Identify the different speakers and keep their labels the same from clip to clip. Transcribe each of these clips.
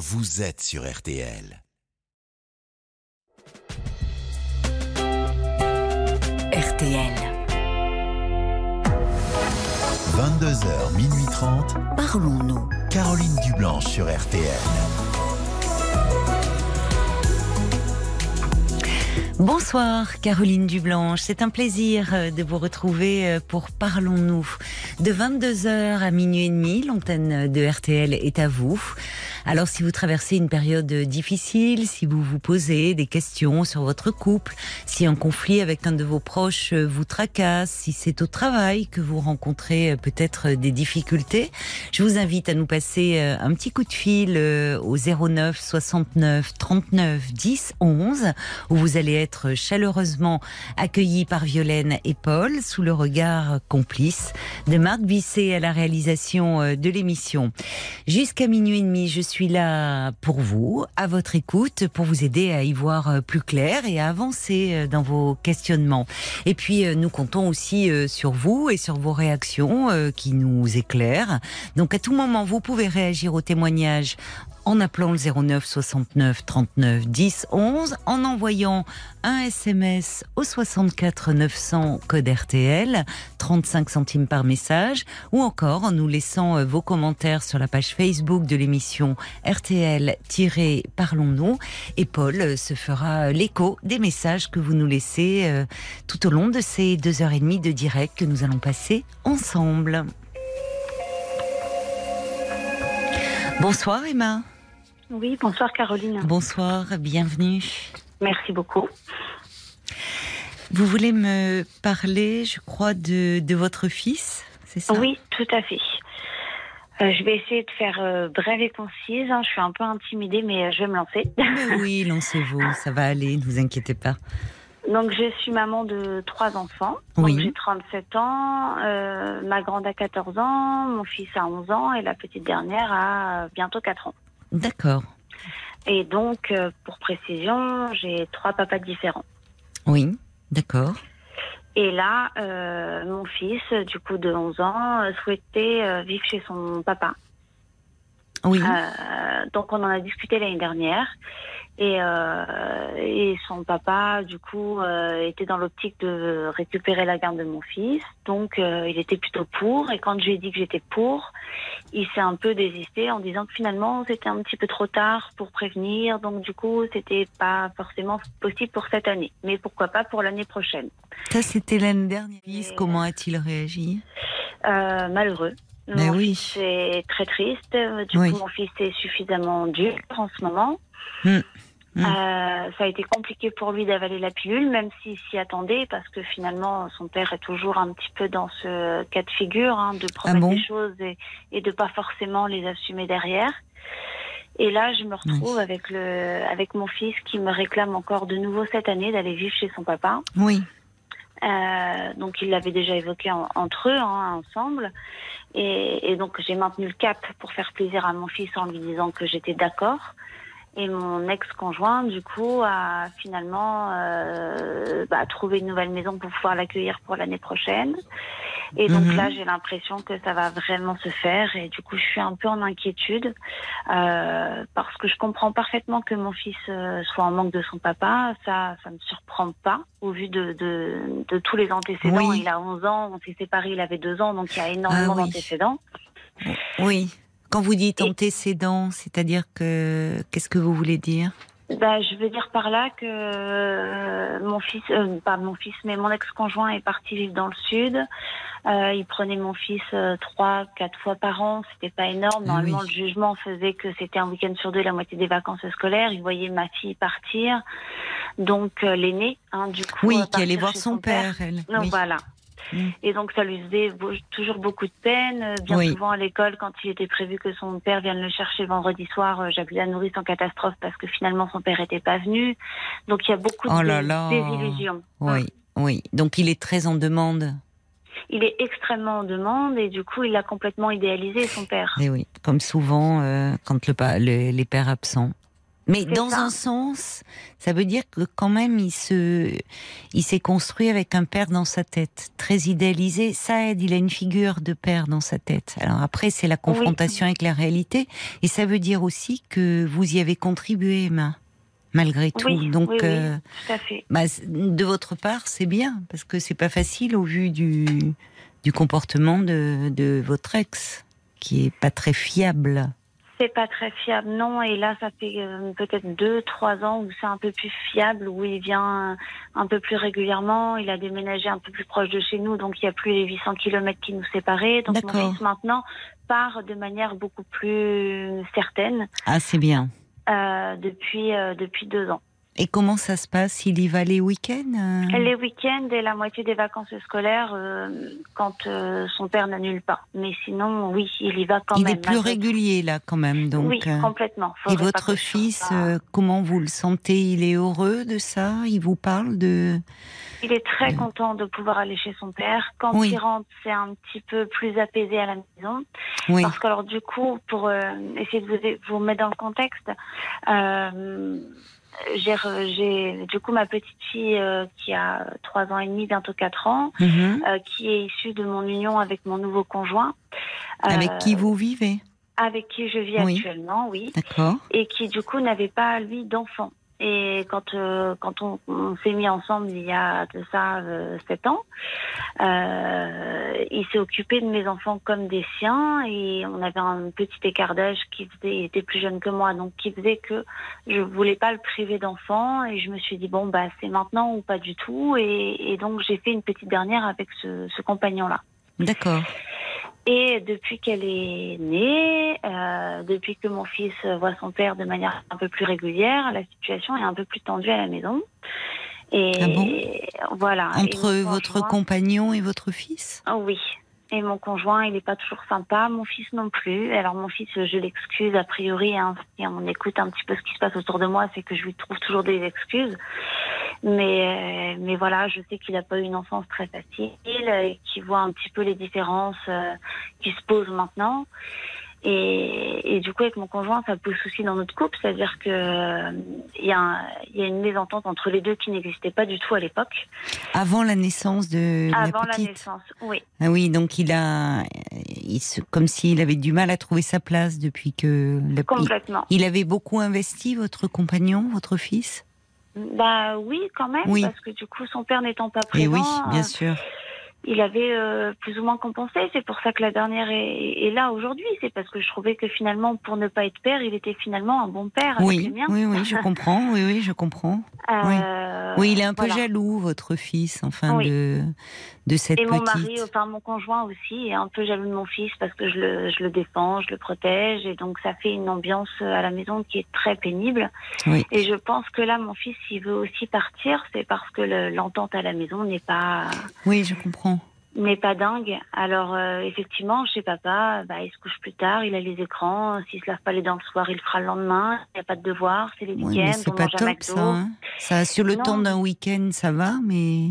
Speaker 1: vous êtes sur RTL.
Speaker 2: RTL.
Speaker 1: 22h, minuit 30.
Speaker 2: Parlons-nous.
Speaker 1: Caroline Dublanche sur RTL.
Speaker 3: Bonsoir Caroline Dublanche, c'est un plaisir euh, de vous retrouver euh, pour Parlons-nous. De 22h à minuit et demi, l'antenne de RTL est à vous. Alors si vous traversez une période difficile, si vous vous posez des questions sur votre couple, si un conflit avec un de vos proches vous tracasse, si c'est au travail que vous rencontrez peut-être des difficultés, je vous invite à nous passer un petit coup de fil au 09 69 39 10 11 où vous allez être chaleureusement accueillis par Violaine et Paul sous le regard complice de Marc Bisset à la réalisation de l'émission. Jusqu'à minuit et demi, je suis là pour vous, à votre écoute, pour vous aider à y voir euh, plus clair et à avancer euh, dans vos questionnements. Et puis, euh, nous comptons aussi sur vous et sur vos réactions qui nous éclairent. Donc, à tout moment, vous pouvez réagir au témoignage en appelant le 09 69 39 10 11, en envoyant un SMS au 64 900 code RTL, 35 centimes par message, ou encore en nous laissant euh, vos commentaires sur la page Facebook de l'émission RTL-Parlons-nous. Et Paul euh, se fera l'écho des messages que vous nous laissez euh, tout au long de ces deux heures et demie de direct que nous allons passer ensemble. Bonsoir Emma.
Speaker 4: Oui, bonsoir Caroline.
Speaker 3: Bonsoir, bienvenue.
Speaker 4: Merci beaucoup.
Speaker 3: Vous voulez me parler, je crois, de, de votre fils, c'est ça?
Speaker 4: Oui, tout à fait. Euh, je vais essayer de faire euh, brève et concise. Hein. Je suis un peu intimidée, mais euh, je vais me lancer.
Speaker 3: oui, lancez-vous, ça va aller, ne vous inquiétez pas.
Speaker 4: Donc, je suis maman de trois enfants.
Speaker 3: Oui.
Speaker 4: J'ai 37 ans. Euh, ma grande a 14 ans, mon fils a 11 ans et la petite dernière a bientôt 4 ans.
Speaker 3: D'accord.
Speaker 4: Et donc, euh, pour précision, j'ai trois papas différents.
Speaker 3: Oui, d'accord.
Speaker 4: Et là, euh, mon fils, du coup de 11 ans, euh, souhaitait euh, vivre chez son papa.
Speaker 3: Oui,
Speaker 4: Euh, donc on en a discuté l'année dernière. Et, euh, et son papa, du coup, euh, était dans l'optique de récupérer la garde de mon fils. Donc euh, il était plutôt pour. Et quand je lui ai dit que j'étais pour, il s'est un peu désisté en disant que finalement c'était un petit peu trop tard pour prévenir. Donc du coup, c'était pas forcément possible pour cette année. Mais pourquoi pas pour l'année prochaine.
Speaker 3: ça c'était l'année dernière.
Speaker 4: Et-
Speaker 3: Comment a-t-il réagi?
Speaker 4: Euh, malheureux.
Speaker 3: Mais
Speaker 4: mon
Speaker 3: oui.
Speaker 4: fils est très triste. Du
Speaker 3: Oui.
Speaker 4: coup, mon fils est suffisamment dur en ce moment.
Speaker 3: Hmm. Hmm.
Speaker 4: Euh, ça a été compliqué pour lui d'avaler la pilule, même s'il s'y attendait, parce que finalement, son père est toujours un petit peu dans ce cas de figure, hein, de promettre
Speaker 3: Ah bon
Speaker 4: des choses et, et de pas forcément les assumer derrière. Et là, je me retrouve avec le, avec mon fils qui me réclame encore de nouveau cette année d'aller vivre chez son papa.
Speaker 3: Oui,
Speaker 4: Euh, donc ils l'avaient déjà évoqué en- entre eux, hein, ensemble. Et, donc j'ai maintenu le cap pour faire plaisir à mon fils en lui disant que j'étais d'accord. Et mon ex-conjoint, du coup, a finalement euh, bah, trouvé une nouvelle maison pour pouvoir l'accueillir pour l'année prochaine. Et donc
Speaker 3: Mhm.
Speaker 4: là, j'ai l'impression que ça va vraiment se faire. Et du coup, je suis un peu en inquiétude euh, parce que je comprends parfaitement que mon fils euh, soit en manque de son papa. Ça, ça me surprend pas au vu de, de, de tous les antécédents.
Speaker 3: Oui.
Speaker 4: Il a 11 ans, on s'est séparés, il avait 2 ans, donc il y a énormément
Speaker 3: Ah oui.
Speaker 4: d'antécédents.
Speaker 3: oui. Quand vous dites antécédent, c'est-à-dire que qu'est-ce que vous voulez dire?
Speaker 4: Bah, je veux dire par là que euh, mon fils, euh, pas mon fils, mais mon ex-conjoint est parti vivre dans le sud. Euh, il prenait mon fils trois, quatre fois par an. C'était pas énorme.
Speaker 3: Ah
Speaker 4: Normalement,
Speaker 3: oui.
Speaker 4: le jugement faisait que c'était un week-end sur deux, la moitié des vacances scolaires. Il voyait ma fille partir, donc euh, l'aîné, hein, du coup.
Speaker 3: Oui, qui allait voir son père, elle.
Speaker 4: Donc
Speaker 3: Oui.
Speaker 4: voilà.
Speaker 3: Mm.
Speaker 4: Et donc ça lui faisait beau- toujours beaucoup de peine. Euh, Bien
Speaker 3: Oui.
Speaker 4: souvent à l'école, quand il était prévu que son père vienne le chercher vendredi soir, euh, j'appelais la nourrice en catastrophe parce que finalement son père était pas venu. Donc il y a beaucoup
Speaker 3: Oh
Speaker 4: de
Speaker 3: là
Speaker 4: dés-
Speaker 3: là.
Speaker 4: désillusions.
Speaker 3: Oui, oui. Donc il est très en demande.
Speaker 4: Il est extrêmement en demande et du coup il a complètement idéalisé son père.
Speaker 3: Et oui, comme souvent euh, quand le- les pères absents. Mais dans
Speaker 4: ça.
Speaker 3: un sens, ça veut dire que quand même il se, il s'est construit avec un père dans sa tête, très idéalisé. Ça aide, il a une figure de père dans sa tête. Alors après, c'est la confrontation avec la réalité, et ça veut dire aussi que vous y avez contribué, Emma, malgré tout.
Speaker 4: Oui,
Speaker 3: Donc,
Speaker 4: oui, oui.
Speaker 3: euh,
Speaker 4: Tout à fait.
Speaker 3: bah, de votre part, c'est bien parce que c'est pas facile au vu du du comportement de, de votre ex, qui est pas très fiable.
Speaker 4: C'est pas très fiable, non. Et là, ça fait euh, peut-être deux, trois ans où c'est un peu plus fiable, où il vient un peu plus régulièrement. Il a déménagé un peu plus proche de chez nous, donc il y a plus les 800 kilomètres qui nous séparaient. Donc mon fils maintenant part de manière beaucoup plus certaine
Speaker 3: Ah, c'est bien.
Speaker 4: euh, depuis euh, depuis deux ans.
Speaker 3: Et comment ça se passe? Il y va les week-ends euh?
Speaker 4: Les week-ends et la moitié des vacances scolaires euh, quand euh, son père n'annule pas. Mais sinon, oui, il y va quand
Speaker 3: Il
Speaker 4: même.
Speaker 3: est plus régulier là quand même. Donc,
Speaker 4: oui, complètement.
Speaker 3: Et
Speaker 4: Faudrait
Speaker 3: votre fils, euh, comment vous le sentez? Il est heureux de ça? Il vous parle de
Speaker 4: Il est très content de pouvoir aller chez son père. Quand
Speaker 3: Oui.
Speaker 4: il rentre, c'est un petit peu plus apaisé à la maison.
Speaker 3: Oui,
Speaker 4: Parce que alors du coup, pour essayer de vous, vous mettre dans le contexte, euh, j'ai, du coup ma petite fille euh, qui a trois ans et demi, bientôt quatre ans,
Speaker 3: Mhm.
Speaker 4: euh, qui est issue de mon union avec mon nouveau conjoint.
Speaker 3: avec
Speaker 4: Euh,
Speaker 3: qui vous vivez?
Speaker 4: Avec qui je vis
Speaker 3: Oui.
Speaker 4: actuellement, oui.
Speaker 3: D'accord.
Speaker 4: Et qui du coup n'avait pas lui d'enfant. Et quand euh, quand on, s'est mis ensemble il y a de ça euh, sept ans, euh, il s'est occupé de mes enfants comme des siens et on avait un petit écart d'âge qui faisait, il était plus jeune que moi, donc qui faisait que je voulais pas le priver d'enfants et je me suis dit bon bah c'est maintenant ou pas du tout et, donc j'ai fait une petite dernière avec ce, ce compagnon là.
Speaker 3: D'accord.
Speaker 4: Et depuis qu'elle est née, euh, depuis que mon fils voit son père de manière un peu plus régulière, la situation est un peu plus tendue à la maison. Et
Speaker 3: Ah bon?
Speaker 4: voilà.
Speaker 3: Entre votre compagnon et votre fils?
Speaker 4: Ah oui. Et mon conjoint, il n'est pas toujours sympa. Mon fils non plus. Alors mon fils, je l'excuse a priori. Hein, si on écoute un petit peu ce qui se passe autour de moi, c'est que je lui trouve toujours des excuses. Mais, euh, mais voilà, je sais qu'il n'a pas eu une enfance très facile et qu'il voit un petit peu les différences euh, qui se posent maintenant. Et, et du coup, avec mon conjoint, ça pose souci dans notre couple, c'est-à-dire que euh, il y, a un- il y a une mésentente entre les deux qui n'existait pas du tout à l'époque,
Speaker 3: Avant la naissance de
Speaker 4: avant
Speaker 3: la
Speaker 4: naissance. Oui.
Speaker 3: Ah oui, donc il a, il se- comme s'il avait du mal à trouver sa place depuis que la-
Speaker 4: Complètement.
Speaker 3: il avait beaucoup investi votre compagnon, votre fils?
Speaker 4: Bah oui, quand même,
Speaker 3: Oui.
Speaker 4: parce que du coup, son père n'étant pas
Speaker 3: Et
Speaker 4: présent,
Speaker 3: oui, bien
Speaker 4: euh,
Speaker 3: sûr.
Speaker 4: Il avait euh, plus ou moins compensé. C'est pour ça que la dernière est, est là aujourd'hui. C'est parce que je trouvais que finalement, pour ne pas être père, il était finalement un bon père
Speaker 3: Oui, oui, oui, je comprends. Oui, oui, je comprends.
Speaker 4: Euh,
Speaker 3: Oui, il est un peu jaloux, votre fils, enfin
Speaker 4: Oui.
Speaker 3: de de cette
Speaker 4: Et mon mari, enfin mon conjoint aussi, est un peu jaloux de mon fils parce que je le, je le défends, je le protège, et donc ça fait une ambiance à la maison qui est très pénible.
Speaker 3: Oui.
Speaker 4: Et je pense que là, mon fils, s'il veut aussi partir, c'est parce que le- l'entente à la maison n'est pas
Speaker 3: Oui, je comprends.
Speaker 4: N'est pas dingue. Alors euh, effectivement, chez papa, bah, il se couche plus tard, il a les écrans. S'il se lave pas les dents le soir, il le fera le lendemain. Il n'y a pas de devoir, c'est les week-ends,
Speaker 3: c'est pas top ça. hein. ça sur le
Speaker 4: Non.
Speaker 3: temps d'un week-end, ça va, mais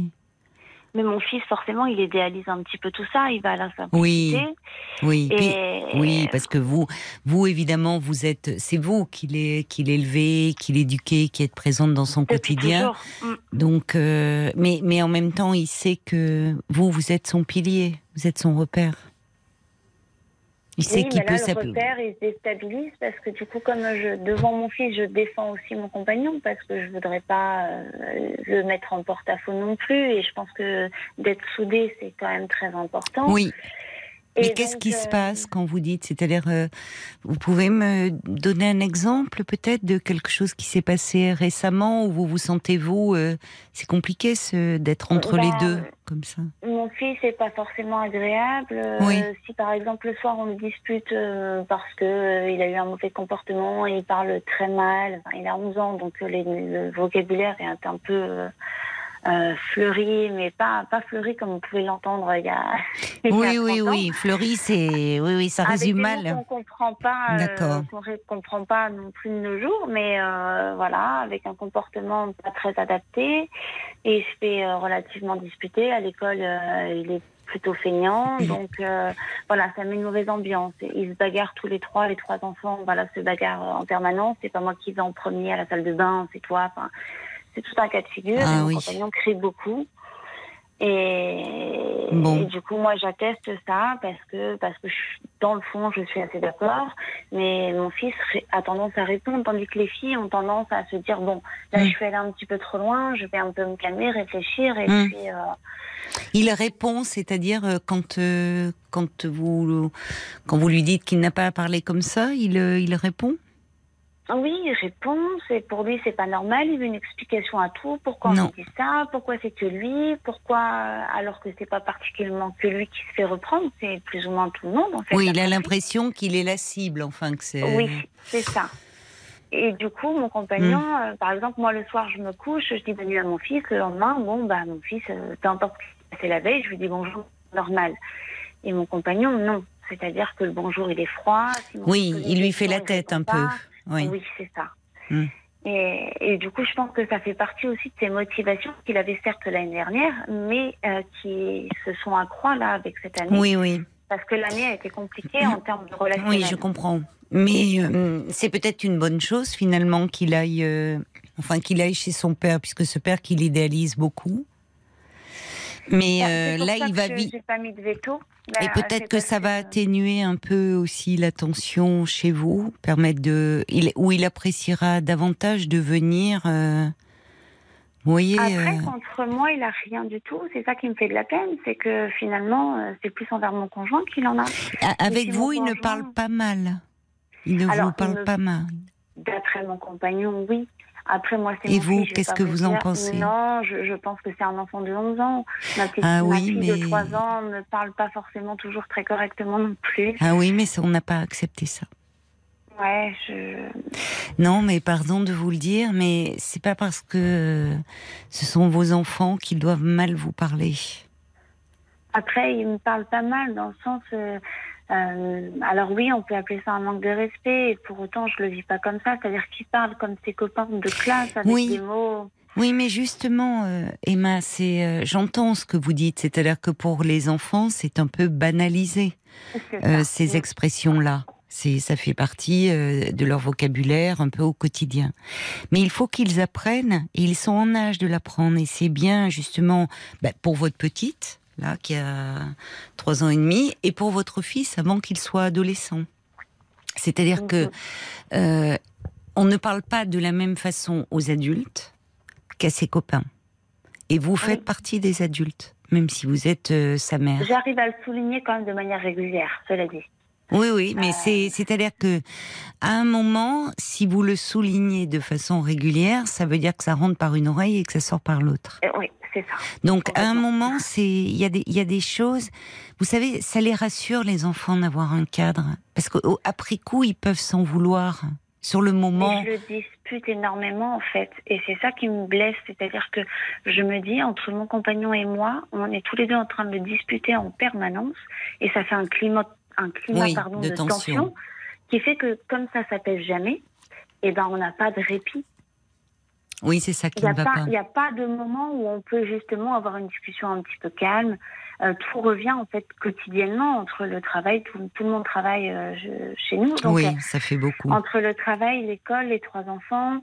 Speaker 4: Mais mon fils, forcément, il idéalise un petit peu tout ça. Il va à la
Speaker 3: oui,
Speaker 4: simplicité.
Speaker 3: oui.
Speaker 4: Et
Speaker 3: Oui, parce que vous, vous évidemment, vous êtes, c'est vous qui l'est, qui l'éduquez, qui êtes présente dans son
Speaker 4: depuis
Speaker 3: quotidien.
Speaker 4: toujours. Mm.
Speaker 3: Donc, euh, mais, mais en même temps, il sait que vous, vous êtes son pilier, vous êtes son repère. Il sait
Speaker 4: Oui,
Speaker 3: qu'il
Speaker 4: mais
Speaker 3: peut
Speaker 4: là, le
Speaker 3: s'appeler.
Speaker 4: repère, il se déstabilise parce que du coup, comme je, devant mon fils, je défends aussi mon compagnon parce que je voudrais pas euh, le mettre en porte-à-faux non plus. Et je pense que d'être soudé, c'est quand même très important.
Speaker 3: Oui.
Speaker 4: Et
Speaker 3: Mais qu'est-ce qui se
Speaker 4: euh,
Speaker 3: passe quand vous dites C'est-à-dire, euh, vous pouvez me donner un exemple peut-être de quelque chose qui s'est passé récemment où vous vous sentez vous, euh, c'est compliqué ce, d'être entre les deux comme ça?
Speaker 4: Mon fils n'est pas forcément agréable.
Speaker 3: Oui.
Speaker 4: Si par exemple le soir on le dispute parce que il a eu un mauvais comportement et il parle très mal, enfin, il a 11 ans donc les- le vocabulaire est un peu euh, fleuri, mais pas pas fleuri comme on pouvait l'entendre il y a. il y a
Speaker 3: Oui, oui,
Speaker 4: 30 ans.
Speaker 3: oui. Fleury, c'est, oui, oui, ça
Speaker 4: Avec
Speaker 3: résume
Speaker 4: des
Speaker 3: mal.
Speaker 4: mots qu'on comprend pas, euh, qu'on ré- comprend pas non plus de nos jours, mais euh, voilà, avec un comportement pas très adapté, et il se fait euh, relativement disputer à l'école. euh, il est plutôt feignant. Donc euh, voilà, ça met une mauvaise ambiance. Ils se bagarrent tous les trois, les trois enfants, voilà, se bagarrent en permanence. C'est pas moi qui vais en premier à la salle de bain, c'est toi. Enfin, c'est tout un cas de figure.
Speaker 3: Ah
Speaker 4: mon
Speaker 3: oui.
Speaker 4: compagnon crie beaucoup. Et,
Speaker 3: Bon.
Speaker 4: et du coup, moi, j'atteste ça parce que, parce que je- dans le fond, je suis assez d'accord. Mais mon fils a tendance à répondre, tandis que les filles ont tendance à se dire bon, là,
Speaker 3: Mm.
Speaker 4: je suis allée un petit peu trop loin, je vais un peu me calmer, réfléchir, et
Speaker 3: Mm.
Speaker 4: puis. euh,
Speaker 3: Il répond, c'est-à-dire euh, quand euh, quand vous quand vous lui dites qu'il n'a pas à parler comme ça, il il répond?
Speaker 4: Oui, il répond. C'est pour lui, c'est pas normal. Il veut une explication à tout. Pourquoi on dit ça? Pourquoi c'est que lui? Pourquoi alors que c'est pas particulièrement que lui qui se fait reprendre C'est plus ou moins tout le monde en fait.
Speaker 3: Oui, il a l'impression qu'il est la cible, enfin que c'est.
Speaker 4: Oui, c'est ça. Et du coup, mon compagnon,
Speaker 3: Mm.
Speaker 4: euh, par exemple, moi le soir, je me couche, je dis bonne nuit à mon fils. Le lendemain, bon, bah mon fils, euh, peu importe ce qui s'est passé la veille, je lui dis bonjour, normal. Et mon compagnon, non. C'est-à-dire que le bonjour, il est froid. Si
Speaker 3: Oui, il lui fait la tête un peu. Oui.
Speaker 4: Oui, c'est ça.
Speaker 3: Mm.
Speaker 4: Et, et du coup, je pense que ça fait partie aussi de ses motivations qu'il avait certes l'année dernière, mais euh, qui se sont accroît là avec cette année.
Speaker 3: Oui, oui.
Speaker 4: Parce que l'année a été compliquée en termes de relations.
Speaker 3: Oui, je comprends. Mais euh, c'est peut-être une bonne chose finalement qu'il aille, euh, enfin qu'il aille chez son père, puisque ce père qu'il idéalise beaucoup. Mais euh, là, il va vite.
Speaker 4: Veto.
Speaker 3: Et
Speaker 4: Bah,
Speaker 3: peut-être que ça va atténuer un peu aussi la tension chez vous, permettre de, il, où il appréciera davantage de venir. euh, vous voyez.
Speaker 4: Après,
Speaker 3: euh,
Speaker 4: contre moi, il a rien du tout. C'est ça qui me fait de la peine, c'est que finalement, euh, c'est plus envers mon conjoint qu'il en a.
Speaker 3: avec
Speaker 4: si
Speaker 3: vous, il ne parle pas mal. Il ne
Speaker 4: Alors,
Speaker 3: vous parle
Speaker 4: me-
Speaker 3: pas mal.
Speaker 4: D'après mon compagnon, oui. Après, moi, c'est
Speaker 3: Et vous, qu'est-ce que vous en
Speaker 4: dire.
Speaker 3: pensez?
Speaker 4: Non, je, je pense que c'est un enfant de 11 ans. Ma petite
Speaker 3: Ah
Speaker 4: ma
Speaker 3: oui,
Speaker 4: fille
Speaker 3: mais-
Speaker 4: de 3 ans ne parle pas forcément toujours très correctement non plus.
Speaker 3: Ah oui, mais ça, on n'a pas accepté ça.
Speaker 4: Ouais, je...
Speaker 3: Non, mais pardon de vous le dire, mais c'est pas parce que ce sont vos enfants qu'ils doivent mal vous parler.
Speaker 4: Après, il me parle pas mal dans le sens. euh, euh, alors oui, on peut appeler ça un manque de respect. Et pour autant, je le vis pas comme ça. C'est-à-dire qu'il parle comme ses copains de classe avec
Speaker 3: Oui.
Speaker 4: des mots.
Speaker 3: Oui, mais justement, euh, Emma, c'est, euh, j'entends ce que vous dites, c'est-à-dire que pour les enfants, c'est un peu banalisé euh, ces expressions-là. C'est, ça fait partie de leur vocabulaire un peu au quotidien. Mais il faut qu'ils apprennent, et ils sont en âge de l'apprendre. Et c'est bien justement bah, pour votre petite, là, qui a trois ans et demi, et pour votre fils avant qu'il soit adolescent. C'est-à-dire que euh, on ne parle pas de la même façon aux adultes qu'à ses copains. Et vous faites
Speaker 4: Oui.
Speaker 3: partie des adultes, même si vous êtes euh, sa mère.
Speaker 4: J'arrive à le souligner quand même de manière régulière, cela dit.
Speaker 3: Oui, oui, mais
Speaker 4: Euh.
Speaker 3: c'est, c'est-à-dire que à un moment, si vous le soulignez de façon régulière, ça veut dire que ça rentre par une oreille et que ça sort par l'autre.
Speaker 4: Oui, c'est ça.
Speaker 3: Donc, à un moment, c'est, il y a des, il y a des choses. Vous savez, ça les rassure les enfants d'avoir un cadre, parce qu'après coup, ils peuvent s'en vouloir. Sur le moment,
Speaker 4: Et je le dispute énormément en fait, et c'est ça qui me blesse, c'est-à-dire que je me dis entre mon compagnon et moi, on est tous les deux en train de le disputer en permanence, et ça fait un climat, un climat
Speaker 3: Oui,
Speaker 4: pardon,
Speaker 3: de
Speaker 4: de,
Speaker 3: tension.
Speaker 4: tension. qui fait que comme ça s'appelle jamais, et ben on n'a pas de répit.
Speaker 3: Oui, c'est ça qui
Speaker 4: n'y
Speaker 3: ne va
Speaker 4: pas- il y a pas de moment où on peut justement avoir une discussion un petit peu calme. Euh, tout revient en fait quotidiennement entre le travail, tout, tout le monde travaille euh, chez nous, donc
Speaker 3: oui,
Speaker 4: euh,
Speaker 3: ça fait beaucoup.
Speaker 4: entre le travail, l'école, les trois enfants,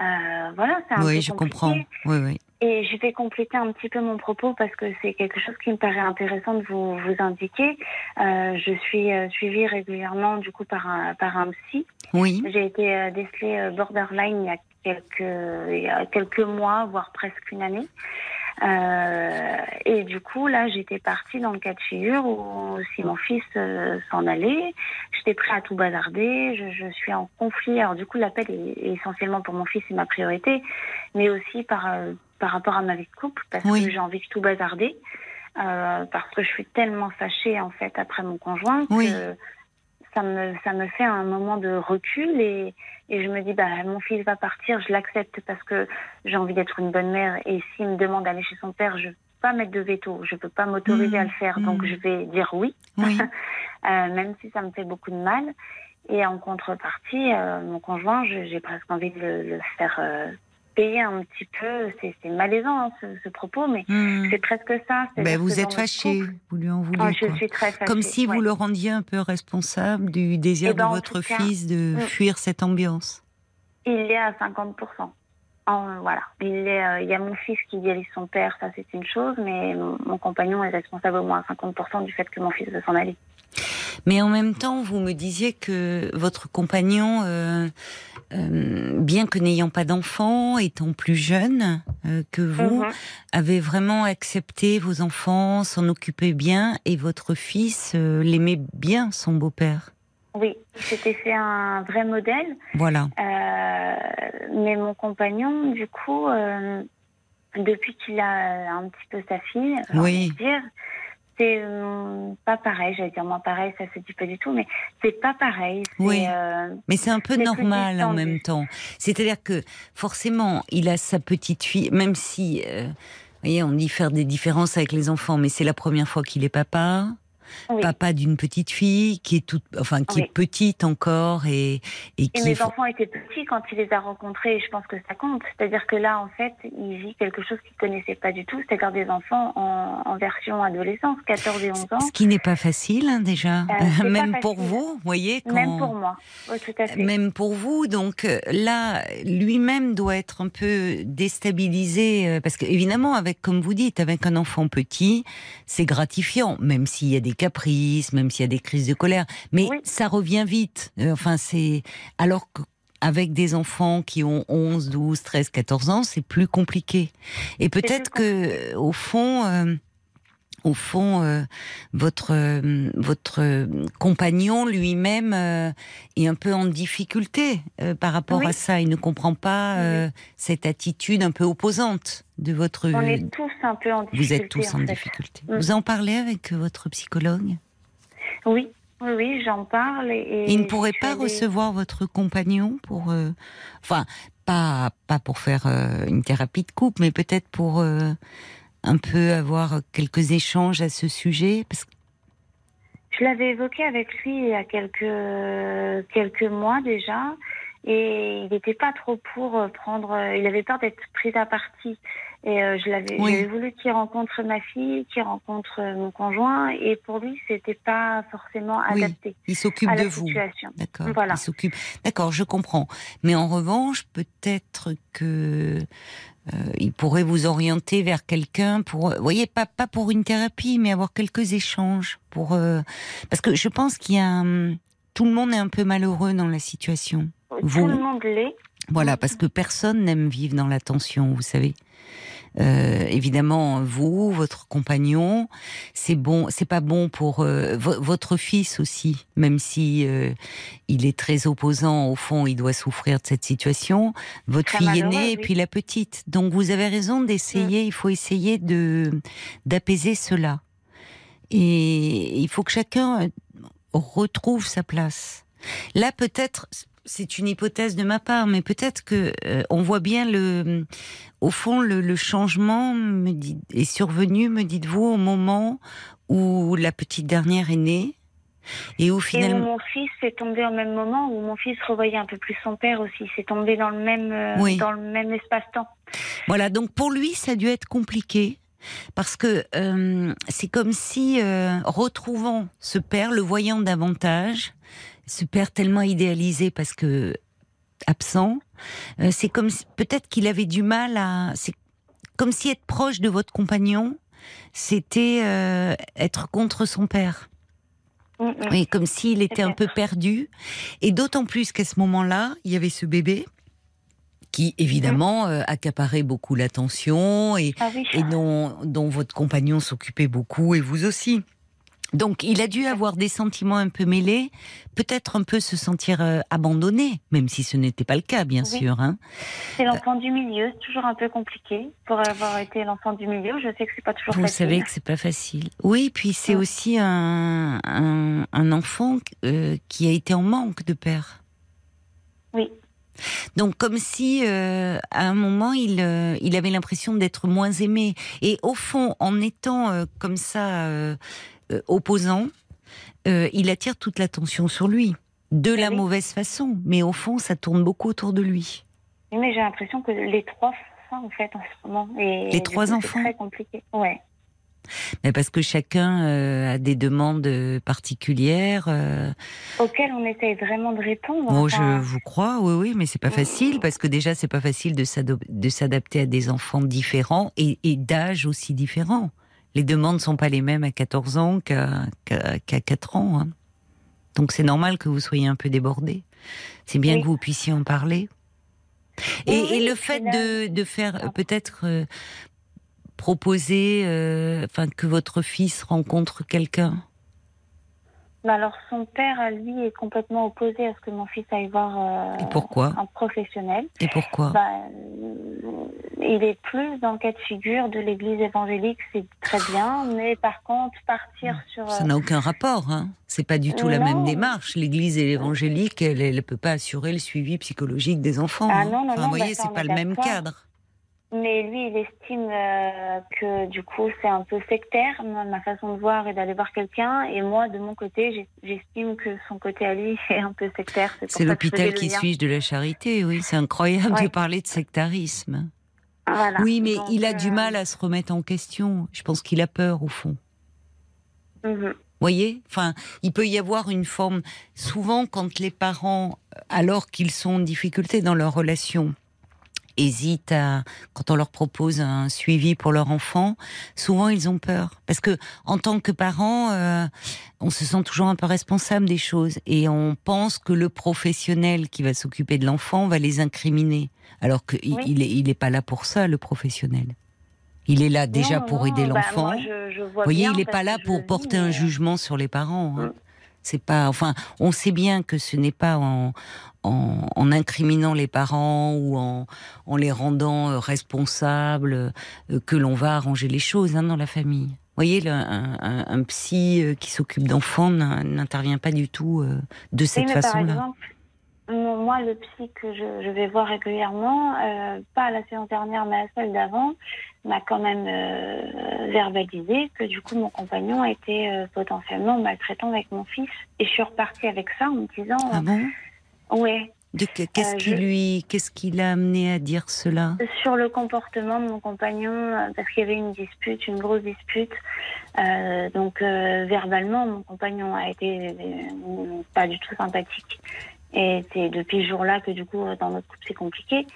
Speaker 4: euh, voilà, c'est un
Speaker 3: Oui,
Speaker 4: peu
Speaker 3: je
Speaker 4: compliqué.
Speaker 3: comprends. Oui, oui.
Speaker 4: Et je vais compléter un petit peu mon propos parce que c'est quelque chose qui me paraît intéressant de vous, vous indiquer. Euh, je suis euh, suivie régulièrement du coup par un, par un psy.
Speaker 3: Oui,
Speaker 4: J'ai été décelée borderline il y a quelques, il y a quelques mois, voire presque une année. Euh, et du coup, là, j'étais partie dans le cas de figure où si mon fils euh, s'en allait, j'étais prêt à tout bazarder. Je, je suis en conflit. Alors du coup, l'appel est, est essentiellement pour mon fils, c'est ma priorité, mais aussi par euh, par rapport à ma vie de couple parce
Speaker 3: Oui.
Speaker 4: que j'ai envie de tout bazarder. Parce que je suis tellement fâchée en fait après mon conjoint
Speaker 3: Oui.
Speaker 4: Ça me ça me fait un moment de recul et et je me dis bah mon fils va partir je l'accepte parce que j'ai envie d'être une bonne mère et s'il me demande d'aller chez son père je peux pas mettre de veto je peux pas m'autoriser
Speaker 3: Mmh,
Speaker 4: à le faire donc
Speaker 3: mmh.
Speaker 4: je vais dire oui
Speaker 3: oui.
Speaker 4: euh, même si ça me fait beaucoup de mal et en contrepartie euh, mon conjoint j'ai presque envie de le, le faire euh, payer un petit peu. C'est malaisant hein, ce, ce propos, mais
Speaker 3: Hmm.
Speaker 4: c'est presque ça.
Speaker 3: Ben, vous êtes fâché, vous lui en voulez.
Speaker 4: Ah, je suis très fâchée.
Speaker 3: Comme si
Speaker 4: ouais.
Speaker 3: vous le rendiez un peu responsable du désir
Speaker 4: Eh ben,
Speaker 3: de
Speaker 4: en
Speaker 3: votre
Speaker 4: cas,
Speaker 3: fils de
Speaker 4: mm.
Speaker 3: fuir cette ambiance.
Speaker 4: Il est à 50%. En- voilà. Il, est, euh, il y a mon fils qui dirige son père, ça c'est une chose, mais mon, mon compagnon est responsable au moins à 50% du fait que mon fils veut s'en aller.
Speaker 3: Mais en même temps, vous me disiez que votre compagnon, euh, euh, bien que n'ayant pas d'enfants, étant plus jeune euh, que vous,
Speaker 4: Mhm.
Speaker 3: avait vraiment accepté vos enfants, s'en occupait bien, et votre fils l'aimait bien, son beau-père.
Speaker 4: Oui, il s'était fait un vrai modèle,
Speaker 3: Voilà.
Speaker 4: mais mon compagnon, du coup, depuis qu'il a un petit peu sa fille, on
Speaker 3: Oui.
Speaker 4: va dire, c'est euh, pas pareil. J'allais dire moi pareil, ça se dit pas du tout, mais c'est pas pareil.
Speaker 3: Oui.
Speaker 4: euh,
Speaker 3: Mais c'est un peu normal en même temps. C'est-à-dire que forcément, il a sa petite fille, même si, euh, vous voyez, on dit faire des différences avec les enfants, mais c'est la première fois qu'il est papa.
Speaker 4: Oui.
Speaker 3: Papa d'une petite fille qui est toute, enfin qui
Speaker 4: Oui.
Speaker 3: est petite encore et et
Speaker 4: Et
Speaker 3: qui
Speaker 4: mes
Speaker 3: est-
Speaker 4: enfants étaient petits quand il les a rencontrés et je pense que ça compte. C'est-à-dire que là, en fait, il vit quelque chose qu'il connaissait pas du tout, c'est-à-dire des enfants en, en version adolescence, 14 et 11 ans.
Speaker 3: ce qui n'est pas facile hein, déjà,
Speaker 4: Euh,
Speaker 3: même pour
Speaker 4: facile.
Speaker 3: vous, voyez, quand
Speaker 4: Même pour moi. Oui, tout à fait.
Speaker 3: même pour vous. Donc euh, là, lui-même doit être un peu déstabilisé euh, parce que évidemment, avec comme vous dites, avec un enfant petit, c'est gratifiant, même s'il y a des caprices, même s'il y a des crises de colère, mais
Speaker 4: Oui.
Speaker 3: ça revient vite. Euh, Enfin, c'est alors que avec des enfants qui ont 11, 12, 13, 14 ans, c'est plus compliqué. Et peut-être que au fond, euh, au fond, euh, votre euh, votre compagnon lui-même euh, est un peu en difficulté par rapport
Speaker 4: Oui.
Speaker 3: à ça. Il ne comprend pas
Speaker 4: Oui.
Speaker 3: cette attitude un peu opposante de votre.
Speaker 4: On est tous un peu en difficulté.
Speaker 3: vous êtes tous en,
Speaker 4: fait.
Speaker 3: difficulté.
Speaker 4: Mm.
Speaker 3: Vous en parlez avec votre psychologue?
Speaker 4: Oui, oui, oui, j'en parle. Et, et
Speaker 3: Il ne pourrait pas recevoir votre compagnon pour, enfin, pas pas pour faire une thérapie de couple, mais peut-être pour un peu avoir quelques échanges à ce sujet, parce que
Speaker 4: Je l'avais évoqué avec lui il y a quelques, quelques mois déjà. Et il n'était pas trop pour euh, prendre. euh, Il avait peur d'être pris à partie. Et euh, je l'avais
Speaker 3: Oui.
Speaker 4: voulu qu'il rencontre ma fille, qu'il rencontre mon conjoint. Et pour lui, c'était pas forcément
Speaker 3: Oui,
Speaker 4: adapté
Speaker 3: il s'occupe de vous.
Speaker 4: situation.
Speaker 3: D'accord.
Speaker 4: Voilà.
Speaker 3: Il s'occupe. D'accord, je comprends. Mais en revanche, peut-être que il pourrait vous orienter vers quelqu'un pour, vous voyez, pas pas pour une thérapie, mais avoir quelques échanges pour, euh, parce que je pense qu'il y a, tout le monde est un peu malheureux dans la situation. Vous-
Speaker 4: Tout le monde l'est.
Speaker 3: Voilà, parce que personne n'aime vivre dans la tension, vous savez. Euh, évidemment, vous, votre compagnon, c'est bon, c'est pas bon pour euh, vo- votre fils aussi, même si euh, il est très opposant. Au fond, il doit souffrir de cette situation. Votre
Speaker 4: Très
Speaker 3: fille aînée et puis la petite. Donc, vous avez raison d'essayer. Il faut essayer de d'apaiser cela. Et il faut que chacun euh, retrouve sa place. Là, peut-être, c'est une hypothèse de ma part, mais peut-être que euh, on voit bien le, au fond, le, le changement me dit, est survenu, me dites-vous, au moment où la petite dernière est née et où
Speaker 4: Et où
Speaker 3: finalement,
Speaker 4: mon fils est tombé au même moment, où mon fils revoyait un peu plus son père aussi. C'est tombé dans le même, euh,
Speaker 3: Oui.
Speaker 4: dans le même espace-temps.
Speaker 3: voilà. Donc pour lui, ça a dû être compliqué. Parce que euh, c'est comme si, euh, retrouvant ce père, le voyant davantage, ce père tellement idéalisé parce que absent, euh, c'est comme si- peut-être qu'il avait du mal à. C'est comme si être proche de votre compagnon, c'était euh, être contre son père.
Speaker 4: Mm, mm.
Speaker 3: Oui, comme s'il était un peu perdu. Et d'autant plus qu'à ce moment-là, il y avait ce bébé qui, évidemment, euh, accaparait beaucoup l'attention et,
Speaker 4: Ah oui.
Speaker 3: et dont, dont votre compagnon s'occupait beaucoup et vous aussi. Donc, il a dû avoir des sentiments un peu mêlés, peut-être un peu se sentir euh, abandonné, même si ce n'était pas le cas, bien
Speaker 4: Oui.
Speaker 3: sûr. Hein.
Speaker 4: C'est l'enfant du milieu, c'est toujours un peu compliqué pour avoir été l'enfant du milieu. Je sais que c'est pas toujours
Speaker 3: Vous
Speaker 4: facile.
Speaker 3: savez que c'est pas facile. Oui, puis c'est
Speaker 4: Mm.
Speaker 3: aussi un, un, un enfant euh, qui a été en manque de père.
Speaker 4: Oui.
Speaker 3: Donc comme si euh, à un moment il euh, il avait l'impression d'être moins aimé et au fond en étant euh, comme ça euh, opposant, euh, il attire toute l'attention sur lui de la
Speaker 4: oui.
Speaker 3: mauvaise façon, mais au fond ça tourne beaucoup autour de lui.
Speaker 4: Oui, mais j'ai l'impression que les trois font ça, en fait, en ce moment. Et
Speaker 3: Les trois
Speaker 4: coup, c'est
Speaker 3: enfants
Speaker 4: très compliqué. Ouais.
Speaker 3: Mais parce que chacun euh, a des demandes particulières. euh,
Speaker 4: Auquel on essaye vraiment de répondre.
Speaker 3: Moi, je
Speaker 4: enfin,
Speaker 3: vous crois, oui, oui, mais c'est pas facile parce que déjà, c'est pas facile de s'adapter à des enfants différents et, et d'âge aussi différents. Les demandes sont pas les mêmes à 14 ans qu'à qu'à- qu'à 4 ans. hein. Donc c'est normal que vous soyez un peu débordé. C'est bien
Speaker 4: Oui.
Speaker 3: que vous puissiez en parler. Et,
Speaker 4: Oui,
Speaker 3: et
Speaker 4: oui,
Speaker 3: le fait de, de faire peut-être euh, proposer, euh, enfin que votre fils rencontre quelqu'un.
Speaker 4: Alors, son père, à lui, est complètement opposé à ce que mon fils aille voir euh,
Speaker 3: Et pourquoi?
Speaker 4: un professionnel.
Speaker 3: Et pourquoi?
Speaker 4: Bah, euh, il est plus dans le cas de figure de l'église évangélique, c'est très bien, mais par contre, partir sur.
Speaker 3: Ça
Speaker 4: euh,
Speaker 3: n'a aucun rapport, hein. C'est pas du tout la même démarche. L'Église et l'évangélique, elle, ne peut pas assurer le suivi psychologique des enfants.
Speaker 4: Ah
Speaker 3: hein.
Speaker 4: non, non,
Speaker 3: enfin,
Speaker 4: non,
Speaker 3: vous voyez,
Speaker 4: bah, ça,
Speaker 3: c'est pas le même cadre.
Speaker 4: Mais lui, il estime euh, que du coup, c'est un peu sectaire, ma ma façon de voir et d'aller voir quelqu'un. Et moi, de mon côté, j'estime que son côté à lui est un peu sectaire.
Speaker 3: C'est l'hôpital qui suit de la charité, oui. C'est incroyable de parler de sectarisme.
Speaker 4: Voilà.
Speaker 3: Oui, mais
Speaker 4: Donc,
Speaker 3: il a du
Speaker 4: euh,
Speaker 3: mal à se remettre en question. Je pense qu'il a peur, au fond.
Speaker 4: mhm.
Speaker 3: voyez? Enfin, il peut y avoir une forme. Souvent, quand les parents, alors qu'ils sont en difficulté dans leur relation, hésitent à, quand on leur propose un suivi pour leur enfant, souvent ils ont peur. Parce que, en tant que parent, euh, on se sent toujours un peu responsable des choses et on pense que le professionnel qui va s'occuper de l'enfant va les incriminer. Alors qu'il
Speaker 4: Oui.
Speaker 3: il est, il est pas là pour ça, le professionnel. Il est là déjà
Speaker 4: Non,
Speaker 3: pour
Speaker 4: non,
Speaker 3: aider
Speaker 4: bah,
Speaker 3: l'enfant. Vous voyez, il n'est pas là pour
Speaker 4: vis,
Speaker 3: porter un
Speaker 4: mais, euh,
Speaker 3: jugement sur les parents. hein.
Speaker 4: Mm.
Speaker 3: C'est pas, enfin, on sait bien que ce n'est pas en, en, en incriminant les parents ou en, en les rendant euh, responsables euh, que l'on va arranger les choses hein, dans la famille. Vous voyez, le- un, un- un psy euh, qui s'occupe d'enfants n'in- n'intervient pas du tout de cette façon-là.
Speaker 4: moi, le psy que je, je vais voir régulièrement, euh, pas à la séance dernière, mais à celle d'avant, m'a quand même euh, verbalisé que du coup, mon compagnon était euh, potentiellement maltraitant avec mon fils. Et je suis repartie avec ça en me disant,
Speaker 3: Ah bon?
Speaker 4: Ouais,
Speaker 3: Qu'est-ce
Speaker 4: Euh,
Speaker 3: qui
Speaker 4: je-
Speaker 3: lui, qu'est-ce qui l'a amené à dire cela
Speaker 4: sur le comportement de mon compagnon, euh, parce qu'il y avait une dispute, une grosse dispute. Euh, donc, euh, verbalement, mon compagnon a été pas du tout sympathique. Et c'est depuis ce jour-là que du coup dans notre couple c'est compliqué.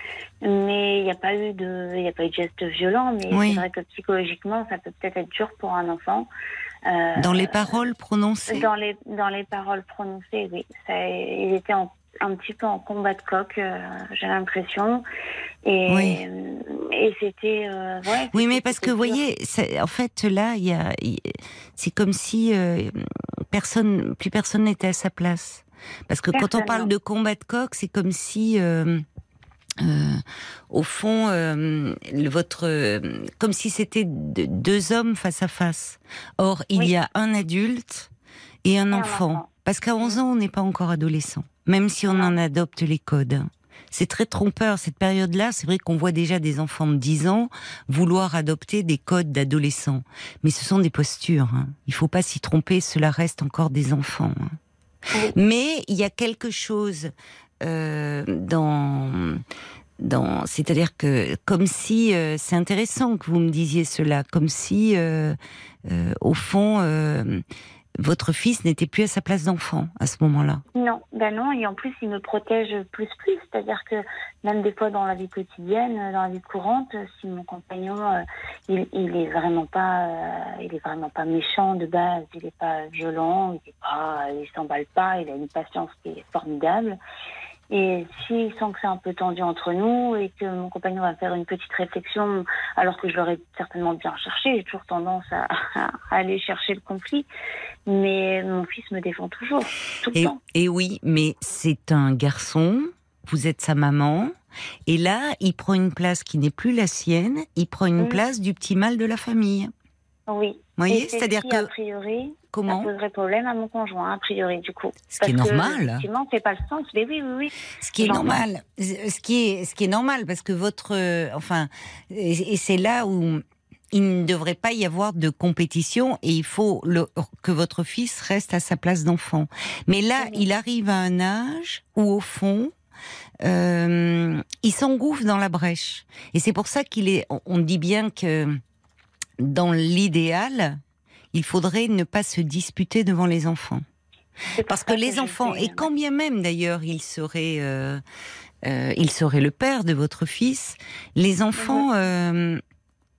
Speaker 4: Mais il n'y a pas eu de, il a pas eu de geste violent. Mais
Speaker 3: Oui.
Speaker 4: c'est vrai que psychologiquement ça peut peut-être être dur pour un enfant. Euh,
Speaker 3: Dans les paroles prononcées
Speaker 4: dans les dans les paroles prononcées, oui. Ça, il était en- un petit peu en combat de coq, euh, j'ai l'impression. Et,
Speaker 3: Oui.
Speaker 4: et c'était. euh, ouais,
Speaker 3: Oui, mais parce que vous voyez, en fait, là, y a, c'est comme si euh, personne, plus personne n'était à sa place. Parce que quand on parle
Speaker 4: non.
Speaker 3: de combat de coq, c'est comme si, euh, au fond, le- votre, comme si c'était de- deux hommes face à face. Or, il
Speaker 4: Oui.
Speaker 3: y a un adulte et un enfant. Parce qu'à 11 ans, on n'est pas encore adolescent, même si on en adopte les codes. C'est très trompeur, cette période-là. C'est vrai qu'on voit déjà des enfants de 10 ans vouloir adopter des codes d'adolescents. Mais ce sont des postures. Hein. Il faut pas s'y tromper, cela reste encore des enfants. hein. Mais il y a quelque chose euh, dans... Dans, c'est-à-dire que comme si euh, c'est intéressant que vous me disiez cela, comme si euh, euh, au fond euh, votre fils n'était plus à sa place d'enfant à ce moment-là.
Speaker 4: Non, ben non, et en plus il me protège plus plus, c'est-à-dire que même des fois dans la vie quotidienne, euh, dans la vie courante, euh, si mon compagnon, euh, il, il est vraiment pas, il est vraiment pas méchant de base, il est pas violent, il est pas, il s'emballe pas, il a une patience qui est formidable. Et s'il sent que c'est un peu tendu entre nous et que mon compagnon va faire une petite réflexion, alors que je l'aurais certainement bien cherché, j'ai toujours tendance à, à aller chercher le conflit. Mais mon fils me défend toujours, tout le
Speaker 3: Et,
Speaker 4: temps.
Speaker 3: et oui, mais c'est un garçon, vous êtes sa maman, et là, il prend une place qui n'est plus la sienne, il prend une
Speaker 4: Mm.
Speaker 3: place du petit mal de la famille.
Speaker 4: Oui.
Speaker 3: Vous voyez C'est-à-dire
Speaker 4: ce qui, a
Speaker 3: que,
Speaker 4: priori,
Speaker 3: comment
Speaker 4: ça poserait problème à mon conjoint, a priori, du coup.
Speaker 3: Ce qui est
Speaker 4: que,
Speaker 3: normal.
Speaker 4: Effectivement, c'est pas le sens. Mais oui, oui, oui.
Speaker 3: Ce qui est normal, ce qui est, ce qui est normal, parce que votre, euh, enfin, et, et c'est là où il ne devrait pas y avoir de compétition et il faut le- que votre fils reste à sa place d'enfant. Mais là,
Speaker 4: Oui.
Speaker 3: il arrive à un âge où, au fond, euh, il s'engouffre dans la brèche. Et c'est pour ça qu'il est. On dit bien que dans l'idéal, il faudrait ne pas se disputer devant les enfants. Parce que les enfants, et quand bien même d'ailleurs il serait, euh, euh, il serait le père de votre fils, les enfants euh,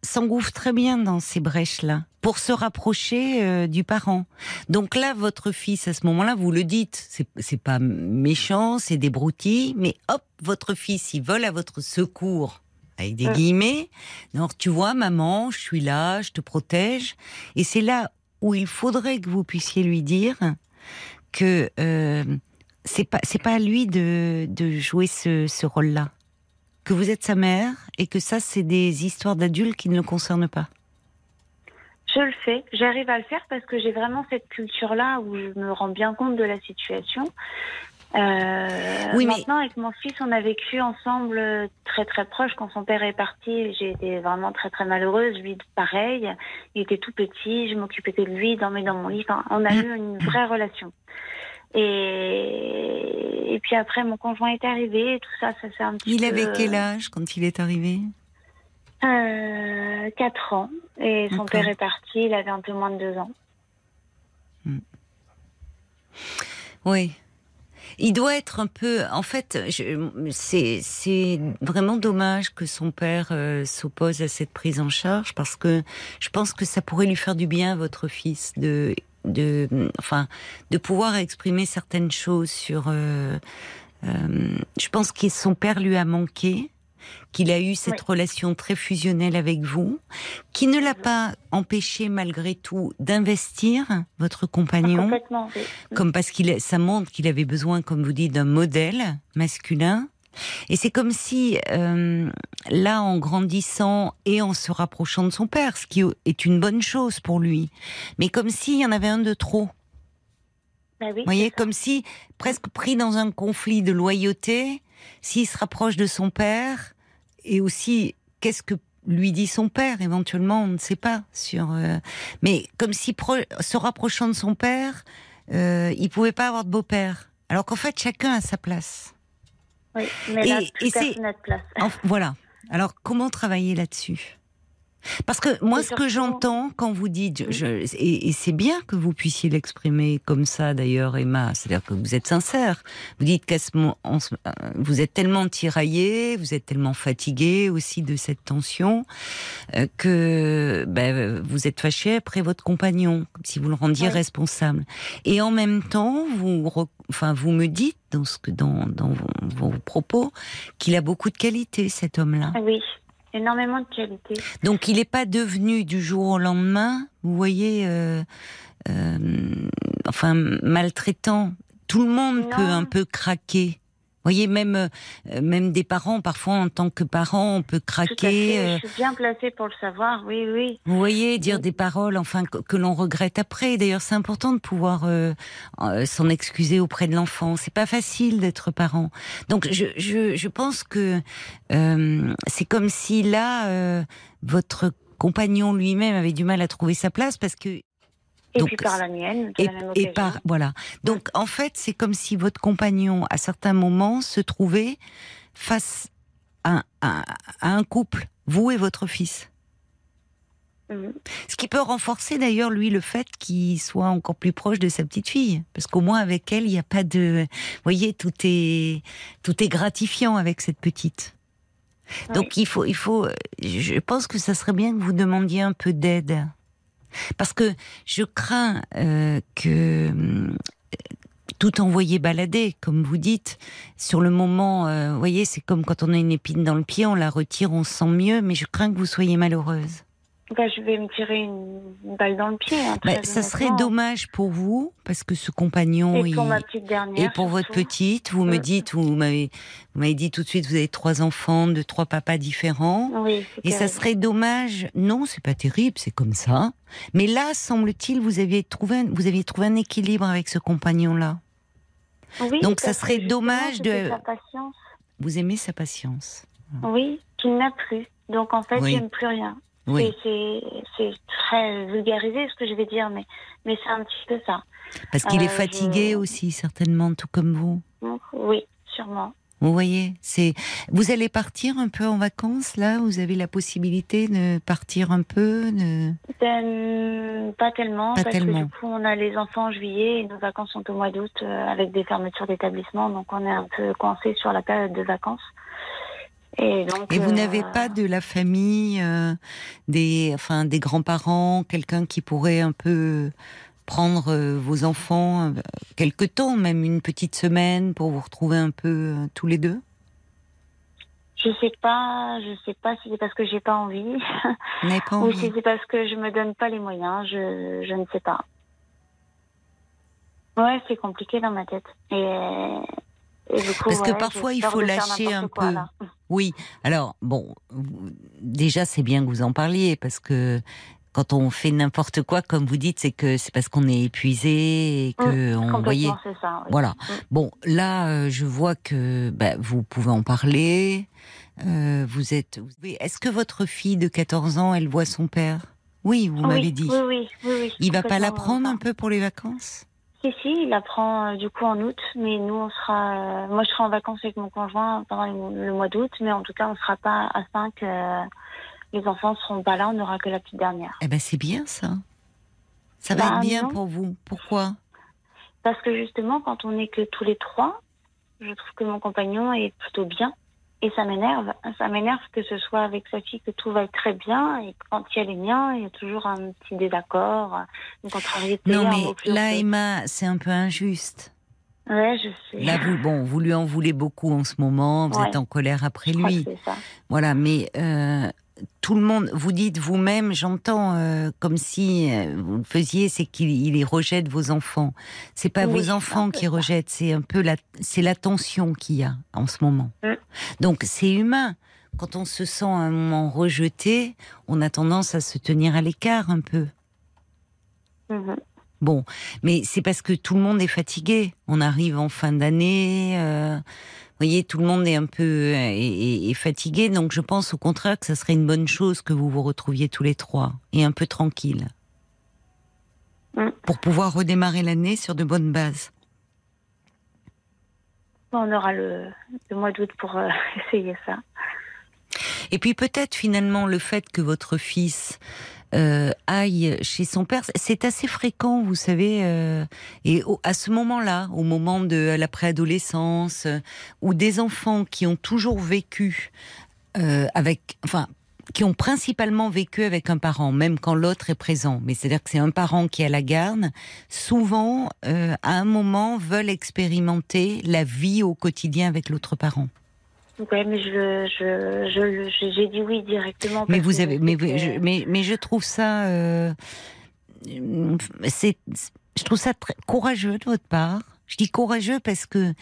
Speaker 3: s'engouffrent très bien dans ces brèches-là pour se rapprocher du parent. Donc là, votre fils, à ce moment-là, vous le dites, c'est pas méchant, c'est des broutilles, mais hop, votre fils, il vole à votre secours avec des guillemets. Donc tu vois, maman, je suis là, je te protège. Et c'est là où il faudrait que vous puissiez lui dire que euh, c'est pas c'est pas à lui de, de jouer ce, ce rôle-là, que vous êtes sa mère et que ça c'est des histoires d'adultes qui ne le concernent pas.
Speaker 4: Je le fais, j'arrive à le faire parce que j'ai vraiment cette culture-là où je me rends bien compte de la situation. Euh, oui, maintenant, avec mon fils, on a vécu ensemble euh, très très proche. Quand son père est parti, j'ai été vraiment très très malheureuse. Lui, pareil. Il était tout petit. Je m'occupais de lui, il dormait dans mon lit. on a eu une vraie relation. Et, et puis après, mon conjoint est arrivé. Et tout ça, ça s'est un petit
Speaker 3: il
Speaker 4: peu.
Speaker 3: Il avait quel âge quand il est arrivé?
Speaker 4: Euh, 4 ans. Et son père est parti. Il avait un peu moins de 2 ans.
Speaker 3: Mmh. Oui. Il doit être un peu. En fait, c'est vraiment dommage que son père euh, s'oppose à cette prise en charge parce que je pense que ça pourrait lui faire du bien, votre fils, de, de, enfin, de pouvoir exprimer certaines choses sur. Euh, euh, je pense que son père lui a manqué qu'il a eu cette relation très fusionnelle avec vous, qui ne l'a pas empêché malgré tout d'investir votre compagnon, comme parce qu'il ça montre qu'il avait besoin, comme vous dites, d'un modèle masculin. Et c'est comme si, euh, là, en grandissant et en se rapprochant de son père, ce qui est une bonne chose pour lui, mais comme s'il y en avait un de trop.
Speaker 4: Bah
Speaker 3: vous voyez, comme si, presque pris dans un conflit de loyauté, s'il se rapproche de son père, et aussi qu'est-ce que lui dit son père? Éventuellement, on ne sait pas sur. Euh, mais comme si se rapprochant de son père, euh, il pouvait pas avoir de beau-père. Alors qu'en fait, chacun a sa place.
Speaker 4: Oui, mais là, et, c'est notre place.
Speaker 3: voilà. Alors comment travailler là-dessus? Parce que moi, ce que j'entends quand vous dites, je, et, c'est bien que vous puissiez l'exprimer comme ça d'ailleurs, Emma, c'est-à-dire que vous êtes sincère. Vous dites qu'à ce moment, euh, vous êtes tellement tiraillé, vous êtes tellement fatigué aussi de cette tension, euh, que ben, vous êtes fâché après votre compagnon, si vous le rendiez responsable. Et en même temps, vous, enfin, vous me dites dans, ce que, dans, dans vos, vos propos qu'il a beaucoup de qualités, cet homme-là.
Speaker 4: Oui énormément de qualité.
Speaker 3: Donc il n'est pas devenu du jour au lendemain, vous voyez, euh, euh, enfin maltraitant. Tout le monde peut un peu craquer voyez, même euh, même des parents, parfois en tant que parents, on peut craquer.
Speaker 4: Euh. Je suis bien placée pour le savoir, oui, oui.
Speaker 3: Vous voyez, dire des paroles, enfin que, l'on regrette après. D'ailleurs, c'est important de pouvoir euh, s'en excuser auprès de l'enfant. C'est pas facile d'être parent. Donc, je je, je pense que c'est comme si là, votre compagnon lui-même avait du mal à trouver sa place parce que
Speaker 4: et puis par la mienne.
Speaker 3: Et, et par voilà. Donc en fait, c'est comme si votre compagnon, à certains moments, se trouvait face à, un couple, vous et votre fils. Mhm. Ce qui peut renforcer d'ailleurs lui le fait qu'il soit encore plus proche de sa petite fille, parce qu'au moins avec elle, il n'y a pas de, vous voyez, tout est tout est gratifiant avec cette petite. Donc il faut, il faut, je pense que ça serait bien que vous demandiez un peu d'aide parce que je crains euh, que euh, tout envoyer balader, comme vous dites, sur le moment, euh, vous voyez, c'est comme quand on a une épine dans le pied, on la retire, on se sent mieux, mais je crains que vous soyez malheureuse.
Speaker 4: Bah, je vais me tirer une balle dans le pied. Hein,
Speaker 3: bah, ça serait dommage pour vous, parce que ce compagnon.
Speaker 4: Et pour ma petite dernière.
Speaker 3: Et pour votre petite, vous me mm. dites, vous m'avez, dit tout de suite, vous avez trois enfants de trois papas différents.
Speaker 4: Oui,
Speaker 3: et ça serait dommage. Non, c'est pas terrible, c'est comme ça. Mais là, semble-t-il, vous aviez trouvé, vous aviez trouvé un équilibre avec ce compagnon-là.
Speaker 4: Oui,
Speaker 3: Donc ça serait dommage de.
Speaker 4: Sa patience.
Speaker 3: Vous aimez sa patience.
Speaker 4: Oui, qu'il n'a plus. Donc en fait, oui. j'aime plus rien. Oui. C'est très vulgarisé ce que je vais dire, mais, mais c'est un petit peu ça.
Speaker 3: Parce qu'il est euh, fatigué aussi, certainement, tout comme vous.
Speaker 4: Oui, sûrement.
Speaker 3: Vous voyez, c'est. Vous allez partir un peu en vacances là? Vous avez la possibilité de partir un peu de...
Speaker 4: Ben, pas tellement,
Speaker 3: Pas
Speaker 4: parce
Speaker 3: tellement.
Speaker 4: que du coup, on a les enfants en juillet et nos vacances sont au mois d'août euh, avec des fermetures d'établissements, donc on est un peu coincé sur la période de vacances. Et donc.
Speaker 3: Et vous
Speaker 4: euh,
Speaker 3: n'avez pas de la famille, euh, des, enfin, des grands-parents, quelqu'un qui pourrait un peu prendre euh, vos enfants quelque temps, même une petite semaine, pour vous retrouver un peu tous les deux?
Speaker 4: Je sais pas, je sais pas si c'est parce que j'ai pas envie
Speaker 3: pas
Speaker 4: ou
Speaker 3: envie
Speaker 4: si c'est parce que je me donne pas les moyens. Je, je ne sais pas. Ouais, c'est compliqué dans ma tête. Et, et du coup,
Speaker 3: Parce que parfois, il faut lâcher un
Speaker 4: quoi,
Speaker 3: peu.
Speaker 4: là.
Speaker 3: Oui, alors bon, déjà c'est bien que vous en parliez parce que quand on fait n'importe quoi, comme vous dites, c'est que c'est parce qu'on est épuisé et que on voyait.
Speaker 4: Ça. oui.
Speaker 3: Voilà.
Speaker 4: Mm.
Speaker 3: Bon, là, euh, je vois que bah, vous pouvez en parler. Euh, vous êtes. Est-ce que votre fille de 14 ans, elle voit son père? Oui, vous
Speaker 4: oui,
Speaker 3: m'avez dit.
Speaker 4: Oui, oui, oui, oui,
Speaker 3: Il va pas la prendre un peu pour les vacances?
Speaker 4: Si, si, il la prend euh, du coup en août, mais nous, on sera. euh, moi, je serai en vacances avec mon conjoint pendant le, le mois d'août, mais en tout cas, on sera pas à 5. les enfants seront pas là, on n'aura que la petite dernière.
Speaker 3: Eh ben, c'est bien ça. Ça va
Speaker 4: Bah,
Speaker 3: être bien
Speaker 4: non.
Speaker 3: pour vous. Pourquoi?
Speaker 4: Parce que justement, quand on n'est que tous les trois, je trouve que mon compagnon est plutôt bien. Et ça m'énerve. Ça m'énerve que ce soit avec sa fille que tout va très bien. Et quand il y a les miens, il y a toujours un petit désaccord, une contrariété.
Speaker 3: Non, mais là. Emma, c'est un peu injuste.
Speaker 4: Ouais, je sais.
Speaker 3: Là, vous, bon, vous lui en voulez beaucoup en ce moment. Vous
Speaker 4: Ouais.
Speaker 3: êtes en colère après
Speaker 4: Je crois
Speaker 3: lui.
Speaker 4: que ça.
Speaker 3: Voilà, mais euh, tout le monde, vous dites vous-même, j'entends euh, comme si euh, vous le faisiez, c'est qu'il il rejette vos enfants. C'est pas
Speaker 4: Oui,
Speaker 3: vos enfants qui
Speaker 4: ça.
Speaker 3: rejettent, c'est un peu la, c'est l'attention qu'il y a en ce moment.
Speaker 4: Mm.
Speaker 3: Donc c'est humain. Quand on se sent à un moment rejeté, on a tendance à se tenir à l'écart un peu.
Speaker 4: Mhm.
Speaker 3: Bon, mais c'est parce que tout le monde est fatigué. On arrive en fin d'année. euh, vous voyez, tout le monde est un peu euh, est, est- est fatigué. Donc, je pense au contraire que ça serait une bonne chose que vous vous retrouviez tous les trois et un peu tranquille
Speaker 4: Mm.
Speaker 3: pour pouvoir redémarrer l'année sur de bonnes bases.
Speaker 4: On aura le, le mois d'août pour euh, essayer ça.
Speaker 3: Et puis peut-être finalement le fait que votre fils euh, aille chez son père, c'est assez fréquent, vous savez. euh, et au- à ce moment-là, au moment de la préadolescence, euh, où des enfants qui ont toujours vécu euh, avec, enfin, qui ont principalement vécu avec un parent, même quand l'autre est présent. Mais c'est-à-dire que c'est un parent qui à la garde. Souvent, euh, à un moment, veulent expérimenter la vie au quotidien avec l'autre parent.
Speaker 4: Ouais, mais je, je, j'ai dit oui directement.
Speaker 3: Mais vous avez,
Speaker 4: je
Speaker 3: mais,
Speaker 4: que-
Speaker 3: je, mais, mais je trouve ça, euh, c'est, je trouve ça très courageux de votre part. Je dis courageux parce que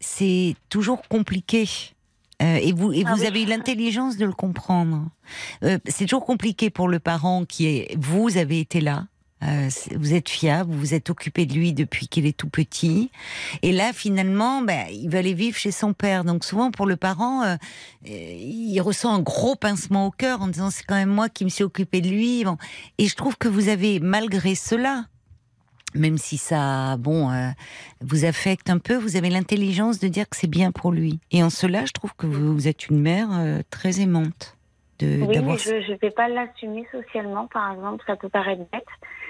Speaker 3: c'est toujours compliqué. Euh, et vous, et
Speaker 4: Ah
Speaker 3: vous
Speaker 4: oui.
Speaker 3: avez eu l'intelligence de le comprendre. Euh, c'est toujours compliqué pour le parent qui est. Vous avez été là. Euh, vous êtes fiable, vous vous êtes occupé de lui depuis qu'il est tout petit. Et là, finalement, ben, il va aller vivre chez son père. Donc souvent, pour le parent, euh, euh, il ressent un gros pincement au cœur en disant c'est quand même moi qui me suis occupé de lui. Bon. Et je trouve que vous avez, malgré cela, même si ça, bon, euh, vous affecte un peu, vous avez l'intelligence de dire que c'est bien pour lui. Et en cela, je trouve que vous, êtes une mère euh, très aimante. De,
Speaker 4: Oui, mais je ne vais pas l'assumer socialement, par exemple. Ça peut paraître bête.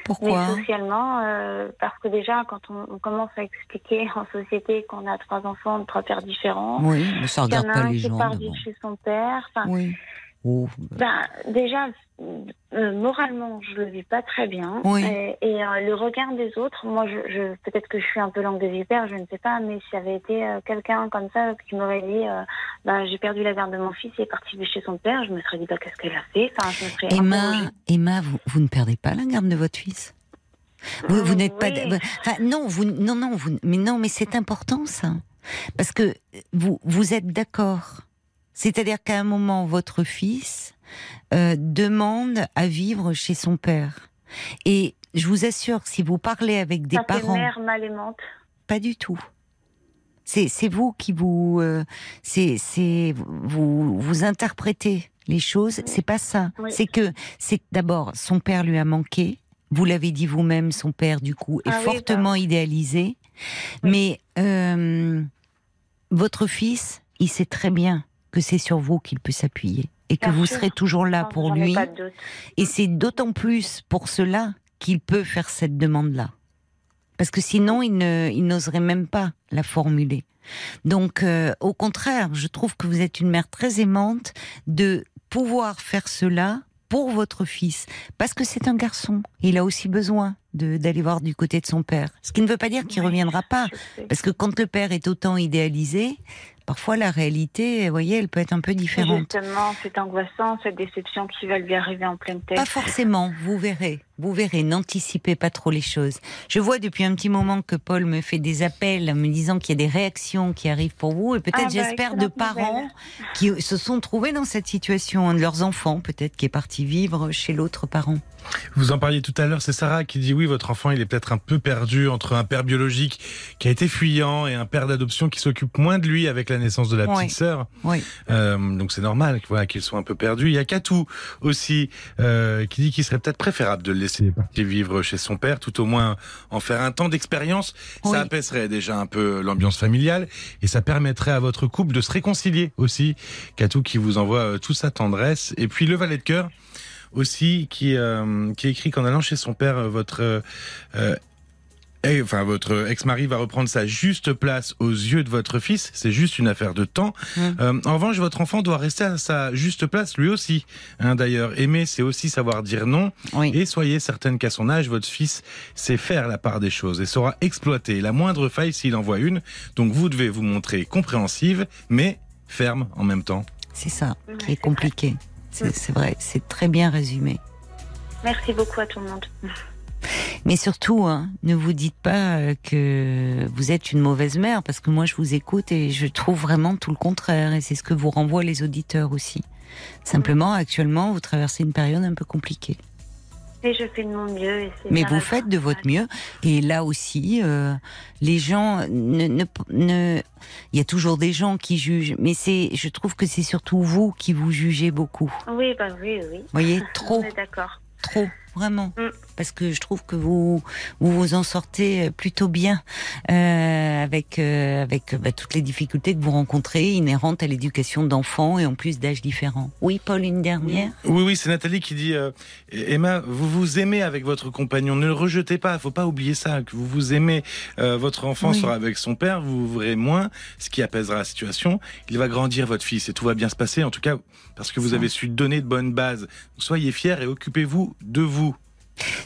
Speaker 3: Pourquoi
Speaker 4: Mais socialement, euh, parce que déjà, quand on, on commence à expliquer en société qu'on a trois enfants de trois pères différents,
Speaker 3: Oui, mais ça
Speaker 4: qu'il y en
Speaker 3: regarde
Speaker 4: a
Speaker 3: pas
Speaker 4: un
Speaker 3: les
Speaker 4: qui
Speaker 3: gens.
Speaker 4: part chez son père,
Speaker 3: Oui. Oh,
Speaker 4: ben, déjà, euh, moralement, je le vis pas très bien.
Speaker 3: Oui.
Speaker 4: Et, et, euh, le regard des autres, moi, je, je peut-être que je suis un peu langue de vipère, je ne sais pas, mais s'il y avait été euh, quelqu'un comme ça qui m'aurait dit, euh, ben, j'ai perdu la garde de mon fils, il est parti chez son père, je me serais dit, bah, qu'est-ce qu'elle a fait? Enfin, je me serais
Speaker 3: Emma. Emma vous, vous ne perdez pas la garde de votre fils? Vous, vous n'êtes pas.
Speaker 4: oui.
Speaker 3: Enfin, non, vous, non, non, vous, mais non, mais c'est important ça, parce que vous, vous êtes d'accord. C'est-à-dire qu'à un moment, votre fils euh, demande à vivre chez son père, et je vous assure, si vous parlez avec des
Speaker 4: Ça
Speaker 3: parents,
Speaker 4: mère mal aimante.
Speaker 3: pas du tout. C'est c'est vous qui vous euh, c'est c'est vous vous interprétez les choses. C'est pas ça.
Speaker 4: Oui.
Speaker 3: C'est que c'est d'abord son père lui a manqué. Vous l'avez dit vous-même, son père du coup est
Speaker 4: Ah oui,
Speaker 3: fortement idéalisé.
Speaker 4: Oui.
Speaker 3: Mais euh, votre fils il sait très bien que c'est sur vous qu'il peut s'appuyer et que vous serez toujours là
Speaker 4: Non,
Speaker 3: pour lui.
Speaker 4: pas de doute.
Speaker 3: Et c'est d'autant plus pour cela qu'il peut faire cette demande-là. Parce que sinon, il ne- il n'oserait même pas la formuler. Donc, euh, au contraire, je trouve que vous êtes une mère très aimante de pouvoir faire cela pour votre fils. Parce que c'est un garçon. Il a aussi besoin de- d'aller voir du côté de son père. Ce qui ne veut pas dire qu'il
Speaker 4: Oui,
Speaker 3: reviendra pas. Parce que quand le père est autant idéalisé, parfois la réalité, vous voyez, elle peut être un peu différente.
Speaker 4: Justement, c'est angoissant, cette déception qui va lui arriver en pleine tête.
Speaker 3: Pas forcément, vous verrez. Vous verrez, n'anticipez pas trop les choses. Je vois depuis un petit moment que Paul me fait des appels me disant qu'il y a des réactions qui arrivent pour vous et peut-être
Speaker 4: Ah bah,
Speaker 3: j'espère de parents
Speaker 4: nouvelle.
Speaker 3: qui se sont trouvés dans cette situation, un de leurs enfants peut-être qui est parti vivre chez l'autre parent.
Speaker 5: Vous en parliez tout à l'heure, c'est Sarah qui dit oui, votre enfant il est peut-être un peu perdu entre un père biologique qui a été fuyant et un père d'adoption qui s'occupe moins de lui avec la naissance de la petite sœur.
Speaker 3: Oui.
Speaker 5: Euh, donc c'est normal voilà, qu'il soit un peu perdu. Il y a Katou aussi euh, qui dit qu'il serait peut-être préférable de le laisser partir vivre chez son père, tout au moins en faire un temps d'expérience.
Speaker 3: Oui.
Speaker 5: Ça apaiserait déjà un peu l'ambiance familiale et ça permettrait à votre couple de se réconcilier aussi. Katou qui vous envoie euh, toute sa tendresse. Et puis le valet de cœur aussi qui, euh, qui écrit qu'en allant chez son père, euh, votre euh, enfin, votre ex-mari va reprendre sa juste place aux yeux de votre fils. C'est juste une affaire de temps.
Speaker 3: Mm.
Speaker 5: Euh, en revanche, votre enfant doit rester à sa juste place, lui aussi. Hein, D'ailleurs, aimer, c'est aussi savoir dire non.
Speaker 3: Oui.
Speaker 5: Et soyez certaine qu'à son âge, votre fils sait faire la part des choses et saura exploiter la moindre faille s'il en voit une. Donc, vous devez vous montrer compréhensive, mais ferme en même temps.
Speaker 3: C'est ça qui est compliqué. C'est vrai, c'est très bien résumé.
Speaker 4: Merci beaucoup à tout le monde.
Speaker 3: Mais surtout, hein, ne vous dites pas euh, que vous êtes une mauvaise mère, parce que moi je vous écoute et je trouve vraiment tout le contraire, et c'est ce que vous renvoient les auditeurs aussi. Simplement, actuellement, vous traversez une période un peu compliquée.
Speaker 4: Et je fais de mon mieux. Et
Speaker 3: Mais vous faites de votre mieux. Et là aussi, euh, les gens ne, ne, ne- il y a toujours des gens qui jugent, mais c'est, je trouve que c'est surtout vous qui vous jugez beaucoup.
Speaker 4: Oui, bah oui, oui.
Speaker 3: Vous voyez, trop,
Speaker 4: d'accord.
Speaker 3: trop, vraiment.
Speaker 4: Mm.
Speaker 3: Parce que je trouve que vous vous, vous en sortez plutôt bien euh, avec euh, avec bah, toutes les difficultés que vous rencontrez inhérentes à l'éducation d'enfants et en plus d'âges différents. Oui, Paul, une dernière.
Speaker 5: Oui, oui, c'est Nathalie qui dit euh, Emma, vous vous aimez avec votre compagnon, ne le rejetez pas, faut pas oublier ça, que vous vous aimez. Euh, votre enfant
Speaker 3: Oui.
Speaker 5: sera avec son père, vous vous verrez moins, ce qui apaisera la situation. Il va grandir, votre fils, et tout va bien se passer, en tout cas, parce que vous
Speaker 3: Ça.
Speaker 5: avez su donner de bonnes bases. Soyez fiers et occupez-vous de vous.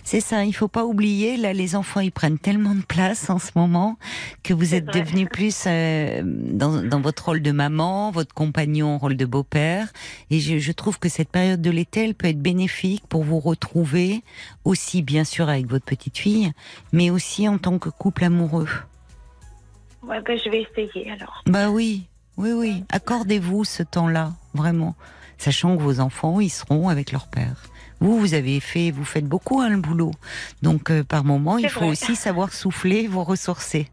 Speaker 3: C'est ça, il faut pas oublier, là, les enfants, ils prennent tellement de place en ce moment que vous êtes devenu plus euh, dans, dans votre rôle de maman, votre compagnon, rôle de beau-père. Et je, je trouve que cette période de l'été, elle peut être bénéfique pour vous retrouver, aussi bien sûr avec votre petite fille, mais aussi en tant que couple amoureux.
Speaker 4: Ouais, bah, je vais essayer alors.
Speaker 3: Bah oui, oui, oui. Accordez-vous ce temps-là, vraiment. Sachant que vos enfants, ils seront avec leur père. Vous, vous avez fait, vous faites beaucoup hein, le boulot. Donc, euh, par moment, il faut
Speaker 4: vrai.
Speaker 3: aussi savoir souffler, vous ressourcer.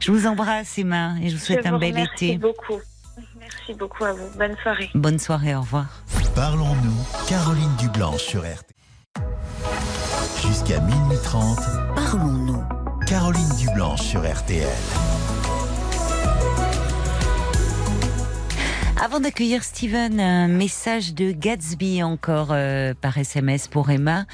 Speaker 3: Je vous embrasse, Emma, et je vous souhaite
Speaker 4: je
Speaker 3: un
Speaker 4: vous
Speaker 3: bel été.
Speaker 4: beaucoup. Merci beaucoup à vous. Bonne soirée.
Speaker 3: Bonne soirée, au revoir.
Speaker 1: Parlons-nous, Caroline Dublanche sur RTL. Jusqu'à minuit 30,
Speaker 2: Parlons-nous.
Speaker 1: Caroline Dublanche sur RTL.
Speaker 3: Avant d'accueillir Steven, un message de Gatsby encore euh, par SMS pour Emma,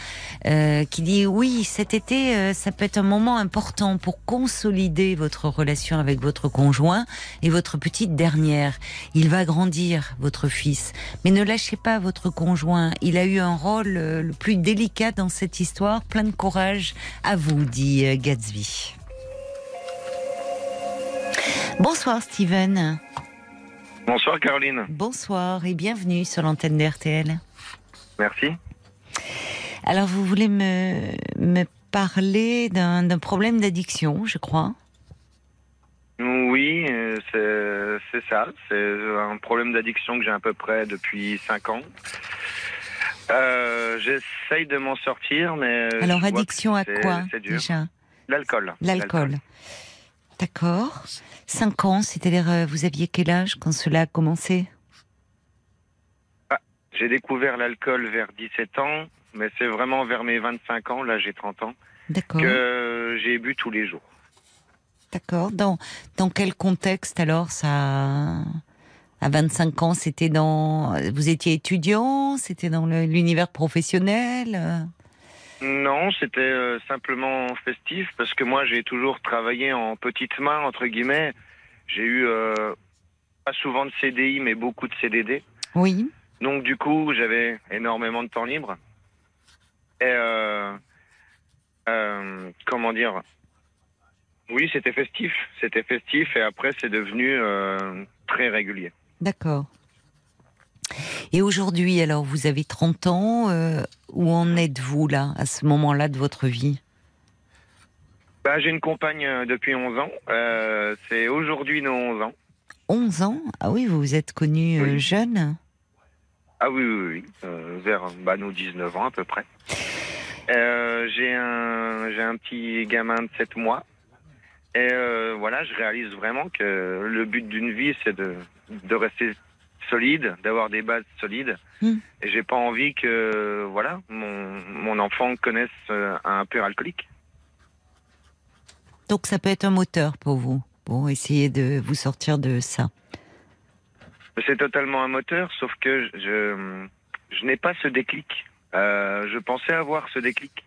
Speaker 3: euh, qui dit oui, cet été, euh, ça peut être un moment important pour consolider votre relation avec votre conjoint et votre petite dernière. Il va grandir, votre fils, mais ne lâchez pas votre conjoint. Il a eu un rôle le plus délicat dans cette histoire. Plein de courage à vous, dit Gatsby. Bonsoir Steven.
Speaker 6: Bonsoir Caroline,
Speaker 3: Bonsoir et bienvenue sur l'antenne de RTL.
Speaker 6: merci.
Speaker 3: Alors, vous voulez me, me parler d'un problème d'addiction, je crois.
Speaker 6: Oui, euh, c'est ça. C'est un problème d'addiction que j'ai à peu près depuis 5 ans. Euh, J'essaye de m'en sortir, mais...
Speaker 3: Alors, addiction à quoi déjà?
Speaker 6: L'alcool.
Speaker 3: L'alcool. D'accord. Cinq ans, c'est-à-dire euh, vous aviez quel âge quand cela a commencé?
Speaker 6: J'ai découvert l'alcool vers 17 ans, mais c'est vraiment vers mes 25 ans, là j'ai 30 ans, que j'ai bu tous les jours.
Speaker 3: D'accord. Dans, dans quel contexte alors ça À 25 ans, c'était dans. Vous étiez étudiant C'était dans l'univers professionnel?
Speaker 6: Non, c'était euh, simplement festif parce que moi j'ai toujours travaillé en petites mains entre guillemets. J'ai eu euh, pas souvent de CDI mais beaucoup de CDD.
Speaker 3: Oui.
Speaker 6: Donc du coup j'avais énormément de temps libre. Et euh, euh, comment dire? Oui, c'était festif, c'était festif et après c'est devenu euh, très régulier.
Speaker 3: D'accord. Et aujourd'hui, alors, vous avez 30 ans. euh, où en êtes-vous là, à ce moment-là de votre vie?
Speaker 6: Bah, j'ai une compagne euh, depuis 11 ans. Euh, c'est aujourd'hui nos 11 ans.
Speaker 3: 11 ans? Ah oui, vous vous êtes connu
Speaker 6: Oui.
Speaker 3: jeune
Speaker 6: Ah oui, oui, oui. Euh, vers bah, nos 19 ans à peu près. J'ai un, j'ai un petit gamin de 7 mois. Et voilà, je réalise vraiment que le but d'une vie, c'est de, de rester solide, d'avoir des bases solides.
Speaker 3: Hmm.
Speaker 6: Et j'ai pas envie que voilà mon, mon enfant connaisse euh, un père alcoolique.
Speaker 3: Donc ça peut être un moteur pour vous, pour essayer de vous sortir de ça.
Speaker 6: C'est totalement un moteur, sauf que je, je n'ai pas ce déclic. Euh, je pensais avoir ce déclic.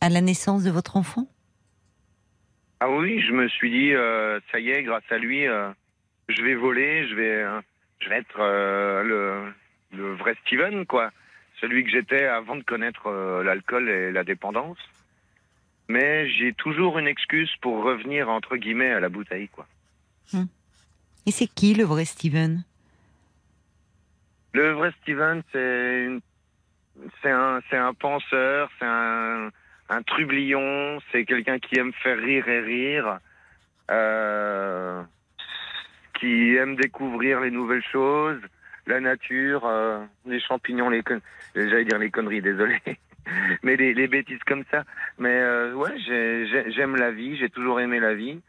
Speaker 3: À la naissance de votre enfant?
Speaker 6: Ah oui, je me suis dit, euh, ça y est, grâce à lui, euh, je vais voler, je vais, euh, je vais être euh, le, le vrai Steven, quoi. Celui que j'étais avant de connaître euh, l'alcool et la dépendance. Mais j'ai toujours une excuse pour revenir, entre guillemets, à la bouteille, quoi.
Speaker 3: Et c'est qui le vrai Steven?
Speaker 6: Le vrai Steven, c'est une- c'est un, c'est un penseur, c'est un, un trublion, c'est quelqu'un qui aime faire rire et rire, euh, qui aime découvrir les nouvelles choses, la nature, euh, les champignons, les j'allais dire les conneries, désolé, mais les, bêtises comme ça. Mais euh, ouais, j'ai- j'ai- j'aime la vie, j'ai toujours aimé la vie,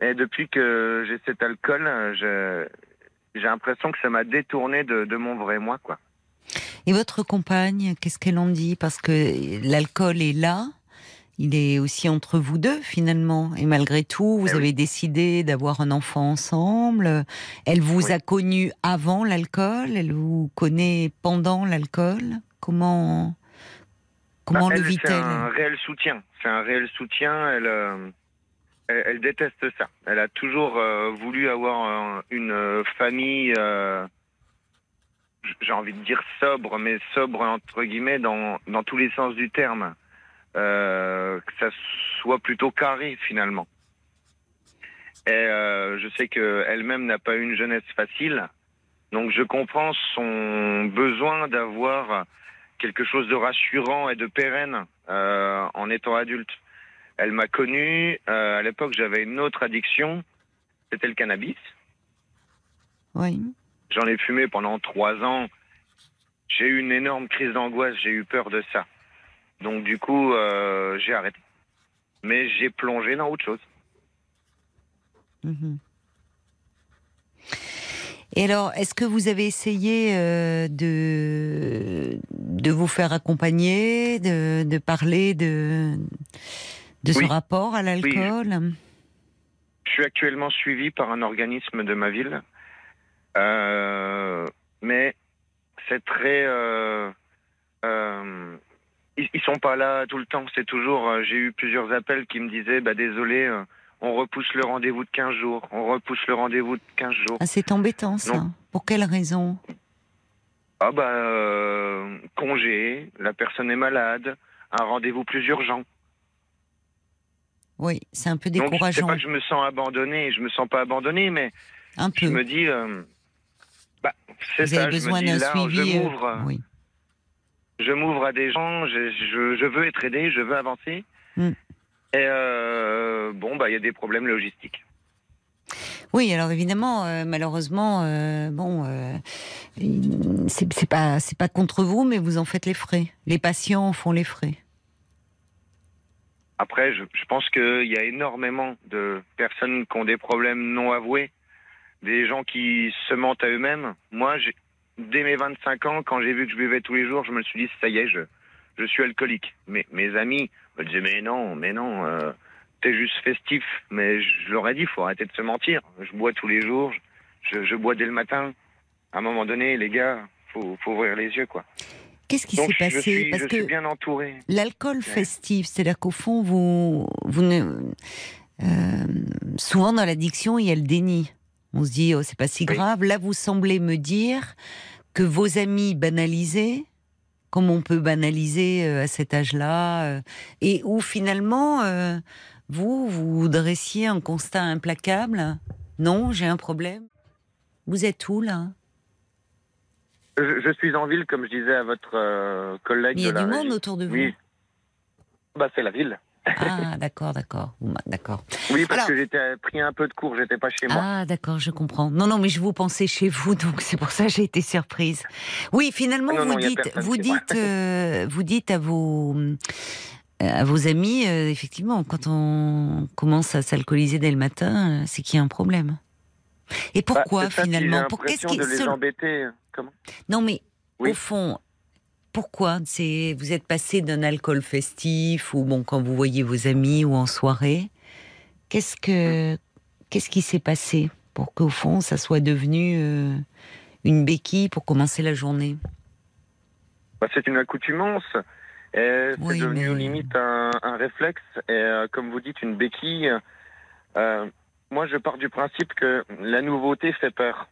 Speaker 6: et depuis que j'ai cet alcool, j'ai l'impression que ça m'a détourné de, de mon vrai moi, quoi.
Speaker 3: Et votre compagne, qu'est-ce qu'elle en dit? Parce que l'alcool est là, il est aussi entre vous deux finalement. Et malgré tout, vous
Speaker 6: Eh oui.
Speaker 3: avez décidé d'avoir un enfant ensemble. Elle vous
Speaker 6: Oui.
Speaker 3: a connu avant l'alcool, elle vous connaît pendant l'alcool? Comment comment
Speaker 6: Bah,
Speaker 3: le
Speaker 6: elle, C'est
Speaker 3: vit-elle?
Speaker 6: un réel soutien. C'est un réel soutien. Elle, euh, elle, elle déteste ça. Elle a toujours euh, voulu avoir euh, une famille. j'ai envie de dire sobre, mais sobre entre guillemets dans, dans tous les sens du terme. Euh, que ça soit plutôt carré finalement. Et euh, je sais qu'elle-même n'a pas eu une jeunesse facile, donc je comprends son besoin d'avoir quelque chose de rassurant et de pérenne euh, en étant adulte. Elle m'a connu, à l'époque j'avais une autre addiction, c'était le cannabis.
Speaker 3: Oui.
Speaker 6: J'en ai fumé pendant trois ans. J'ai eu une énorme crise d'angoisse, j'ai eu peur de ça. Donc du coup, euh, j'ai arrêté. Mais j'ai plongé dans autre chose.
Speaker 3: Mhm. Et alors, est-ce que vous avez essayé euh, de, de vous faire accompagner, de, de parler de, de ce rapport à l'alcool?
Speaker 6: Je suis actuellement suivi par un organisme de ma ville. Euh, mais c'est très... Ils, ils sont pas là tout le temps. C'est toujours... euh, J'ai eu plusieurs appels qui me disaient, bah, désolé, euh, on repousse le rendez-vous de 15 jours. On repousse le rendez-vous de 15 jours.
Speaker 3: Ah, C'est embêtant, ça.
Speaker 6: Non.
Speaker 3: Pour quelle raison?
Speaker 6: Ah bah euh, congé, la personne est malade, un rendez-vous plus urgent.
Speaker 3: Oui, c'est un peu
Speaker 6: Donc c'est
Speaker 3: décourageant.
Speaker 6: pas que je me sens abandonné, je me sens pas abandonné, mais
Speaker 3: Un
Speaker 6: je me dis, euh, bah c'est
Speaker 3: Vous
Speaker 6: ça,
Speaker 3: avez
Speaker 6: je me
Speaker 3: besoin
Speaker 6: dis
Speaker 3: d'un
Speaker 6: là,
Speaker 3: suivi.
Speaker 6: je
Speaker 3: euh,
Speaker 6: m'ouvre,
Speaker 3: oui.
Speaker 6: Je m'ouvre à des gens, je, je, je veux être aidé, je veux avancer.
Speaker 3: Mm.
Speaker 6: Et euh, bon bah il y a des problèmes logistiques.
Speaker 3: Oui, alors évidemment, euh, malheureusement, euh, bon, c'est pas c'est pas contre vous, mais vous en faites les frais. Les patients en font les frais.
Speaker 6: Après, je, je pense qu'il y a énormément de personnes qui ont des problèmes non avoués, des gens qui se mentent à eux-mêmes. Moi, j'ai- dès mes 25 ans, quand j'ai vu que je buvais tous les jours, je me suis dit, ça y est, je, je suis alcoolique. Mais mes amis me disaient, mais non, mais non, euh, t'es juste festif. Mais je leur ai dit, faut arrêter de se mentir. Je bois tous les jours, je, je bois dès le matin. À un moment donné, les gars, faut, faut ouvrir les yeux, quoi.
Speaker 3: Qu'est-ce qui s'est passé
Speaker 6: suis,
Speaker 3: Parce
Speaker 6: je
Speaker 3: que
Speaker 6: suis bien entouré.
Speaker 3: l'alcool festif, c'est-à-dire qu'au fond, vous, vous ne, euh, souvent dans l'addiction, il y a le déni. On se dit, oh, c'est pas si
Speaker 6: Oui.
Speaker 3: grave. Là, vous semblez me dire que vos amis banalisaient, comme on peut banaliser euh, à cet âge-là, euh, et où finalement, euh, vous, vous dressiez un constat implacable. Non, j'ai un problème. Vous êtes où là?
Speaker 6: Je, je suis en ville, comme je disais à votre euh, collègue.
Speaker 3: Mais il y a
Speaker 6: de la
Speaker 3: du monde
Speaker 6: régie.
Speaker 3: autour de vous.
Speaker 6: Oui. Bah, c'est la ville.
Speaker 3: Ah, d'accord, d'accord, m'a- d'accord.
Speaker 6: Oui, parce
Speaker 3: Alors-
Speaker 6: que j'étais pris un peu de cours, j'étais pas chez moi.
Speaker 3: Ah, d'accord, je comprends. Non, non, mais je vous pensais chez vous, donc c'est pour ça que j'ai été surprise. Oui, finalement,
Speaker 6: Ah non,
Speaker 3: vous
Speaker 6: non,
Speaker 3: dites, vous dites, euh, vous dites à vos euh, à vos amis, euh, effectivement, quand on commence à s'alcooliser dès le matin, c'est qu'il y a un problème. Et
Speaker 6: Bah,
Speaker 3: pourquoi
Speaker 6: ça,
Speaker 3: finalement? Pour qu'est-ce qui
Speaker 6: de les embêter. Comment?
Speaker 3: Non, mais
Speaker 6: Oui.
Speaker 3: au fond, pourquoi C'est vous êtes passé d'un alcool festif ou bon quand vous voyez vos amis ou en soirée. Qu'est-ce que qu'est-ce qui s'est passé pour qu'au fond ça soit devenu euh, une béquille pour commencer la journée?
Speaker 6: Bah, c'est une accoutumance. Et
Speaker 3: Oui,
Speaker 6: c'est devenu
Speaker 3: mais-
Speaker 6: limite un, un réflexe. Et euh, comme vous dites, une béquille. Euh, moi, je pars du principe que la nouveauté fait peur.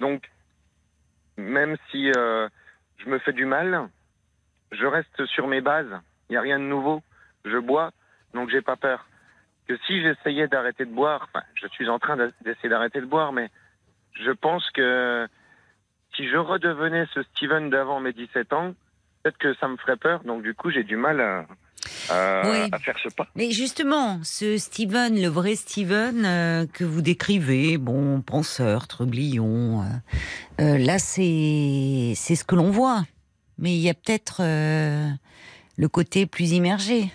Speaker 6: Donc, même si euh, je me fais du mal, je reste sur mes bases. Il n'y a rien de nouveau. Je bois, donc j'ai pas peur. Que si j'essayais d'arrêter de boire, enfin, je suis en train de- d'essayer d'arrêter de boire, mais je pense que si je redevenais ce Steven d'avant mes 17 ans, peut-être que ça me ferait peur. Donc du coup, j'ai du mal à, à-
Speaker 3: Oui.
Speaker 6: à faire ce pas.
Speaker 3: Mais justement, ce Steven, le vrai Steven euh, que vous décrivez, bon, penseur, trublion, euh, euh, là c'est c'est ce que l'on voit. Mais il y a peut-être euh, le côté plus immergé.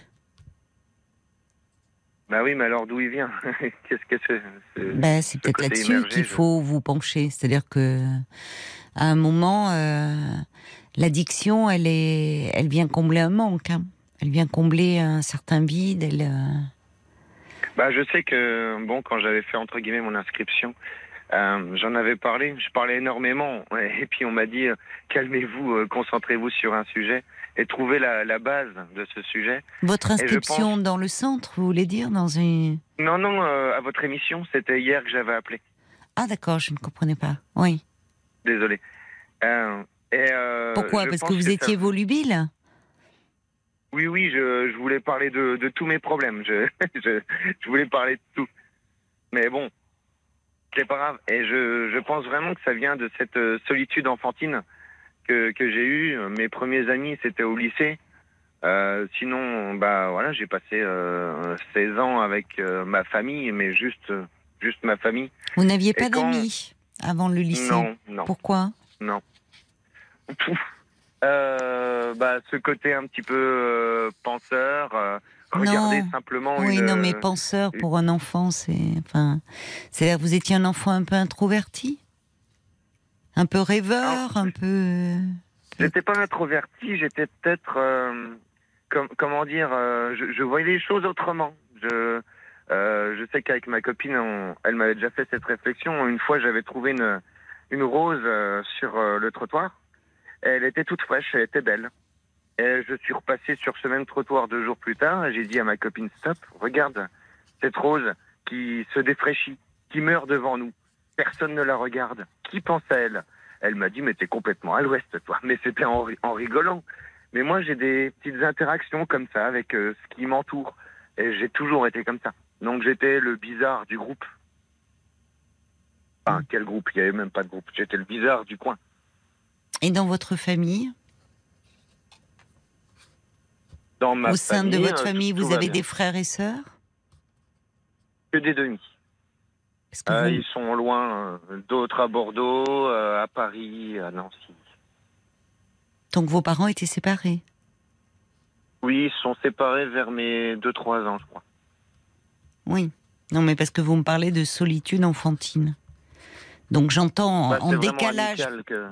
Speaker 6: Bah oui, mais alors d'où il vient Qu'est-ce que c'est c'est-
Speaker 3: Ben, c'est
Speaker 6: ce
Speaker 3: peut-être là-dessus qu'il
Speaker 6: je-
Speaker 3: faut vous pencher. C'est-à-dire que à un moment, euh, l'addiction, elle est, elle vient combler un manque. hein. Elle vient combler un certain vide. Elle, euh,
Speaker 6: Bah, je sais que, bon, quand j'avais fait, entre guillemets, mon inscription, euh, j'en avais parlé, je parlais énormément, et puis on m'a dit, euh, calmez-vous, euh, concentrez-vous sur un sujet, et trouvez la, la base de ce sujet.
Speaker 3: Votre inscription dans le centre, vous voulez dire dans une
Speaker 6: Non, non, à votre émission, c'était hier que j'avais appelé,
Speaker 3: Ah d'accord, je ne comprenais pas. Oui.
Speaker 6: désolé. Et,
Speaker 3: Pourquoi? Parce que vous étiez volubile?
Speaker 6: Oui, oui, je, je voulais parler de, de tous mes problèmes. Je, je, je voulais parler de tout. Mais bon, c'est pas grave. Et je, je pense vraiment que ça vient de cette euh, solitude enfantine que, que j'ai eue. Mes premiers amis, c'était au lycée. Euh, sinon, bah voilà, j'ai passé euh, 16 ans avec euh, ma famille, mais juste, juste ma famille.
Speaker 3: Vous n'aviez pas
Speaker 6: quand-
Speaker 3: d'amis avant le lycée?
Speaker 6: Non, non,
Speaker 3: Pourquoi?
Speaker 6: Non. Pouf. Euh, bah, ce côté un petit peu euh, penseur, euh, regarder
Speaker 3: Non.
Speaker 6: simplement
Speaker 3: Oui,
Speaker 6: une,
Speaker 3: non, mais
Speaker 6: euh,
Speaker 3: penseur pour un enfant, c'est enfin, c'est-à-dire vous étiez un enfant un peu introverti, un peu rêveur, un peu.
Speaker 6: J'étais pas introverti, j'étais peut-être, euh, com- comment dire, euh, je, je voyais les choses autrement. Je, euh, je sais qu'avec ma copine, on- elle m'avait déjà fait cette réflexion. Une fois, j'avais trouvé une, une rose euh, sur euh, le trottoir. Elle était toute fraîche, elle était belle. Et je suis repassé sur ce même trottoir deux jours plus tard. et J'ai dit à ma copine, stop, regarde cette rose qui se défraîchit, qui meurt devant nous. Personne ne la regarde. Qui pense à elle? Elle m'a dit, mais t'es complètement à l'ouest, toi. Mais c'était en, en rigolant. Mais moi, j'ai des petites interactions comme ça avec euh, ce qui m'entoure. Et j'ai toujours été comme ça. Donc j'étais le bizarre du groupe. Enfin, quel groupe? Il n'y avait même pas de groupe. J'étais le bizarre du coin.
Speaker 3: Et dans votre famille,
Speaker 6: Dans ma
Speaker 3: au sein de votre
Speaker 6: euh,
Speaker 3: famille,
Speaker 6: tout
Speaker 3: vous avez des frères et sœurs
Speaker 6: Que des demi.
Speaker 3: Que
Speaker 6: Euh,
Speaker 3: vous-
Speaker 6: Ils sont loin. euh, D'autres à Bordeaux, euh, à Paris, à Nancy.
Speaker 3: Donc vos parents étaient séparés.
Speaker 6: Oui, ils sont séparés vers mes 2-3 ans, je crois.
Speaker 3: Oui. Non, mais parce que vous me parlez de solitude enfantine. Donc j'entends
Speaker 6: Bah,
Speaker 3: en décalage.
Speaker 6: que-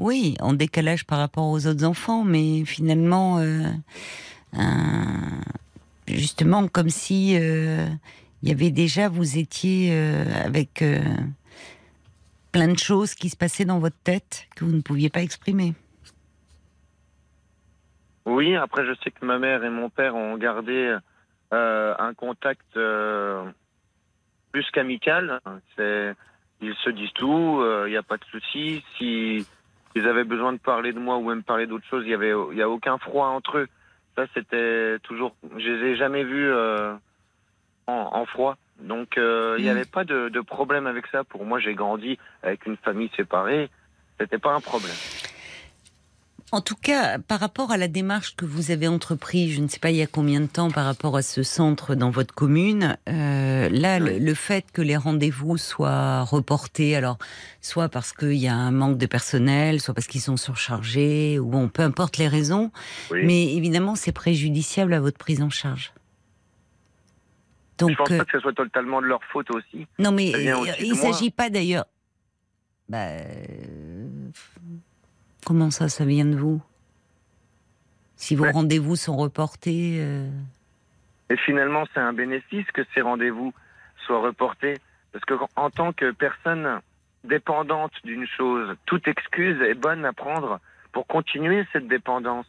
Speaker 3: Oui, en décalage par rapport aux autres enfants, mais finalement, euh, justement, comme si euh, il y avait déjà, vous étiez euh, avec plein de choses qui se passaient dans votre tête que vous ne pouviez pas exprimer.
Speaker 6: Oui, après je sais que ma mère et mon père ont gardé un contact plus qu'amical. Ils se disent tout, il n'y a pas de souci. Si ils avaient besoin de parler de moi ou même parler d'autre chose, il y avait, il y a aucun froid entre eux. Ça, c'était toujours. Je les ai jamais vus euh, en, en, froid. Donc, euh, il n'y avait pas de, de, problème avec ça. Pour moi, j'ai grandi avec une famille séparée. C'était pas un problème.
Speaker 3: En tout cas, par rapport à la démarche que vous avez entreprise, je ne sais pas il y a combien de temps par rapport à ce centre dans votre commune, euh, là, le, le, fait que les rendez-vous soient reportés, alors soit parce qu'il y a un manque de personnel, soit parce qu'ils sont surchargés, ou bon, peu importe les raisons,
Speaker 6: Oui.
Speaker 3: mais évidemment, c'est préjudiciable à votre prise en charge. Donc,
Speaker 6: je pense
Speaker 3: euh,
Speaker 6: pas que ce soit totalement de leur faute aussi.
Speaker 3: non, mais
Speaker 6: aussi
Speaker 3: il ne s'agit pas d'ailleurs. Bah, comment ça, ça vient de vous? Si vos
Speaker 6: Ouais.
Speaker 3: rendez-vous sont reportés. euh,
Speaker 6: Et finalement, c'est un bénéfice que ces rendez-vous soient reportés. Parce que en tant que personne dépendante d'une chose, toute excuse est bonne à prendre pour continuer cette dépendance.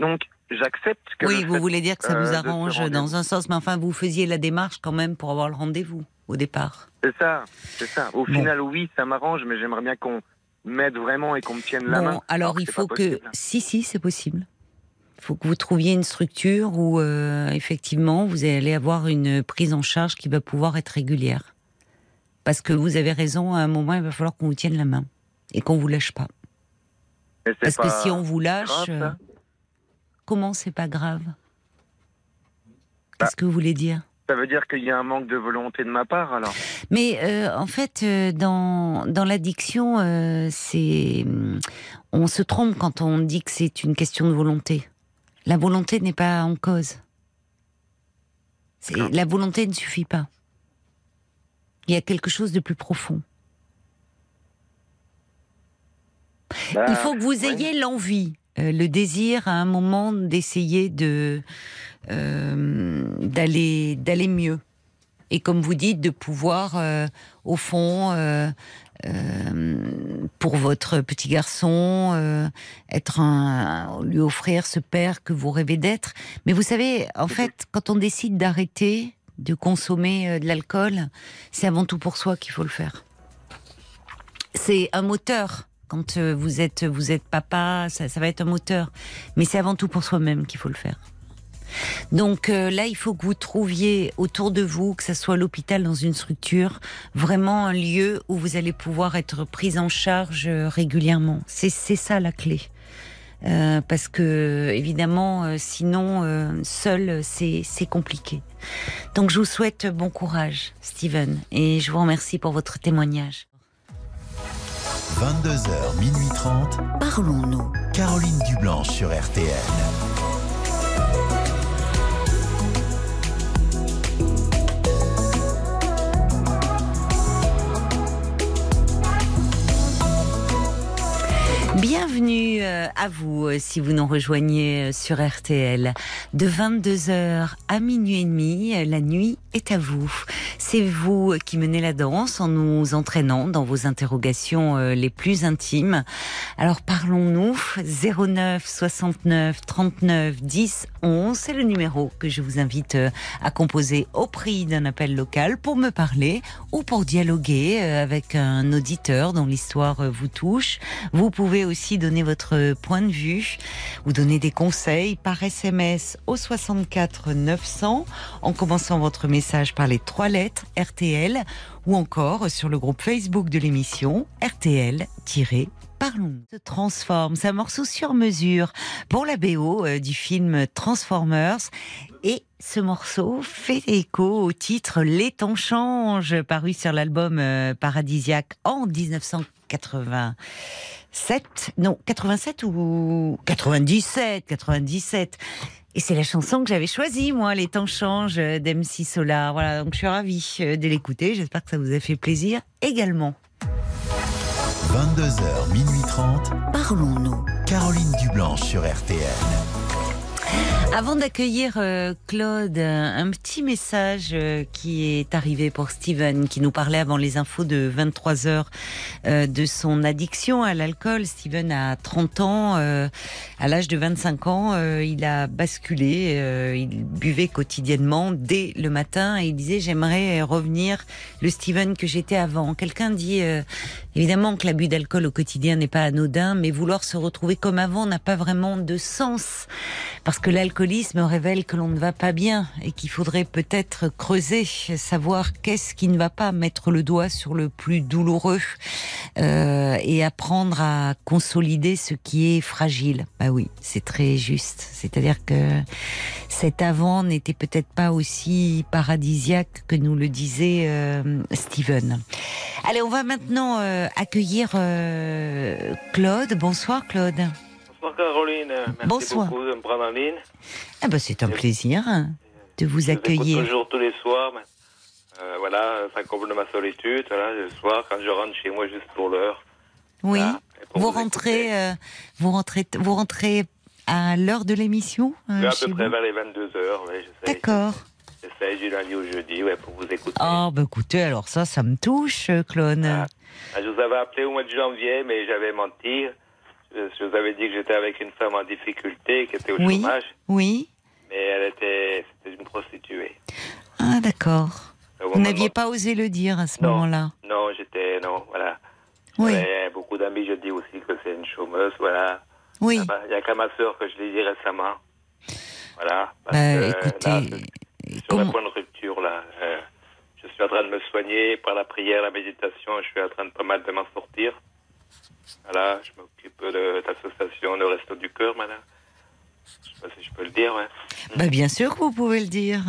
Speaker 6: Donc, j'accepte que...
Speaker 3: Oui, vous
Speaker 6: fait-
Speaker 3: voulez dire que ça
Speaker 6: euh,
Speaker 3: vous
Speaker 6: ce
Speaker 3: arrange dans un sens, mais enfin, vous faisiez la démarche quand même pour avoir le rendez-vous au départ.
Speaker 6: C'est ça, c'est ça. Au
Speaker 3: Bon.
Speaker 6: final, oui, ça m'arrange, mais j'aimerais bien qu'on m'aide vraiment et qu'on me tienne la
Speaker 3: Bon,
Speaker 6: main.
Speaker 3: alors il faut que. Si, si, c'est possible. Il faut que vous trouviez une structure où, euh, effectivement, vous allez avoir une prise en charge qui va pouvoir être régulière. Parce que vous avez raison, à un moment, il va falloir qu'on vous tienne la main et qu'on vous lâche pas. Parce que si on vous lâche,
Speaker 6: grave,
Speaker 3: euh, comment c'est pas grave?
Speaker 6: Bah.
Speaker 3: Qu'est-ce que vous voulez dire?
Speaker 6: Ça veut dire qu'il y a un manque de volonté de ma part, alors.
Speaker 3: Mais euh, en fait, euh, dans, dans l'addiction, euh, c'est hum, on se trompe quand on dit que c'est une question de volonté. La volonté n'est pas en cause. La volonté ne suffit pas. Il y a quelque chose de plus profond.
Speaker 6: Bah,
Speaker 3: Il faut que vous
Speaker 6: ouais.
Speaker 3: ayez l'envie, le désir à un moment d'essayer de euh, d'aller d'aller mieux. Et comme vous dites, de pouvoir, euh, au fond, euh, pour votre petit garçon, être un, lui offrir ce père que vous rêvez d'être. Mais vous savez, en fait, quand on décide d'arrêter de consommer de l'alcool, c'est avant tout pour soi qu'il faut le faire. C'est un moteur. Quand vous êtes vous êtes papa, ça va être un moteur. Mais c'est avant tout pour soi-même qu'il faut le faire. Donc euh, là, il faut que vous trouviez autour de vous, que ce soit l'hôpital dans une structure, vraiment un lieu où vous allez pouvoir être prise en charge euh, régulièrement. C'est ça la clé. Euh, parce que évidemment, euh, sinon, euh, seul, c'est c'est compliqué. Donc je vous souhaite bon courage, Steven, et je vous remercie pour votre témoignage.
Speaker 1: 22h, minuit 30,
Speaker 2: Parlons-nous.
Speaker 1: Caroline Dublanche sur RTL.
Speaker 3: Bienvenue euh, à vous euh, si vous nous rejoignez euh, sur RTL. De 22h à minuit et demi, la nuit est à vous. C'est vous qui menez la danse en nous entraînant dans vos interrogations les plus intimes. Alors parlons-nous 09 69 39 10 11, c'est le numéro que je vous invite à composer au prix d'un appel local pour me parler ou pour dialoguer avec un auditeur dont l'histoire vous touche. Vous pouvez aussi donner votre point de vue ou donner des conseils par SMS au 64 900 en commençant votre message par les trois lettres RTL ou encore sur le groupe Facebook de l'émission RTL- Parlons se transforme, c'est un morceau sur mesure pour la BO euh, du film Transformers. Et ce morceau fait écho au titre Les temps changent, paru sur l'album euh, Paradisiaque en 1987. Non, 87 ou 97, 97. Et c'est la chanson que j'avais choisie, moi, Les temps changent d'MC Solar. Voilà, donc je suis ravie euh, de l'écouter. J'espère que ça vous a fait plaisir également.
Speaker 1: 22h, minuit 30,
Speaker 2: Parlons-nous.
Speaker 1: Caroline Dublanche sur RTL.
Speaker 3: Avant d'accueillir euh, Claude, un petit message euh, qui est arrivé pour Steven, qui nous parlait avant les infos de 23 heures euh, de son addiction à l'alcool. Steven a 30 ans, à l'âge de 25 ans, il a basculé, il buvait quotidiennement dès le matin et il disait j'aimerais revenir le Steven que j'étais avant. Quelqu'un dit évidemment que l'abus d'alcool au quotidien n'est pas anodin, mais vouloir se retrouver comme avant n'a pas vraiment de sens parce que l'alcoolisme révèle que l'on ne va pas bien et qu'il faudrait peut-être creuser, savoir qu'est-ce qui ne va pas, mettre le doigt sur le plus douloureux euh, et apprendre à consolider ce qui est fragile. Bah oui, c'est très juste. C'est-à-dire que cet avant n'était peut-être pas aussi paradisiaque que nous le disait euh, Steven. Allez, on va maintenant euh, accueillir euh, Claude. Bonsoir Claude.
Speaker 7: Bonsoir Caroline, merci
Speaker 3: Bonsoir.
Speaker 7: beaucoup de me prendre en ligne.
Speaker 3: Ah bah c'est un plaisir hein, de vous
Speaker 7: Je
Speaker 3: accueillir.
Speaker 7: toujours tous les soirs. mais, euh, voilà, ça comble ma solitude. Voilà, le soir, quand je rentre chez moi juste pour l'heure.
Speaker 3: Oui.
Speaker 7: Voilà, et pour
Speaker 3: Vous rentrez, euh, vous rentrez, vous rentrez à l'heure de l'émission euh,
Speaker 7: à peu près
Speaker 3: vous
Speaker 7: vers les 22 heures. Ouais,
Speaker 3: D'accord.
Speaker 7: J'essaie du lundi au jeudi ouais, pour vous écouter.
Speaker 3: Oh bah écoutez, alors ça, ça me touche, euh, Clone.
Speaker 7: Ah. Ah, Je vous avais appelé au mois de janvier, mais j'avais menti. Je, vous avais dit que j'étais avec une femme en difficulté, qui était au
Speaker 3: Oui.
Speaker 7: chômage,
Speaker 3: Oui.
Speaker 7: mais elle était, c'était une prostituée.
Speaker 3: Ah d'accord.
Speaker 7: Au
Speaker 3: Vous n'aviez pas osé le dire à ce moment-là.
Speaker 7: Non, j'étais, non, voilà.
Speaker 3: Oui.
Speaker 7: J'avais beaucoup d'amis, je dis aussi que c'est une chômeuse, voilà.
Speaker 3: Oui.
Speaker 7: Il n'y a qu'à ma sœur que je l'ai dit récemment. Voilà. Parce
Speaker 3: Bah,
Speaker 7: que,
Speaker 3: écoutez,
Speaker 7: là, sur
Speaker 3: comment-
Speaker 7: le point de rupture, là. euh, suis en train de me soigner par la prière, la méditation. Je suis en train de pas mal de m'en sortir. Voilà, je m'occupe de l'association Le Resto du Cœur, madame. Je sais pas si je peux le dire, ouais.
Speaker 3: Bah bien sûr que vous pouvez le dire.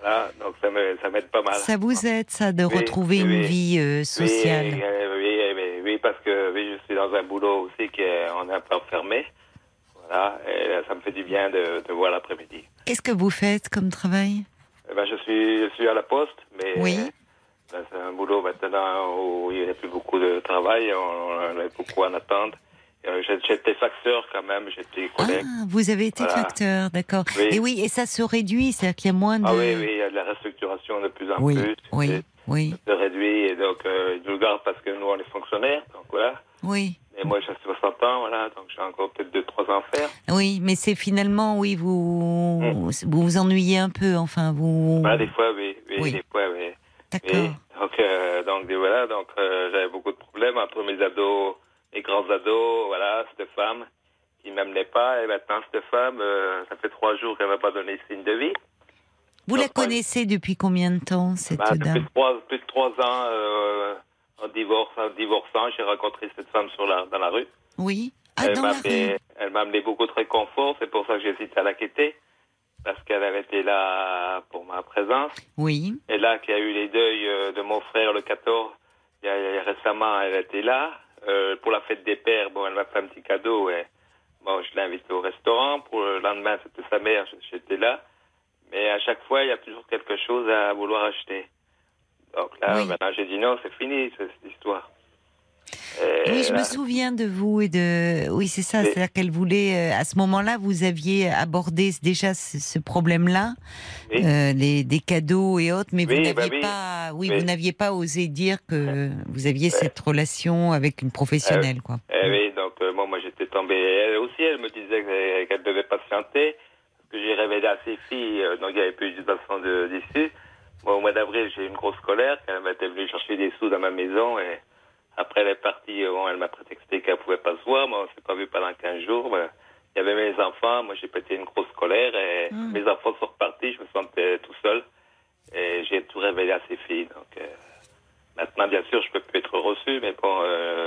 Speaker 7: Voilà, donc ça me- ça m'aide pas mal.
Speaker 3: Ça vous aide, ça, de
Speaker 7: Oui,
Speaker 3: retrouver
Speaker 7: oui,
Speaker 3: une vie euh, sociale.
Speaker 7: Oui, oui, parce que oui, je suis dans un boulot aussi qui est, on est un peu enfermé. Voilà, et ça me fait du bien de, de voir l'après-midi.
Speaker 3: Qu'est-ce que vous faites comme travail?
Speaker 7: Eh ben, je suis, je suis à la poste, mais
Speaker 3: Oui.
Speaker 7: là, c'est un boulot maintenant où il n'y a plus beaucoup de travail, on, on est beaucoup en attente. Euh, J'étais facteur quand même, j'étais collègue.
Speaker 3: Ah, vous avez été
Speaker 7: Voilà.
Speaker 3: facteur, d'accord.
Speaker 7: Oui.
Speaker 3: Et oui, et ça se réduit, c'est-à-dire qu'il y a moins de.
Speaker 7: Ah, oui, oui, il y a de la restructuration de plus en
Speaker 3: oui,
Speaker 7: plus.
Speaker 3: oui, oui,
Speaker 7: C'est réduit, et donc euh, ils nous gardent parce que nous, on est fonctionnaires, donc voilà.
Speaker 3: oui.
Speaker 7: Et moi, j'ai 60 ans, voilà, donc j'ai encore peut-être 2-3 ans à faire.
Speaker 3: Oui, mais c'est finalement, oui, vous,
Speaker 7: Hmm.
Speaker 3: vous vous ennuyez un peu, enfin, vous.
Speaker 7: Voilà, des fois, oui, oui,
Speaker 3: Oui.
Speaker 7: des fois, oui.
Speaker 3: D'accord.
Speaker 7: Donc, euh, donc voilà, donc euh, j'avais beaucoup de problèmes entre mes ados, mes grands ados, voilà, cette femme qui m'amenait pas, et maintenant cette femme, euh, ça fait trois jours qu'elle m'a pas donné signe de vie.
Speaker 3: Vous la
Speaker 7: donc,
Speaker 3: connaissez depuis combien de temps, cette
Speaker 7: Bah, depuis
Speaker 3: dame?
Speaker 7: plus de trois ans, en divorce, en divorçant, j'ai rencontré cette femme sur la, dans la rue.
Speaker 3: Oui. Ah,
Speaker 7: elle m'a amené, elle m'a amené beaucoup de réconfort, c'est pour ça que j'hésite à la quitter, parce qu'elle avait été là pour ma présence.
Speaker 3: Oui.
Speaker 7: Et là, qui a eu les deuils euh, de mon frère le 14, il y a, il y a récemment, elle était là. Euh, pour la fête des pères, bon, elle m'a fait un petit cadeau. Et, bon, je l'ai invitée au restaurant. Pour le lendemain, c'était sa mère, j'étais là. Mais à chaque fois, il y a toujours quelque chose à vouloir acheter. Donc là,
Speaker 3: Oui.
Speaker 7: maintenant, j'ai dit non, c'est fini, cette histoire. Et
Speaker 3: Oui, je me souviens de vous et de. Oui, c'est ça. C'est-à-dire qu'elle voulait. euh, À ce moment-là, vous aviez abordé déjà ce, problème-là,
Speaker 7: oui.
Speaker 3: euh, les des cadeaux et autres, mais vous n'aviez
Speaker 7: bah oui.
Speaker 3: pas. Oui, vous n'aviez pas osé dire que vous aviez cette relation avec une professionnelle, quoi.
Speaker 7: Eh oui, donc euh, bon, moi j'étais tombé. Elle aussi, elle me disait que- qu'elle devait patienter, que j'ai révélé à ses filles, donc il n'y avait plus de façon de- au mois d'avril, j'ai eu une grosse colère, elle était venue chercher des sous dans ma maison, et après elle est partie, euh, bon, elle m'a prétexté qu'elle pouvait pas se voir, moi on s'est pas vu pendant 15 jours. il y avait mes enfants, moi j'ai pété une grosse colère, et
Speaker 3: Mm.
Speaker 7: mes enfants sont repartis, je me sentais tout seul, et j'ai tout révélé à ses filles. Donc euh, maintenant, bien sûr, je peux plus être reçu, mais bon... Euh,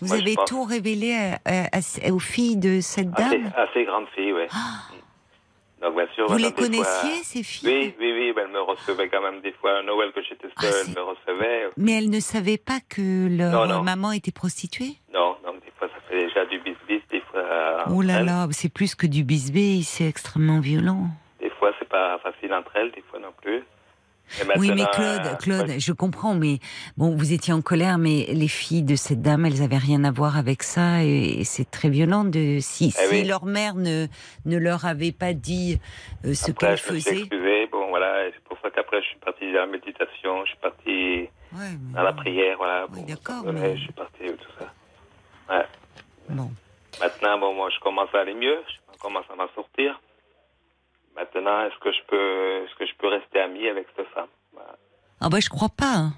Speaker 3: Vous
Speaker 7: moi,
Speaker 3: avez
Speaker 7: pense-
Speaker 3: tout révélé à- à- à- aux filles de cette dame?
Speaker 7: assez grande fille, oui. Donc, bien sûr,
Speaker 3: Vous les
Speaker 7: des fois-
Speaker 3: connaissiez, ces filles
Speaker 7: Oui, oui, oui, ben, elle me recevait quand même des fois à Noël que j'étais
Speaker 3: Ah,
Speaker 7: seul,
Speaker 3: c'est-
Speaker 7: elle me recevait.
Speaker 3: Mais elles ne savaient pas que leur
Speaker 7: Non, non.
Speaker 3: maman était prostituée
Speaker 7: Non, donc des fois ça fait déjà du bis-bis, des fois.
Speaker 3: Oh là là, c'est plus que du bisbé, c'est extrêmement violent.
Speaker 7: Des fois c'est pas facile entre elles, des fois non plus.
Speaker 3: Oui, mais Claude,
Speaker 7: euh,
Speaker 3: Claude,
Speaker 7: ouais,
Speaker 3: je comprends, mais bon, vous étiez en colère, mais les filles de cette dame, elles avaient rien à voir avec ça, et, c'est très violent de si,
Speaker 7: Eh
Speaker 3: si
Speaker 7: oui.
Speaker 3: leur mère ne ne leur avait pas dit euh, ce qu'elle faisait.
Speaker 7: Bon, voilà. C'est pour ça qu'après, je suis parti dans la méditation. Je suis parti
Speaker 3: Ouais,
Speaker 7: dans la prière. Voilà.
Speaker 3: Oui,
Speaker 7: Bon,
Speaker 3: d'accord, mais-
Speaker 7: Je suis parti tout ça. Ouais.
Speaker 3: Bon.
Speaker 7: Maintenant, bon, moi, je commence à aller mieux. Je commence à m'en sortir. Maintenant, est-ce que je peux, est-ce que je peux rester ami avec cette femme? Voilà.
Speaker 3: Ah bah je crois pas. hein.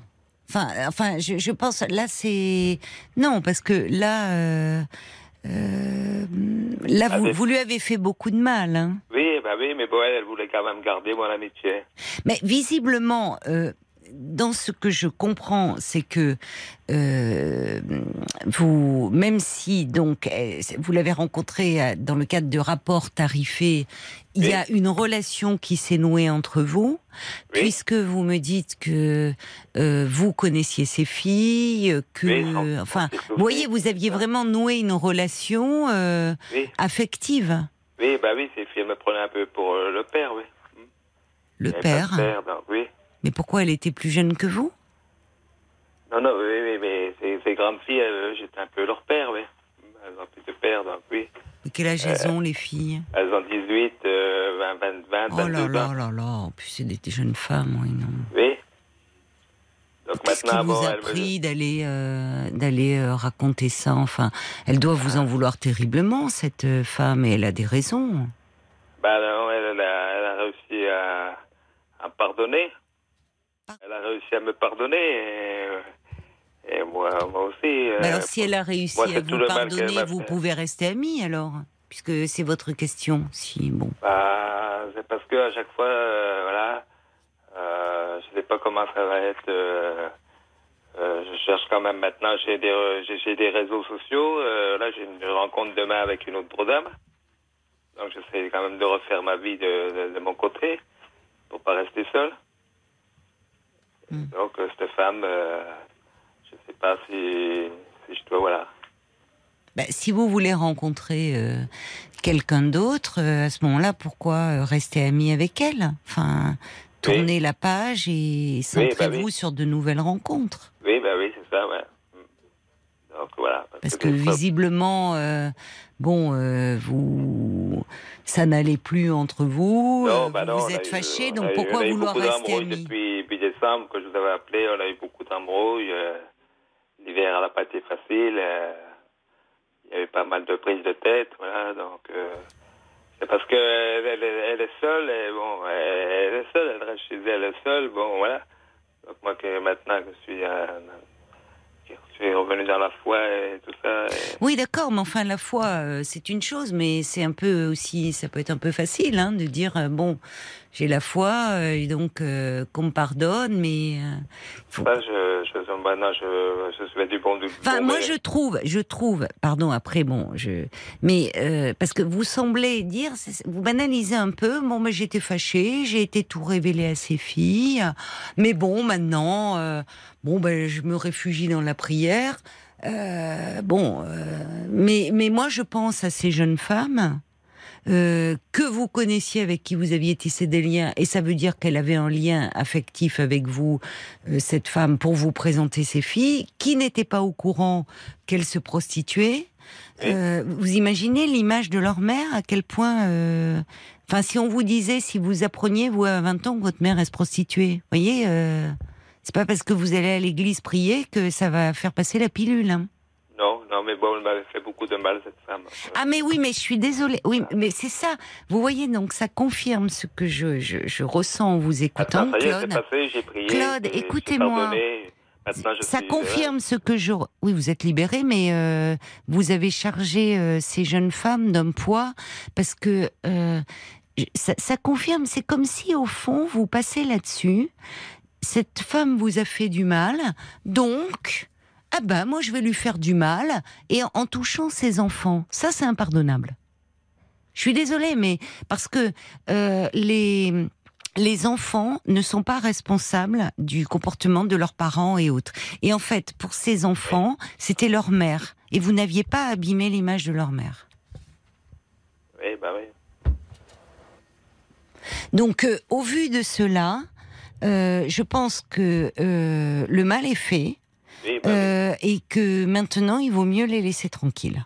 Speaker 3: Enfin, enfin, je, je pense là c'est non parce que là, euh, euh, là
Speaker 7: Ah,
Speaker 3: vous,
Speaker 7: mais-
Speaker 3: vous lui avez fait beaucoup de mal. Hein.
Speaker 7: Oui, bah oui, mais bon, elle, elle voulait quand même garder mon amitié.
Speaker 3: Mais visiblement, euh, dans ce que je comprends, c'est que euh, vous, même si donc euh, vous l'avez rencontré euh, dans le cadre de rapports tarifés, il y a une relation qui s'est nouée entre vous,
Speaker 7: Oui.
Speaker 3: puisque vous me dites que euh, vous connaissiez ses filles, que
Speaker 7: Oui, on-
Speaker 3: enfin, vous voyez, vous aviez vraiment noué une relation euh, affective.
Speaker 7: oui, bah oui, ces filles me prenaient un peu pour euh, le père, oui.
Speaker 3: Le père.
Speaker 7: père, donc, oui.
Speaker 3: Mais pourquoi elle était plus jeune que vous?
Speaker 7: Non, non, oui, oui, mais ces, ces grandes filles, elles, j'étais un peu leur père, oui. Elles ont plus de père, donc oui.
Speaker 3: De quel âge elles ont, les filles?
Speaker 7: Elles ont 18, euh, 20, 20, 20,
Speaker 3: Oh
Speaker 7: 22
Speaker 3: là là
Speaker 7: ans.
Speaker 3: là là, en plus c'est des, des jeunes femmes, oui, non.
Speaker 7: Oui. Donc
Speaker 3: Qu'est-ce qui
Speaker 7: maintenant,
Speaker 3: vous
Speaker 7: bon,
Speaker 3: a
Speaker 7: me-
Speaker 3: pris d'aller euh, d'aller euh, raconter ça? Enfin, elle doit vous en vouloir terriblement, cette euh, femme, et elle a des raisons.
Speaker 7: Bah non, elle, elle a, elle a réussi à, à pardonner. Elle a réussi à me pardonner. Et, et moi, moi aussi.
Speaker 3: Mais alors, si elle a réussi
Speaker 7: moi,
Speaker 3: à vous pardonner, vous pouvez rester amis alors Puisque c'est votre question. Si, bon.
Speaker 7: Bah, c'est parce que à chaque fois, euh, voilà, euh, je sais pas comment ça va être. euh, euh, je cherche quand même maintenant. J'ai des, j'ai, j'ai des réseaux sociaux. euh, là, j'ai une rencontre demain avec une autre dame. Donc, j'essaie quand même de refaire ma vie de, de, de mon côté pour pas rester seul.
Speaker 3: Mm.
Speaker 7: Donc, euh, cette femme, euh, je sais pas si, si je dois, voilà.
Speaker 3: Bah, si vous voulez rencontrer euh, quelqu'un d'autre, euh, à ce moment-là, pourquoi euh, rester ami avec elle? Enfin, tournez la page et centrez-vous
Speaker 7: oui.
Speaker 3: sur de nouvelles rencontres.
Speaker 7: Oui, bah oui, c'est ça, ouais. Donc, voilà.
Speaker 3: Parce que visiblement, euh, bon, euh, vous, ça n'allait plus entre vous. euh,
Speaker 7: Non, bah
Speaker 3: vous
Speaker 7: non,
Speaker 3: êtes
Speaker 7: eu- on
Speaker 3: donc pourquoi
Speaker 7: eu
Speaker 3: vouloir rester amis?
Speaker 7: depuis, depuis décembre que je vous avais appelé, on a eu beaucoup d'embrouilles. L'hiver, n'a pas été facile. Il y avait pas mal de prises de tête, voilà. Donc, c'est parce que elle, elle- elle est seule, et bon, elle, elle est seule, elle reste chez elle seule, bon, voilà. Donc, moi, que maintenant que je suis, euh, revenu dans la foi et tout ça. et-
Speaker 3: Oui, d'accord, mais enfin, la foi, euh, c'est une chose, mais c'est un peu aussi, ça peut être un peu facile, hein, de dire, euh, bon, j'ai la foi, euh, et donc euh, qu'on me pardonne, mais. euh, faut-
Speaker 7: Ça, je, je, maintenant, je, je suis du bon du
Speaker 3: Enfin, moi, je trouve, je trouve, pardon, après, bon, je, mais euh, parce que vous semblez dire, vous banalisez un peu. Bon, mais j'étais fâchée, j'ai été tout révélé à ces filles, mais bon, maintenant, euh, bon, ben, je me réfugie dans la prière. Euh, bon, euh, mais mais moi, je pense à ces jeunes femmes. Euh, que vous connaissiez, avec qui vous aviez tissé des liens, et ça veut dire qu'elle avait un lien affectif avec vous, euh, cette femme, pour vous présenter ses filles, qui n'étaient pas au courant qu'elle se prostituait. Euh, vous imaginez l'image de leur mère, à quel point... euh, Enfin, si on vous disait, si vous appreniez, vous, à 20 ans, que votre mère, elle se prostituait, vous voyez, euh, c'est pas parce que vous allez à l'église prier que ça va faire passer la pilule. hein.
Speaker 7: Non, non, mais bon, elle m'avait fait beaucoup de mal, cette femme.
Speaker 3: Ah mais oui, mais je suis désolée. Oui, mais c'est ça. Vous voyez, donc ça confirme ce que je, je, je ressens en vous écoutant,
Speaker 7: Attends, ça y est, c'est
Speaker 3: Claude.
Speaker 7: passé, j'ai prié.
Speaker 3: Claude, écoutez-moi. Ça confirme ce que je... Oui, vous êtes libéré, mais euh, vous avez chargé euh, ces jeunes femmes d'un poids parce que euh, ça confirme, c'est comme si au fond, vous passez là-dessus, cette femme vous a fait du mal, donc, ah ben moi je vais lui faire du mal, et en, touchant ses enfants, ça c'est impardonnable. Je suis désolée, mais parce que euh, les les enfants ne sont pas responsables du comportement de leurs parents et autres. Et en fait, pour ces enfants, c'était leur mère. Et vous n'aviez pas abîmé l'image de leur mère.
Speaker 7: Oui, bah oui.
Speaker 3: Donc, euh, au vu de cela, euh, je pense que euh, le mal est fait
Speaker 7: Oui, bah,
Speaker 3: euh, et que maintenant il vaut mieux les laisser tranquilles.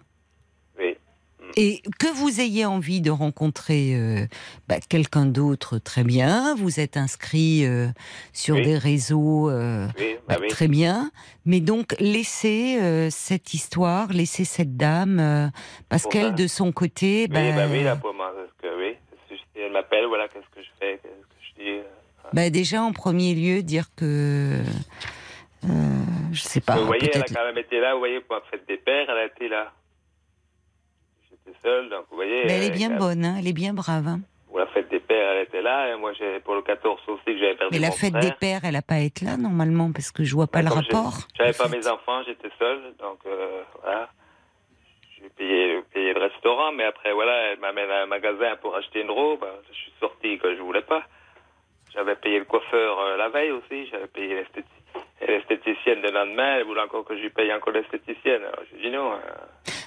Speaker 7: oui.
Speaker 3: Et que vous ayez envie de rencontrer euh, bah, quelqu'un d'autre, très bien. Vous êtes inscrit euh, sur des réseaux, bah, très bien. Mais donc laissez cette histoire, laissez cette dame, parce qu'elle de son côté,
Speaker 7: Oui, oui, là, pour moi, parce que elle m'appelle, voilà, qu'est-ce que je fais, qu'est-ce que je dis.
Speaker 3: déjà en premier lieu dire que, euh, je sais pas,
Speaker 7: vous voyez, elle a quand même été là, vous voyez, pour la fête des pères, elle a été là. J'étais seul, donc vous voyez.
Speaker 3: Mais elle est bien
Speaker 7: elle-
Speaker 3: bonne, hein, elle est bien brave. hein.
Speaker 7: Pour la fête des pères, elle était là, et moi, pour le 14 aussi que j'avais perdu
Speaker 3: Mais la
Speaker 7: mon
Speaker 3: fête
Speaker 7: frère.
Speaker 3: des pères, elle a pas être là normalement parce que je vois pas
Speaker 7: Bah,
Speaker 3: le rapport.
Speaker 7: J'avais pas
Speaker 3: fait.
Speaker 7: mes enfants, j'étais seul, donc euh, voilà. J'ai payé, payé le restaurant, mais après, voilà, elle m'amène à un magasin pour acheter une robe. Je suis sorti que je voulais pas. J'avais payé le coiffeur euh, la veille aussi, j'avais payé l'esthéti- et l'esthéticienne le lendemain, elle voulait encore que je lui paye encore l'esthéticienne. Alors j'ai dit non. euh,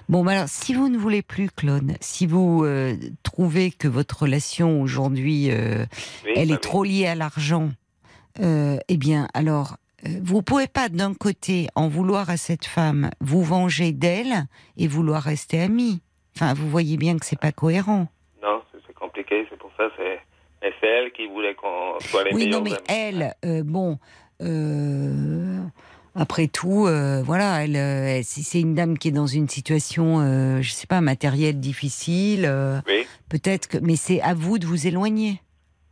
Speaker 3: Bon, bah alors, si vous ne voulez plus, Claude, si vous euh, trouvez que votre relation aujourd'hui, euh,
Speaker 7: oui,
Speaker 3: elle
Speaker 7: bah
Speaker 3: est
Speaker 7: oui.
Speaker 3: trop liée à l'argent, euh, eh bien, alors, vous pouvez pas d'un côté en vouloir à cette femme, vous venger d'elle et vouloir rester amis. Enfin, vous voyez bien que c'est pas cohérent.
Speaker 7: Non, c'est compliqué, c'est pour ça, c'est. Mais c'est elle qui voulait qu'on soit les
Speaker 3: oui,
Speaker 7: meilleurs
Speaker 3: non, mais
Speaker 7: amis.
Speaker 3: elle, bon, euh, après tout, euh, voilà, elle, euh, elle- si c'est une dame qui est dans une situation, euh, je sais pas, matérielle difficile,
Speaker 7: Oui,
Speaker 3: peut-être que, mais c'est à vous de vous éloigner.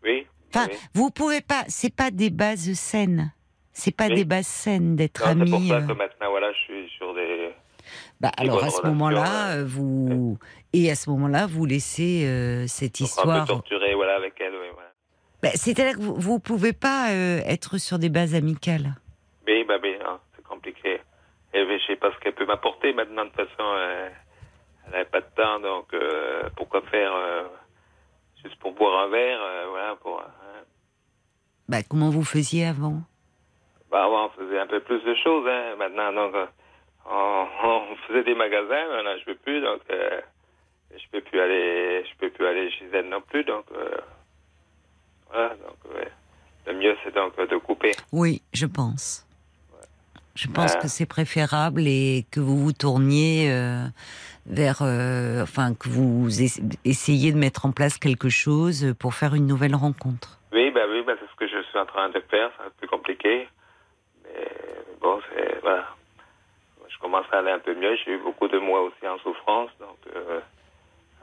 Speaker 7: oui.
Speaker 3: Enfin,
Speaker 7: oui.
Speaker 3: vous pouvez pas, c'est pas des bases saines. C'est pas
Speaker 7: Oui.
Speaker 3: des bases saines d'être
Speaker 7: Non, c'est pour
Speaker 3: amis.
Speaker 7: ça que maintenant, voilà, je suis sur des.
Speaker 3: Bah, alors à ce moment-là, vous et à ce moment-là, vous laissez cette
Speaker 7: un peu
Speaker 3: histoire.
Speaker 7: torturé, voilà, avec elle, oui, voilà.
Speaker 3: Bah, C'est-à-dire que vous, vous pouvez pas euh, être sur des bases amicales.
Speaker 7: Oui, bah oui, hein, c'est compliqué. Et je sais pas ce qu'elle peut m'apporter maintenant. De toute façon, euh, elle n'avait pas de temps, donc euh, pourquoi faire juste pour boire un verre, voilà. Pour, hein.
Speaker 3: Bah, comment vous faisiez avant?
Speaker 7: Bah avant, on faisait un peu plus de choses. Hein. Maintenant, donc, on, on faisait des magasins. Maintenant, je peux plus, donc je peux plus aller, je peux plus aller chez elle non plus, donc euh, voilà. Donc, ouais. le mieux, c'est donc de couper.
Speaker 3: Oui, je pense. Je pense
Speaker 7: Ah.
Speaker 3: que c'est préférable et que vous vous tourniez euh, vers, euh, enfin, que vous ess- essayiez de mettre en place quelque chose pour faire une nouvelle rencontre.
Speaker 7: Oui, bah oui, bah c'est ce que je suis en train de faire. C'est un peu compliqué. Mais bon, c'est. Voilà. Je commence à aller un peu mieux. J'ai eu beaucoup de mois aussi en souffrance. Donc, euh,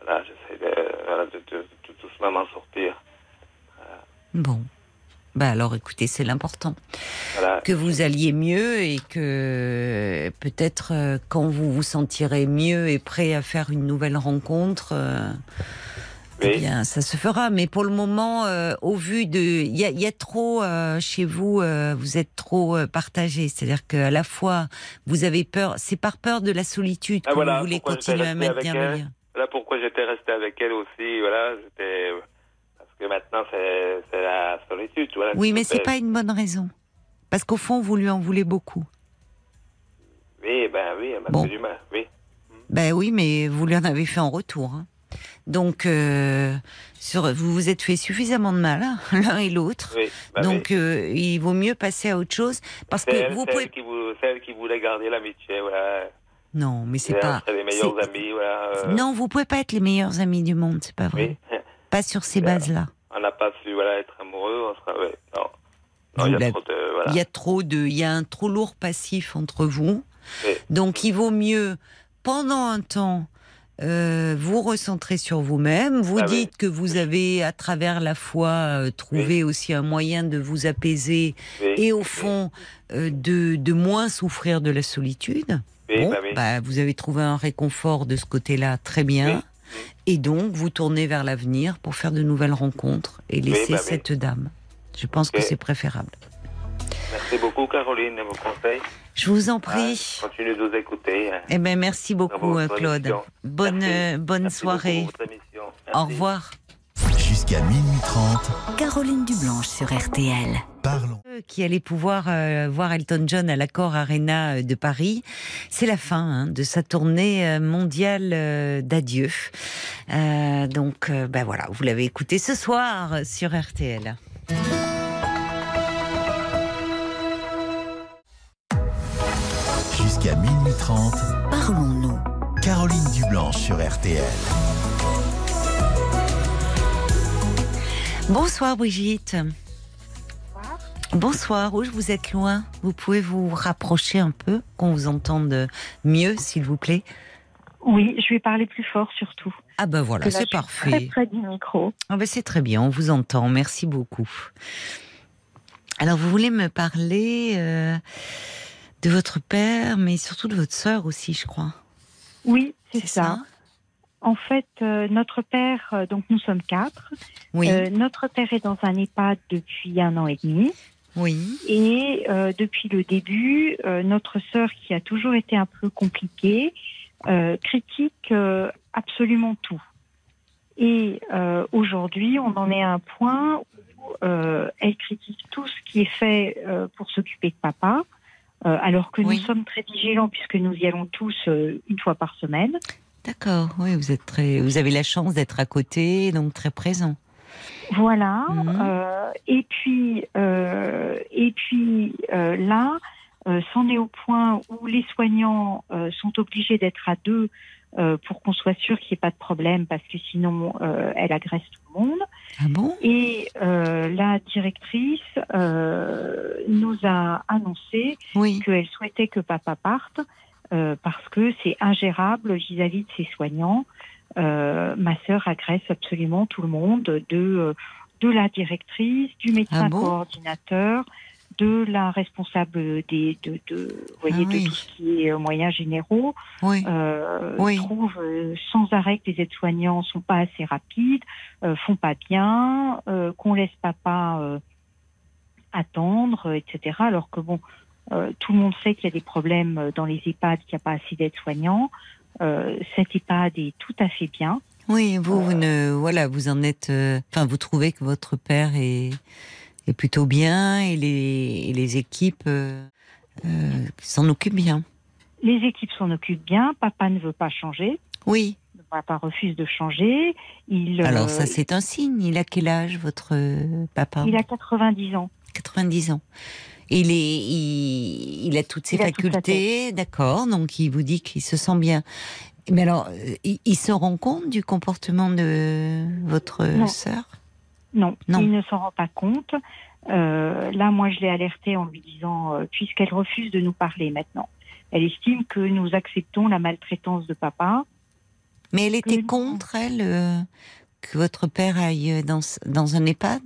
Speaker 7: voilà, j'essaie de, voilà, de, de, de doucement m'en sortir.
Speaker 3: Bon. Bah alors, écoutez, c'est l'important.
Speaker 7: Voilà.
Speaker 3: Que vous alliez mieux et que peut-être euh, quand vous vous sentirez mieux et prêt à faire une nouvelle rencontre, euh, eh bien, ça se fera. Mais pour le moment, euh, au vu de, il y a, il y a trop chez vous, vous êtes trop partagé. C'est-à-dire qu'à la fois, vous avez peur. C'est par peur de la solitude que
Speaker 7: Ah, voilà,
Speaker 3: vous voulez continuer à maintenir le
Speaker 7: elle.
Speaker 3: lien.
Speaker 7: Voilà pourquoi j'étais resté avec elle aussi. Voilà, j'étais. Que maintenant, c'est la solitude.
Speaker 3: Oui, mais c'est pas une bonne raison. Parce qu'au fond, vous lui en voulez beaucoup.
Speaker 7: Oui, ben oui, elle m'a
Speaker 3: Bon.
Speaker 7: fait du mal. Oui.
Speaker 3: Ben oui, mais vous lui en avez fait en retour. hein. Donc, euh, sur, vous vous êtes fait suffisamment de mal, hein, l'un et l'autre.
Speaker 7: oui bah
Speaker 3: Donc,
Speaker 7: oui.
Speaker 3: euh, il vaut mieux passer à autre chose. Parce que
Speaker 7: elle,
Speaker 3: vous pouvez.
Speaker 7: qui vou- c'est elle qui voulait garder l'amitié. Voilà.
Speaker 3: Non, mais c'est pas.
Speaker 7: les meilleurs amis. Voilà. euh,
Speaker 3: Non, vous pouvez pas être les meilleurs amis du monde, c'est pas vrai.
Speaker 7: Oui.
Speaker 3: Pas sur ces bases-là.
Speaker 7: On n'a pas su voilà, être amoureux. On sera, ouais, non. Il y a trop de. Voilà.
Speaker 3: Il y a trop de, il y a un trop lourd passif entre vous.
Speaker 7: Oui.
Speaker 3: Donc, il vaut mieux, pendant un temps, euh, vous recentrer sur vous-même. Vous
Speaker 7: Ah oui.
Speaker 3: dites que vous avez, à travers la foi, euh, trouvé aussi un moyen de vous apaiser et, au fond, euh, de, de moins souffrir de la solitude. Bon,
Speaker 7: bah
Speaker 3: bah, vous avez trouvé un réconfort de ce côté-là, très bien.
Speaker 7: Oui.
Speaker 3: Et donc, vous tournez vers l'avenir pour faire de nouvelles rencontres et laisser
Speaker 7: bah oui.
Speaker 3: cette dame. Je pense que c'est préférable.
Speaker 7: Merci beaucoup, Caroline, de vos conseils.
Speaker 3: Je vous en prie.
Speaker 7: Ah, continue de nous écouter. hein.
Speaker 3: Eh ben, merci beaucoup, euh, Claude. Bonne,
Speaker 7: Merci.
Speaker 3: euh, bonne
Speaker 7: Merci
Speaker 3: soirée.
Speaker 7: pour votre.
Speaker 3: Au revoir.
Speaker 1: Jusqu'à minuit 30.
Speaker 2: Caroline Dublanche sur RTL.
Speaker 1: Parlons.
Speaker 3: Euh, qui allait pouvoir euh, voir Elton John à l'Accord Arena euh, de Paris. C'est la fin hein, de sa tournée mondiale d'adieu. Donc, ben voilà, vous l'avez écouté ce soir sur RTL. Jusqu'à minuit 30. Parlons-nous.
Speaker 1: Caroline Dublanche sur RTL.
Speaker 3: Bonsoir Brigitte. Bonsoir, où vous êtes loin? Vous pouvez vous rapprocher un peu, qu'on vous entende mieux, s'il vous plaît?
Speaker 8: Oui, je vais parler plus fort surtout.
Speaker 3: Ah ben voilà, c'est parfait.
Speaker 8: Très près du micro.
Speaker 3: Ah ben c'est très bien, on vous entend, merci beaucoup. Alors vous voulez me parler euh, de votre père, mais surtout de votre sœur aussi, je crois.
Speaker 8: Oui, c'est ça? En fait, euh, notre père, euh, donc nous sommes quatre.
Speaker 3: Oui,
Speaker 8: Euh, notre père est dans un EHPAD depuis un an et demi.
Speaker 3: oui,
Speaker 8: Et depuis le début, notre sœur, qui a toujours été un peu compliquée, critique absolument tout. Et aujourd'hui, on en est à un point où elle critique tout ce qui est fait pour s'occuper de papa, alors que
Speaker 3: Oui.
Speaker 8: nous sommes très vigilants puisque nous y allons tous une fois par semaine.
Speaker 3: D'accord. Oui, vous êtes très, vous avez la chance d'être à côté, donc très présent.
Speaker 8: Voilà.
Speaker 3: Mhm.
Speaker 8: Euh, et puis, euh, et puis euh, là, c'en est au point où les soignants sont obligés d'être à deux pour qu'on soit sûr qu'il n'y ait pas de problème, parce que sinon, elle agresse tout le monde.
Speaker 3: Ah bon?
Speaker 8: Et la directrice nous a annoncé
Speaker 3: Oui.
Speaker 8: qu'elle souhaitait que papa parte euh, parce que c'est ingérable vis-à-vis de ses soignants. Euh, ma sœur agresse absolument tout le monde, de, euh, de la directrice, du médecin
Speaker 3: Ah bon
Speaker 8: coordinateur, de la responsable des, de, voyez,
Speaker 3: Ah oui.
Speaker 8: de tout ce qui est moyens généraux.
Speaker 3: Oui.
Speaker 8: Euh,
Speaker 3: Oui.
Speaker 8: trouve sans arrêt que les aides-soignants sont pas assez rapides, euh, font pas bien, euh, qu'on laisse papa attendre, etc. Alors que bon, tout le monde sait qu'il y a des problèmes euh, dans les EHPAD, qu'il n'y a pas assez d'aides-soignants. Euh, cet EHPAD est tout à fait bien.
Speaker 3: Oui, vous, vous ne, voilà, vous en êtes, euh, enfin, vous trouvez que votre père est, est plutôt bien et les, et les équipes euh, euh, s'en occupent bien.
Speaker 8: Les équipes s'en occupent bien. Papa ne veut pas changer.
Speaker 3: Oui.
Speaker 8: Papa refuse de changer. Il,
Speaker 3: Alors
Speaker 8: euh,
Speaker 3: ça, c'est un signe. Il a quel âge, votre euh, papa?
Speaker 8: Il a 90 ans.
Speaker 3: 90 ans. Il, est, il, il a toutes ses
Speaker 8: Il
Speaker 3: facultés, d'accord. Donc il vous dit qu'il se sent bien. Mais alors, euh, il, il se rend compte du comportement de votre
Speaker 8: Non.
Speaker 3: sœur?
Speaker 8: Non,
Speaker 3: Non.
Speaker 8: il ne s'en rend pas compte. Euh, là, moi, je l'ai alertée en lui disant, euh, puisqu'elle refuse de nous parler maintenant, elle estime que nous acceptons la maltraitance de papa.
Speaker 3: Mais elle était contre, elle, euh, que votre père aille dans, dans un EHPAD?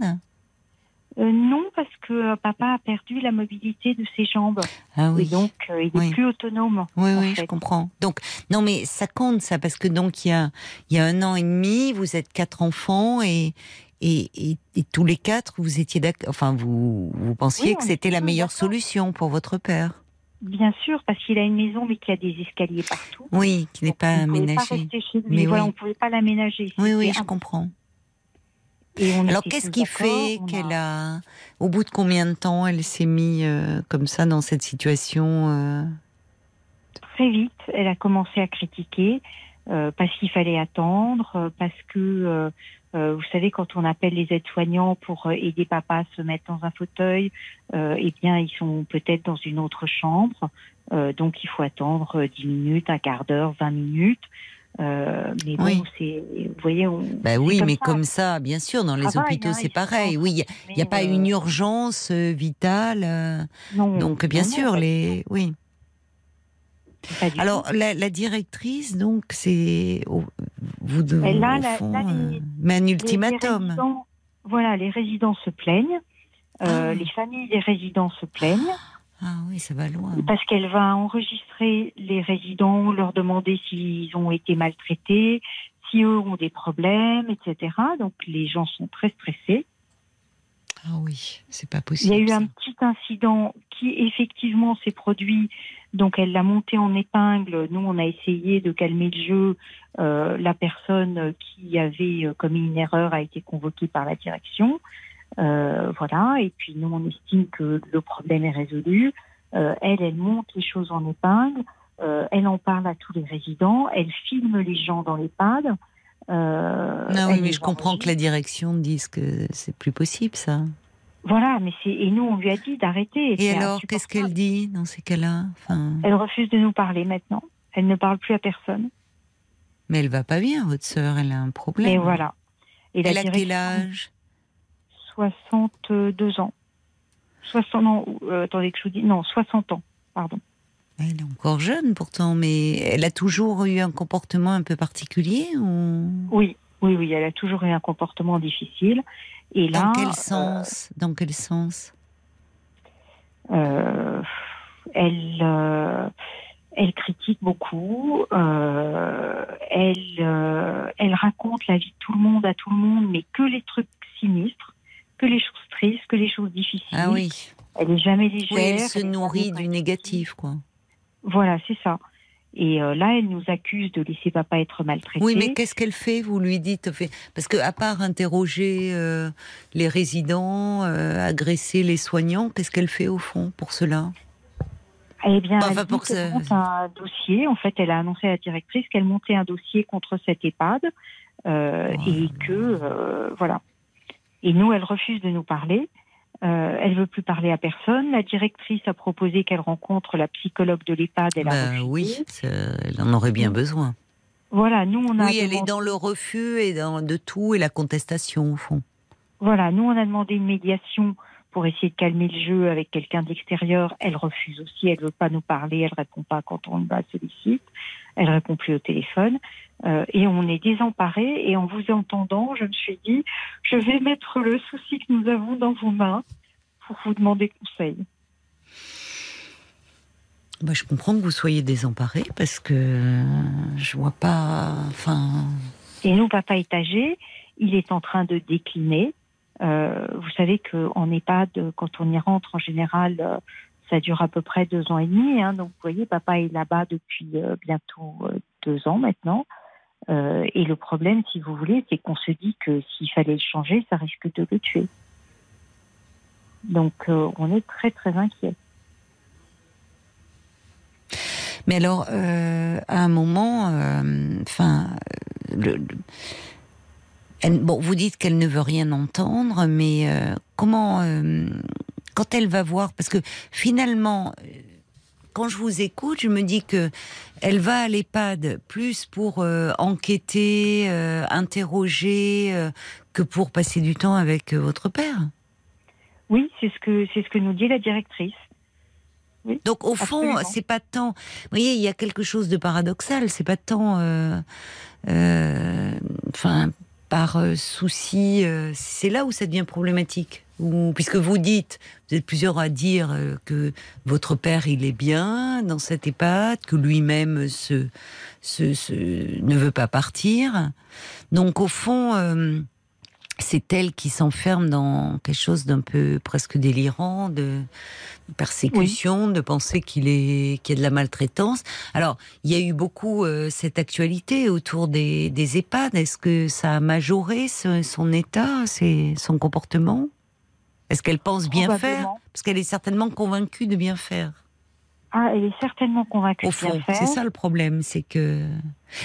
Speaker 8: Euh, non, parce que euh, papa a perdu la mobilité de ses jambes.
Speaker 3: Ah
Speaker 8: Et
Speaker 3: oui.
Speaker 8: donc, euh, il
Speaker 3: Oui.
Speaker 8: est plus autonome.
Speaker 3: Oui, oui,
Speaker 8: fait.
Speaker 3: je comprends. Donc, non, mais ça compte, ça, parce que donc, il y a, il y a un an et demi, vous êtes quatre enfants et, et, et, et tous les quatre, vous étiez d'accord, enfin, vous, vous pensiez
Speaker 8: Oui,
Speaker 3: que c'était
Speaker 8: était
Speaker 3: la meilleure solution pour votre père.
Speaker 8: Bien sûr, parce qu'il a une maison, mais qui a des escaliers partout.
Speaker 3: Oui, qui n'est pas
Speaker 8: on ne pouvait pas
Speaker 3: aménagé.
Speaker 8: rester chez lui.
Speaker 3: Mais
Speaker 8: voilà,
Speaker 3: oui.
Speaker 8: on ne pouvait pas l'aménager.
Speaker 3: Oui, oui, je comprends. Alors, qu'est-ce qui fait qu'elle a, au bout de combien de temps, elle s'est mise euh, comme ça dans cette situation euh,
Speaker 8: très vite, elle a commencé à critiquer euh, parce qu'il fallait attendre, parce que vous savez quand on appelle les aides-soignants pour aider papa à se mettre dans un fauteuil, eh bien ils sont peut-être dans une autre chambre, donc il faut attendre euh, 10 minutes, un quart d'heure, 20 minutes. Euh, mais bon,
Speaker 3: Oui.
Speaker 8: c'est, vous voyez, on.
Speaker 3: Bah oui,
Speaker 8: comme
Speaker 3: mais
Speaker 8: ça.
Speaker 3: comme ça, bien sûr, dans les hôpitaux,
Speaker 8: hein,
Speaker 3: c'est pareil. Oui, il n'y a, pas une
Speaker 8: euh,
Speaker 3: urgence euh, vitale. euh,
Speaker 8: non,
Speaker 3: donc, bien
Speaker 8: non,
Speaker 3: sûr, les, oui. Alors, la, la directrice, donc, c'est. Vous de,
Speaker 8: Elle a
Speaker 3: au
Speaker 8: la-
Speaker 3: fond,
Speaker 8: là, les-
Speaker 3: mais un
Speaker 8: Les- les
Speaker 3: ultimatum.
Speaker 8: voilà, les résidents se plaignent.
Speaker 3: Ah.
Speaker 8: Les familles des résidents se plaignent.
Speaker 3: Ah oui, ça va loin.
Speaker 8: Parce qu'elle va enregistrer les résidents, leur demander s'ils ont été maltraités, si eux ont des problèmes, etc. Donc les gens sont très stressés.
Speaker 3: Ah oui, c'est pas
Speaker 8: Il
Speaker 3: possible.
Speaker 8: y a eu
Speaker 3: ça.
Speaker 8: un petit incident qui effectivement s'est produit. Donc elle l'a monté en épingle. Nous, on a essayé de calmer le jeu. Euh, la personne qui avait commis une erreur a été convoquée par la direction. Euh, voilà. Et puis nous, on estime que le problème est résolu. Euh, elle, elle monte les choses en épingle. Euh, elle en parle à tous les résidents. Elle filme les gens dans l'EHPAD. Euh,
Speaker 3: Ah oui,
Speaker 8: elle
Speaker 3: mais je comprends que la direction dise que c'est plus possible, ça.
Speaker 8: Voilà, mais c'est et nous on lui a dit d'arrêter.
Speaker 3: Et alors, qu'est-ce qu'elle dit dans ces cas-là? Enfin,
Speaker 8: Elle refuse de nous parler maintenant. Elle ne parle plus à personne.
Speaker 3: Mais elle va pas bien, votre sœur, elle a un problème.
Speaker 8: Et voilà. Et la
Speaker 3: elle a quel âge?
Speaker 8: 62 ans. 60 ans, euh, attendez que je vous dis, non, 60 ans, pardon.
Speaker 3: Elle est encore jeune pourtant, mais elle a toujours eu un comportement un peu particulier ou...
Speaker 8: Oui, oui, oui, elle a toujours eu un comportement difficile. Et là,
Speaker 3: Dans quel sens? Dans quel sens?
Speaker 8: Euh, elle, euh, elle critique beaucoup. euh, elle, euh, elle raconte la vie de tout le monde à tout le monde, mais que les trucs sinistres, que les choses tristes, que les choses difficiles.
Speaker 3: Ah oui.
Speaker 8: Elle est jamais légère.
Speaker 3: Oui, elle se nourrit du négatif, quoi.
Speaker 8: Voilà, c'est ça. Et euh, là, elle nous accuse de laisser papa être maltraité.
Speaker 3: Oui, mais qu'est-ce qu'elle fait Vous lui dites parce que à part interroger euh, les résidents, euh, agresser les soignants, qu'est-ce qu'elle fait au fond pour cela?
Speaker 8: Eh bien,
Speaker 3: Enfin,
Speaker 8: elle
Speaker 3: pour ça-
Speaker 8: monte un dossier. En fait, elle a annoncé à la directrice qu'elle montait un dossier contre cet EHPAD
Speaker 3: Oh.
Speaker 8: et que voilà. Et nous, elle refuse de nous parler. Euh, elle veut plus parler à personne. La directrice a proposé qu'elle rencontre la psychologue de l'EHPAD. Elle a
Speaker 3: Bah
Speaker 8: refusé.
Speaker 3: oui, elle en aurait bien besoin.
Speaker 8: Voilà, nous on a
Speaker 3: Oui, elle est dans le refus et dans de tout et la contestation au fond.
Speaker 8: Voilà, nous on a demandé une médiation pour essayer de calmer le jeu avec quelqu'un d'extérieur. Elle refuse aussi, elle veut pas nous parler, elle répond pas quand on la sollicite, elle répond plus au téléphone. Euh, et on est désemparés. Et en vous entendant, je me suis dit, je vais mettre le souci que nous avons dans vos mains pour vous demander conseil.
Speaker 3: Bah, je comprends que vous soyez désemparé parce que euh, je vois pas. Enfin,
Speaker 8: Et nous, papa est âgé, il est en train de décliner. Euh, vous savez qu'en EHPAD, quand on y rentre, en général, ça dure à peu près deux ans et demi. hein. donc, vous voyez, papa est là-bas depuis euh, bientôt euh, deux ans maintenant. Euh, et le problème, si vous voulez, c'est qu'on se dit que s'il fallait le changer, ça risque de le tuer. Donc, on est très, très inquiet.
Speaker 3: mais alors à un moment, enfin, le- bon, vous dites qu'elle ne veut rien entendre, mais comment quand elle va voir, parce que finalement. euh, Quand je vous écoute, je me dis que elle va à l'EHPAD plus pour euh, enquêter, euh, interroger, euh, que pour passer du temps avec votre père.
Speaker 8: Oui, c'est ce que c'est ce que nous dit la directrice.
Speaker 3: Donc au fond, c'est pas tant. Vous voyez, il y a quelque chose de paradoxal. C'est pas tant, enfin, par souci. c'est là où ça devient problématique. Ou puisque vous dites, vous êtes plusieurs à dire euh, que votre père il est bien dans cette EHPAD, que lui-même se, se, se- ne veut pas partir. Donc au fond. euh, c'est elle qui s'enferme dans quelque chose d'un peu presque délirant, de persécution, de penser qu'il est qu'il y a de la maltraitance. Alors, il y a eu beaucoup euh, cette actualité autour des, des EHPAD. Est-ce que ça a majoré ce- son état, ses- son comportement? Est-ce qu'elle pense bien faire. Parce qu'elle est certainement convaincue de bien faire.
Speaker 8: Ah, elle est certainement convaincue
Speaker 3: Au
Speaker 8: de bien faire.
Speaker 3: c'est ça le problème, c'est que.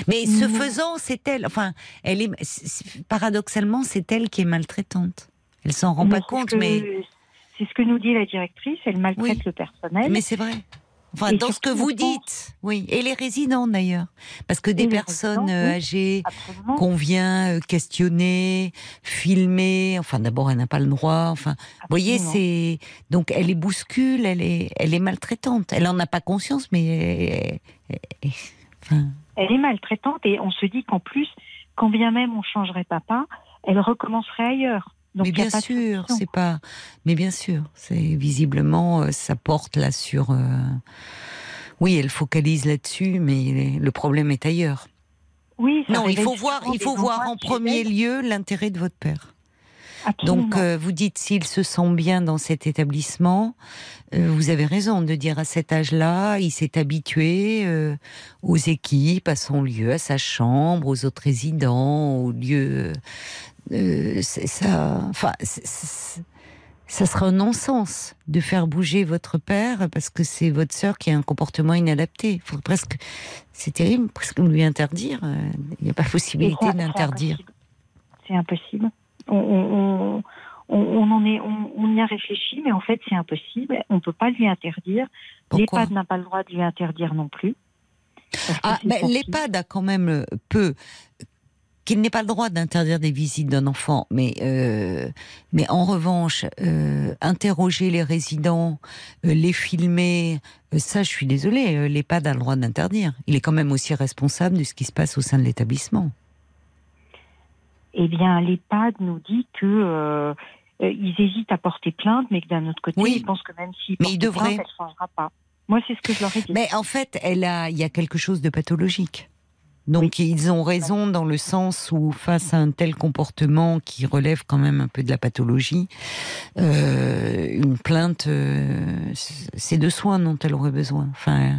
Speaker 3: Mais ce
Speaker 8: Non.
Speaker 3: faisant, c'est elle. Enfin, elle est paradoxalement, c'est elle qui est maltraitante. Elle s'en rend
Speaker 8: Mais
Speaker 3: pas compte,
Speaker 8: que-
Speaker 3: mais
Speaker 8: C'est ce que nous dit la directrice, elle maltraite
Speaker 3: Oui.
Speaker 8: le personnel.
Speaker 3: mais c'est vrai. Enfin,
Speaker 8: Et
Speaker 3: dans ce que vous dites, oui, et les résidents d'ailleurs, parce que des personnes
Speaker 8: oui.
Speaker 3: âgées qu'on vient euh, questionner, filmer. Enfin, d'abord, elle n'a pas le droit. Enfin, vous voyez, c'est donc elle est bouscule, elle est, elle est maltraitante. Elle en a pas conscience, mais euh, euh, enfin,
Speaker 8: Elle est maltraitante et on se dit qu'en plus, quand bien même on changerait papa, elle recommencerait ailleurs. Donc,
Speaker 3: mais bien sûr, c'est pas. Mais bien sûr, c'est visiblement euh, ça porte là sur. euh, Oui, elle focalise là-dessus, mais le problème est ailleurs.
Speaker 8: Oui, ça
Speaker 3: Non, il faut voir, il faut voir en premier lieu l'intérêt de votre père.
Speaker 8: Absolument.
Speaker 3: Donc, euh, vous dites s'il se sent bien dans cet établissement, euh, vous avez raison de dire à cet âge-là, il s'est habitué euh, aux équipes, à son lieu, à sa chambre, aux autres résidents, au lieu. Euh, ça, enfin, ça sera un non-sens de faire bouger votre père parce que c'est votre sœur qui a un comportement inadapté. Faut presque, c'est terrible, presque lui interdire. euh, Il n'y a pas possibilité de
Speaker 8: c'est impossible. On, on, on, on- on en est, on, y a réfléchi, mais en fait, c'est impossible. On ne peut pas lui interdire. L'EHPAD n'a pas le droit de lui interdire non plus.
Speaker 3: Ah, mais l'EHPAD a quand même peu qu'il n'ait pas le droit d'interdire des visites d'un enfant, mais euh, mais en revanche, euh, interroger les résidents, euh, les filmer, ça, je suis désolée, l'EHPAD a le droit d'interdire. Il est quand même aussi responsable de ce qui se passe au sein de l'établissement.
Speaker 8: Eh bien, l'EHPAD nous dit que euh, euh, ils hésitent à porter plainte, mais que d'un autre côté,
Speaker 3: Oui.
Speaker 8: ils pensent que même s'ils
Speaker 3: Mais
Speaker 8: portent plainte, elle ne changera pas. Moi, c'est ce que je leur ai dit.
Speaker 3: Mais en fait, elle a, il y a quelque chose de pathologique. Donc ils ont raison dans le sens où face à un tel comportement qui relève quand même un peu de la pathologie, euh, une plainte, euh, c'est de soins dont elle aurait besoin. Enfin,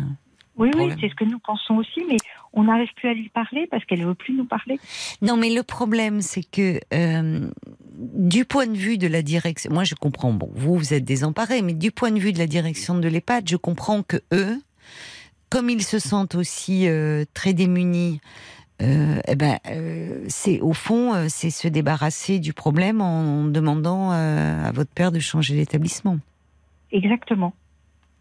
Speaker 8: oui, oui, c'est ce que nous pensons aussi, mais on n'arrive plus à lui parler parce qu'elle ne veut plus nous parler.
Speaker 3: non, mais le problème, c'est que euh, du point de vue de la direction, moi je comprends. Bon, vous vous êtes désemparés, mais du point de vue de la direction de l'EHPAD, je comprends que eux, comme ils se sentent aussi euh, très démunis. Euh, eh ben, euh, c'est au fond, c'est se débarrasser du problème en demandant à votre père de changer d'établissement.
Speaker 8: Exactement.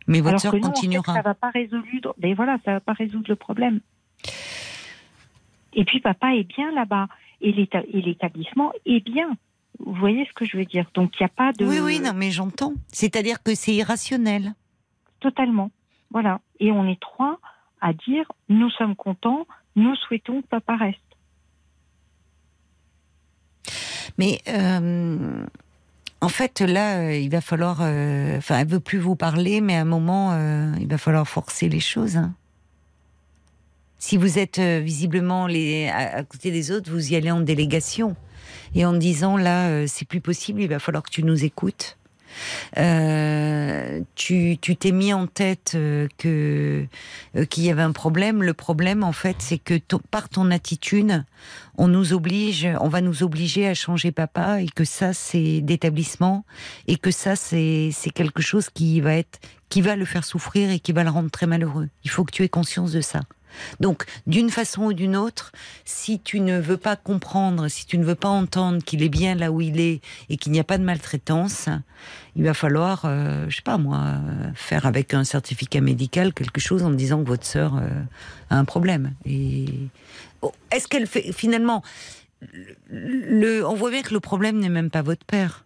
Speaker 3: Mais votre
Speaker 8: Alors
Speaker 3: sœur
Speaker 8: que
Speaker 3: continuera.
Speaker 8: ça va pas résoudre. Mais voilà, ça va pas résoudre le problème. Et puis papa est bien là-bas et l'établissement est bien. Vous voyez ce que je veux dire? Donc il n'y a pas de
Speaker 3: Oui, oui, non, mais j'entends. C'est-à-dire que c'est irrationnel.
Speaker 8: totalement. Voilà. Et on est trois à dire nous sommes contents, nous souhaitons que papa reste.
Speaker 3: Mais euh, en fait, là, euh, il va falloir. euh, Enfin, elle veut plus vous parler, mais à un moment, il va falloir forcer les choses. hein. Si vous êtes visiblement à, à côté des autres, vous y allez en délégation et en disant là, c'est plus possible, il va falloir que tu nous écoutes. Euh, tu t'es mis en tête euh, euh, qu'il y avait un problème. Le problème, en fait, c'est que par ton attitude, on nous oblige, on va nous obliger à changer papa et que ça c'est d'établissement et que ça c'est c'est quelque chose qui va être qui va le faire souffrir et qui va le rendre très malheureux. Il faut que tu aies conscience de ça. Donc, d'une façon ou d'une autre, si tu ne veux pas comprendre, si tu ne veux pas entendre qu'il est bien là où il est et qu'il n'y a pas de maltraitance, il va falloir, euh, je sais pas moi, euh, faire avec un certificat médical quelque chose en me disant que votre sœur euh, a un problème. Et Oh, est-ce qu'elle fait finalement le, on voit bien que le problème n'est même pas votre père.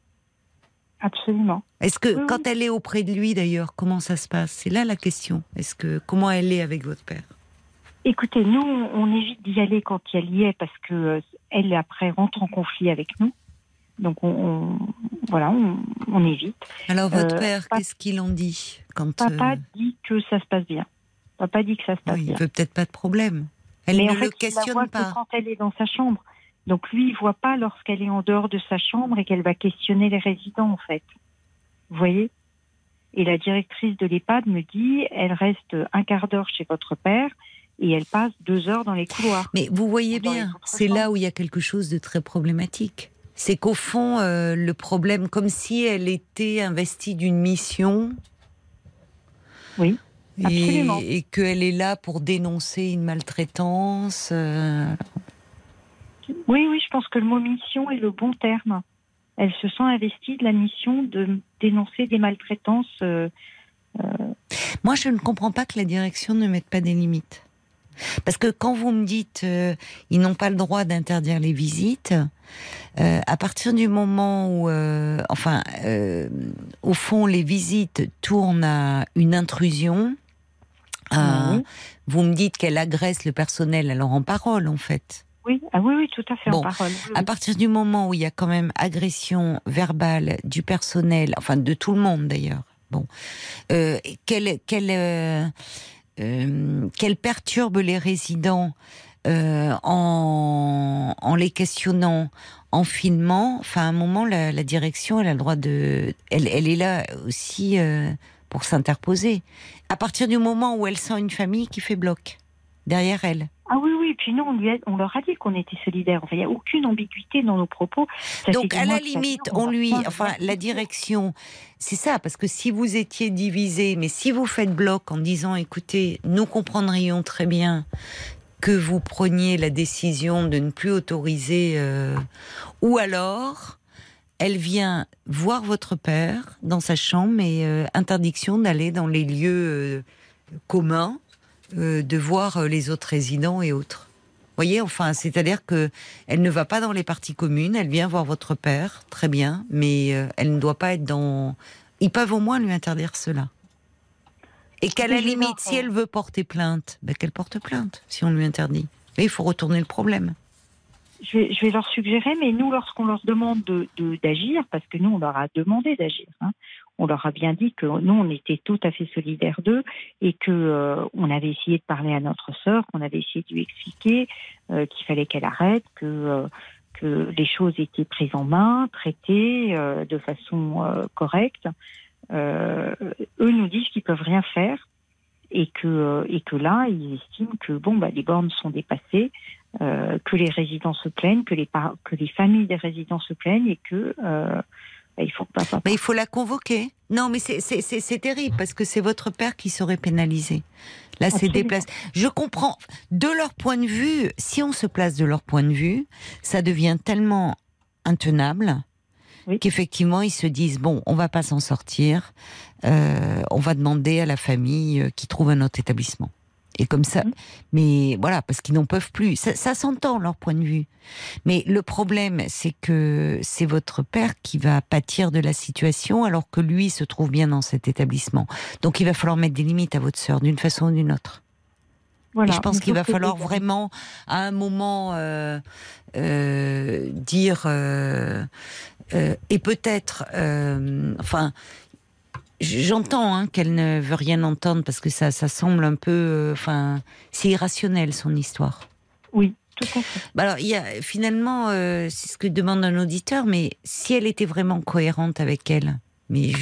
Speaker 8: Absolument.
Speaker 3: Est-ce que
Speaker 8: oui.
Speaker 3: quand elle est auprès de lui d'ailleurs, comment ça se passe? C'est là la question. Est-ce que comment elle est avec votre père?
Speaker 8: Écoutez, nous, on évite d'y aller quand elle y est parce que euh, elle après rentre en conflit avec nous. Donc on, on- voilà, on, on évite.
Speaker 3: Alors votre
Speaker 8: Euh,
Speaker 3: père, qu'est-ce qu'il en dit quand
Speaker 8: Papa
Speaker 3: euh,
Speaker 8: dit que ça se passe bien. Papa dit que ça se passe
Speaker 3: oui, il
Speaker 8: bien.
Speaker 3: veut peut-être pas de problème. Elle
Speaker 8: Mais
Speaker 3: ne
Speaker 8: en fait,
Speaker 3: le
Speaker 8: il la
Speaker 3: questionne
Speaker 8: voit que
Speaker 3: pas.
Speaker 8: quand elle est dans sa chambre. Donc lui, il voit pas lorsqu'elle est en dehors de sa chambre et qu'elle va questionner les résidents, en fait. Vous voyez? Et la directrice de l'EHPAD me dit, elle reste un quart d'heure chez votre père et elle passe deux heures dans les couloirs.
Speaker 3: Mais vous voyez bien, c'est là où il y a quelque chose de très problématique. C'est qu'au fond, euh, le problème, comme si elle était investie d'une mission.
Speaker 8: Oui, absolument.
Speaker 3: Et, et qu'elle est là pour dénoncer une maltraitance. euh,
Speaker 8: Oui, oui, je pense que le mot mission est le bon terme. Elle se sent investie de la mission de dénoncer des maltraitances. euh,
Speaker 3: Moi, je ne comprends pas que la direction ne mette pas des limites. Parce que quand vous me dites euh, ils n'ont pas le droit d'interdire les visites, euh, à partir du moment où, euh, enfin, euh, au fond, les visites tournent à une intrusion,
Speaker 8: Oui.
Speaker 3: vous me dites qu'elle agresse le personnel alors en parole, en fait.
Speaker 8: Oui, ah oui, oui, tout à fait
Speaker 3: Bon,
Speaker 8: en parole. Oui,
Speaker 3: À
Speaker 8: oui.
Speaker 3: partir du moment où il y a quand même agression verbale du personnel, enfin de tout le monde d'ailleurs, bon, qu'elle qu'elle euh, qu'elle perturbe les résidents euh, en, en les questionnant, en filmant. Enfin, à un moment, la, la direction, elle a le droit de, elle, elle est là aussi euh, pour s'interposer. À partir du moment où elle sent une famille qui fait bloc derrière elle.
Speaker 8: Ah oui, oui, puis nous, on, lui a- on leur a dit qu'on était solidaires. Enfin, il n'y a aucune ambiguïté dans nos propos. Ça
Speaker 3: Donc, à la limite, on lui, enfin, la
Speaker 8: dire.
Speaker 3: direction, c'est ça, parce que si vous étiez divisé, mais si vous faites bloc en disant, écoutez, nous comprendrions très bien que vous preniez la décision de ne plus autoriser, euh, ou alors, elle vient voir votre père dans sa chambre et euh, interdiction d'aller dans les lieux euh, communs euh, de voir euh, les autres résidents et autres. Vous voyez, enfin, c'est-à-dire que elle ne va pas dans les parties communes, elle vient voir votre père, très bien, mais euh, elle ne doit pas être dans. Ils peuvent au moins lui interdire cela. Et qu'à la limite, si elle veut porter plainte, ben qu'elle porte plainte, si on lui interdit. Mais il faut retourner le problème.
Speaker 8: Je vais, je vais leur suggérer, mais nous, lorsqu'on leur demande de de- d'agir, parce que nous, on leur a demandé d'agir, hein, on leur a bien dit que nous, on était tout à fait solidaires d'eux et que euh, on avait essayé de parler à notre sœur, qu'on avait essayé de lui expliquer euh, qu'il fallait qu'elle arrête, que euh, que les choses étaient prises en main, traitées euh, de façon euh, correcte. Euh, eux nous disent qu'ils peuvent rien faire et que et que là, ils estiment que bon, bah, les bornes sont dépassées euh, que les résidents se plaignent, que les, par- que les familles des résidents se plaignent et que euh, bah, il faut papa.
Speaker 3: Mais il faut la convoquer. Non, mais c'est- terrible parce que c'est votre père qui serait pénalisé. Là, c'est déplacé. Je comprends. De leur point de vue, si on se place de leur point de vue, ça devient tellement intenable
Speaker 8: Oui.
Speaker 3: qu'effectivement, ils se disent bon, on va pas s'en sortir. euh, on va demander à la famille qui trouve un autre établissement. Et comme ça,
Speaker 8: Mhm.
Speaker 3: mais voilà, parce qu'ils n'en peuvent plus. Ça, ça s'entend leur point de vue. Mais le problème, c'est que c'est votre père qui va pâtir de la situation alors que lui se trouve bien dans cet établissement. Donc il va falloir mettre des limites à votre sœur d'une façon ou d'une autre.
Speaker 8: Voilà.
Speaker 3: Et je pense qu'il va falloir vraiment, à un moment, euh, euh, dire euh, et peut-être, enfin. J'entends hein, qu'elle ne veut rien entendre parce que ça, ça semble un peu, euh, enfin, c'est irrationnel son histoire.
Speaker 8: Oui, tout à fait.
Speaker 3: Bah alors, il y a finalement, euh, c'est ce que demande un auditeur, mais si elle était vraiment cohérente avec elle, mais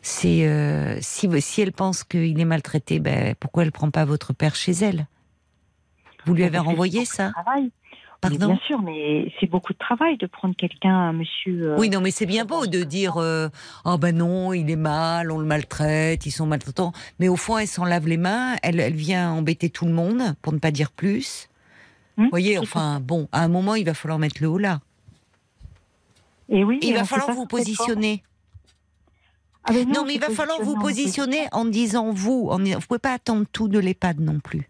Speaker 3: c'est euh, si si elle pense qu'il est maltraité, ben pourquoi elle prend pas votre père chez elle? Vous lui avez renvoyé ça?
Speaker 8: Mais Bien sûr, mais c'est beaucoup de travail de prendre quelqu'un, un monsieur. euh,
Speaker 3: Oui, non, mais c'est bien beau de dire euh, oh ben non, il est mal, on le maltraite, ils sont maltraitants. Mais au fond, elle s'en lave les mains, elle, elle vient embêter tout le monde, pour ne pas dire plus.
Speaker 8: Hum,
Speaker 3: Vous voyez, enfin, bon, à un moment, il va falloir mettre le haut là.
Speaker 8: Et oui,
Speaker 3: Il
Speaker 8: et
Speaker 3: va falloir vous positionner.
Speaker 8: Ah,
Speaker 3: Non, mais il va falloir vous positionner en disant vous. En, vous pouvez pas attendre tout de l'EHPAD non plus,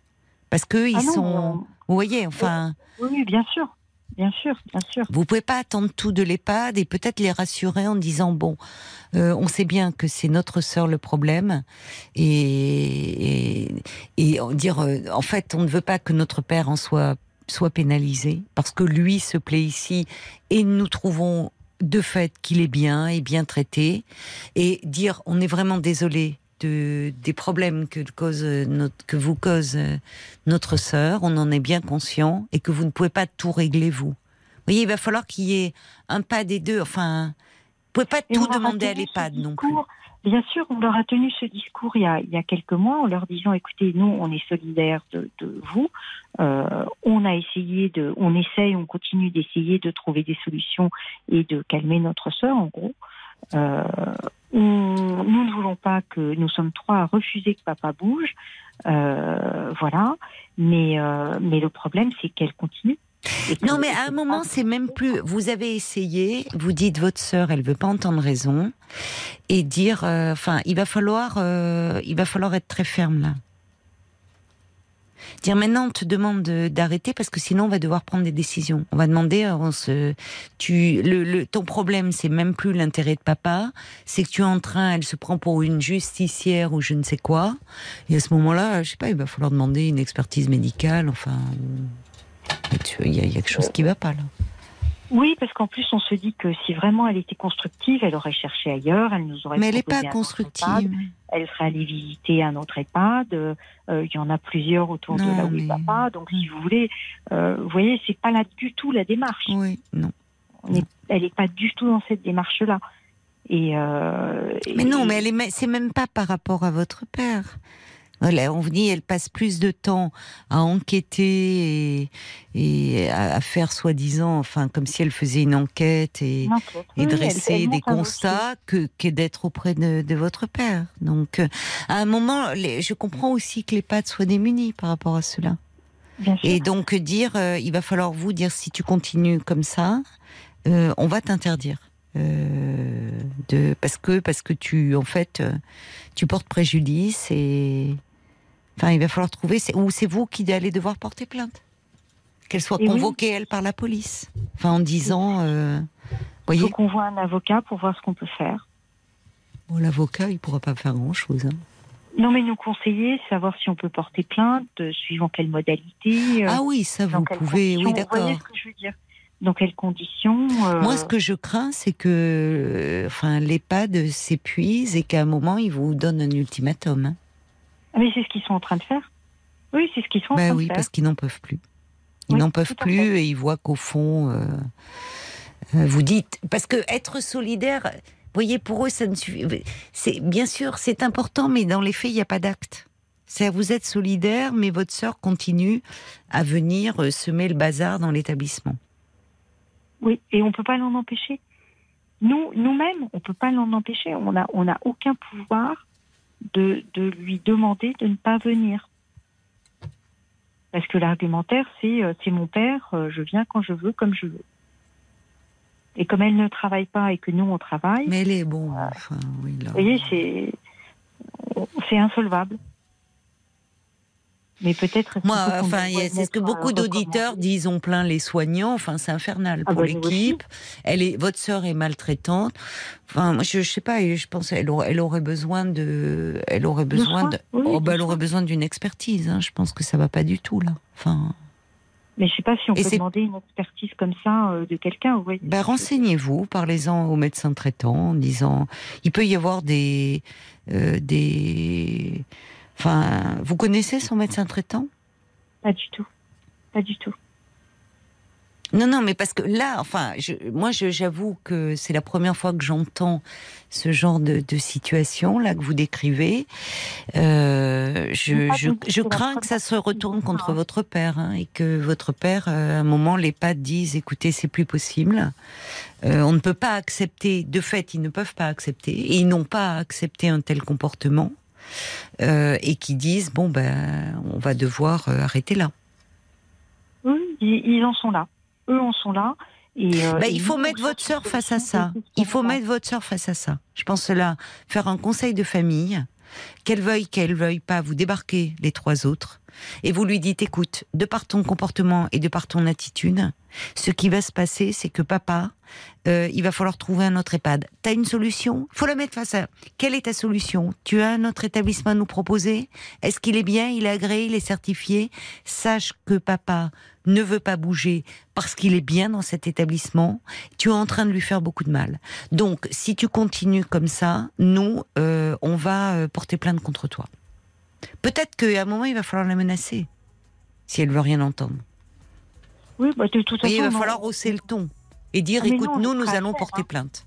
Speaker 3: parce que ils
Speaker 8: Ah non,
Speaker 3: sont. Vous voyez, enfin,
Speaker 8: Oui, oui, bien sûr, bien sûr, bien sûr.
Speaker 3: vous pouvez pas attendre tout de l'EHPAD et peut-être les rassurer en disant bon, euh, on sait bien que c'est notre sœur le problème et et, et en dire euh, en fait on ne veut pas que notre père en soit soit pénalisé parce que lui se plaît ici et nous trouvons de fait qu'il est bien et bien traité et dire on est vraiment désolé de, des problèmes que, cause euh, notre, que vous cause euh, notre sœur, on en est bien conscient et que vous ne pouvez pas tout régler vous. Vous voyez, il va falloir qu'il y ait un pas des deux. Enfin, vous pouvez pas
Speaker 8: Et
Speaker 3: tout demander à l'EHPAD non plus.
Speaker 8: Bien sûr, on leur a tenu ce discours il y a, il y a quelques mois en leur disant écoutez, nous, on est solidaires de, de vous. Euh, on a essayé de, on essaye, on continue d'essayer de trouver des solutions et de calmer notre sœur, en gros. Euh, on- nous ne voulons pas que nous sommes trois à refuser que papa bouge, euh, voilà. Mais euh, mais le problème, c'est qu'elle continue. Que-
Speaker 3: Non, mais à un moment, c'est même plus. Vous avez essayé, vous dites votre sœur, elle veut pas entendre raison, et dire, euh, enfin, il va falloir, il va falloir être très ferme là. Dire maintenant, on te demande de- d'arrêter parce que sinon, on va devoir prendre des décisions. On va demander, euh, tu, ton problème, c'est même plus l'intérêt de papa, c'est que tu es en train, elle se prend pour une justicière ou je ne sais quoi. Et à ce moment-là, je sais pas, il va falloir demander une expertise médicale, enfin. tu- Il y, a- quelque chose qui va pas là.
Speaker 8: Oui, parce qu'en plus, on se dit que si vraiment elle était constructive, elle aurait cherché ailleurs, elle nous aurait
Speaker 3: Mais elle n'est pas constructive.
Speaker 8: EHPAD, elle serait allée visiter un autre EHPAD. euh, Il y en a plusieurs autour de là où il
Speaker 3: mais-
Speaker 8: va pas. Donc, si vous voulez, euh, vous voyez, c'est pas là du tout la démarche.
Speaker 3: Oui, non.
Speaker 8: On est- elle n'est pas du tout dans cette démarche-là. Et, euh,
Speaker 3: Mais non, mais elle est, c'est même pas par rapport à votre père. Vous dit, elle passe plus de temps à enquêter et, et à, faire soi-disant, enfin, comme si elle faisait une enquête et,
Speaker 8: Oui, elle-
Speaker 3: dresser
Speaker 8: elle
Speaker 3: des constats que, que d'être auprès de, de votre père. Donc, euh, à un moment, les- je comprends aussi que les pattes soient démunies par rapport à cela.
Speaker 8: sûr.
Speaker 3: Et donc dire, euh, il va falloir vous dire si tu continues comme ça, euh, on va t'interdire. Euh, de parce que parce que tu en fait euh, tu portes préjudice et Enfin, il va falloir trouver. Ou c'est vous qui allez devoir porter plainte. Qu'elle soit
Speaker 8: Et oui.
Speaker 3: convoquée, elle, par la police. Enfin, en disant. euh,
Speaker 8: Il faut qu'on voit un avocat pour voir ce qu'on peut faire.
Speaker 3: bon, l'avocat, il pourra pas faire grand-chose. hein.
Speaker 8: Non, mais nous conseiller, savoir si on peut porter plainte, euh, suivant quelle modalité. euh,
Speaker 3: Ah oui, ça, vous pouvez.
Speaker 8: conditions.
Speaker 3: Oui,
Speaker 8: Vous
Speaker 3: d'accord.
Speaker 8: voyez ce que je veux dire Dans quelles conditions euh,
Speaker 3: Moi, ce que je crains, c'est que enfin, l'EHPAD s'épuise et qu'à un moment, il vous donne un ultimatum. hein.
Speaker 8: Mais c'est ce qu'ils sont en train de faire. Oui, c'est ce qu'ils sont en
Speaker 3: Ben
Speaker 8: train
Speaker 3: oui,
Speaker 8: de faire.
Speaker 3: parce qu'ils n'en peuvent plus. Ils
Speaker 8: Oui,
Speaker 3: n'en peuvent plus et ils voient qu'au fond, euh, euh, vous dites. Parce que être solidaire, vous voyez, pour eux, ça ne suffit. C'est bien sûr, c'est important, mais dans les faits, il n'y a pas d'acte. C'est vous êtes solidaire, mais votre sœur continue à venir euh, semer le bazar dans l'établissement.
Speaker 8: Oui, et on peut pas l'en empêcher. Nous, nous-mêmes, on peut pas l'en empêcher. On a, on n'a aucun pouvoir de, de lui demander de ne pas venir. Parce que l'argumentaire, c'est euh, c'est mon père, euh, je viens quand je veux, comme je veux. Et comme elle ne travaille pas et que nous, on travaille,
Speaker 3: Mais elle est bon. Enfin, oui, là.
Speaker 8: vous voyez, c'est c'est insolvable. Mais peut-être.
Speaker 3: Moi, enfin, c'est ce que beaucoup d'auditeurs disent. On plaint les soignants. Enfin, c'est infernal
Speaker 8: Ah
Speaker 3: pour
Speaker 8: bah,
Speaker 3: l'équipe. Elle est, votre sœur est maltraitante. Enfin, moi, je, je sais pas. Je pense elle aurait, elle aurait besoin de, elle aurait besoin
Speaker 8: soin,
Speaker 3: de,
Speaker 8: oui,
Speaker 3: oh, bah, elle aurait besoin d'une expertise. hein. Je pense que ça va pas du tout là. Enfin,
Speaker 8: Mais je sais pas si on
Speaker 3: Et
Speaker 8: peut demander une expertise comme ça euh, de quelqu'un. voyez.
Speaker 3: ben, renseignez-vous, parlez-en au médecin traitant en disant, il peut y avoir des, euh, des, enfin, vous connaissez son médecin traitant?
Speaker 8: Pas du tout. Pas du tout.
Speaker 3: Non, non, mais parce que là, enfin, je, moi, j'avoue que c'est la première fois que j'entends ce genre de, de situation là que vous décrivez. Euh, je,
Speaker 8: Pas
Speaker 3: je, je crains que ça se retourne contre votre père hein, et que votre père, euh, à un moment, les pattes disent "Écoutez, c'est plus possible. Euh, on ne peut pas accepter. De fait, ils ne peuvent pas accepter et ils n'ont pas accepté un tel comportement." Euh, et qui disent bon ben on va devoir euh, arrêter là.
Speaker 8: Oui, ils, en sont là. Eux en sont là. Et, euh,
Speaker 3: Bah,
Speaker 8: et
Speaker 3: il faut mettre votre sœur face à ça. Il faut mettre votre sœur face à ça. Je pense là, faire un conseil de famille, qu'elle veuille, qu'elle veuille pas, vous débarquez les trois autres, et vous lui dites, écoute, de par ton comportement et de par ton attitude, ce qui va se passer, c'est que papa, euh, il va falloir trouver un autre EHPAD. T'as une solution? Faut la mettre face à. Quelle est ta solution? Tu as un autre établissement à nous proposer? Est-ce qu'il est bien? Il est agréé? Il est certifié? Sache que papa ne veut pas bouger parce qu'il est bien dans cet établissement. Tu es en train de lui faire beaucoup de mal. Donc, si tu continues comme ça, nous, euh, on va euh, porter plainte contre toi. Peut-être qu'à un moment, il va falloir la menacer si elle veut rien entendre.
Speaker 8: Oui, bah, de toute
Speaker 3: Vous voyez, il
Speaker 8: façon,
Speaker 3: va
Speaker 8: non.
Speaker 3: falloir hausser le ton et dire
Speaker 8: Ah,
Speaker 3: écoute,
Speaker 8: non,
Speaker 3: nous, nous allons
Speaker 8: faire,
Speaker 3: porter
Speaker 8: hein.
Speaker 3: plainte.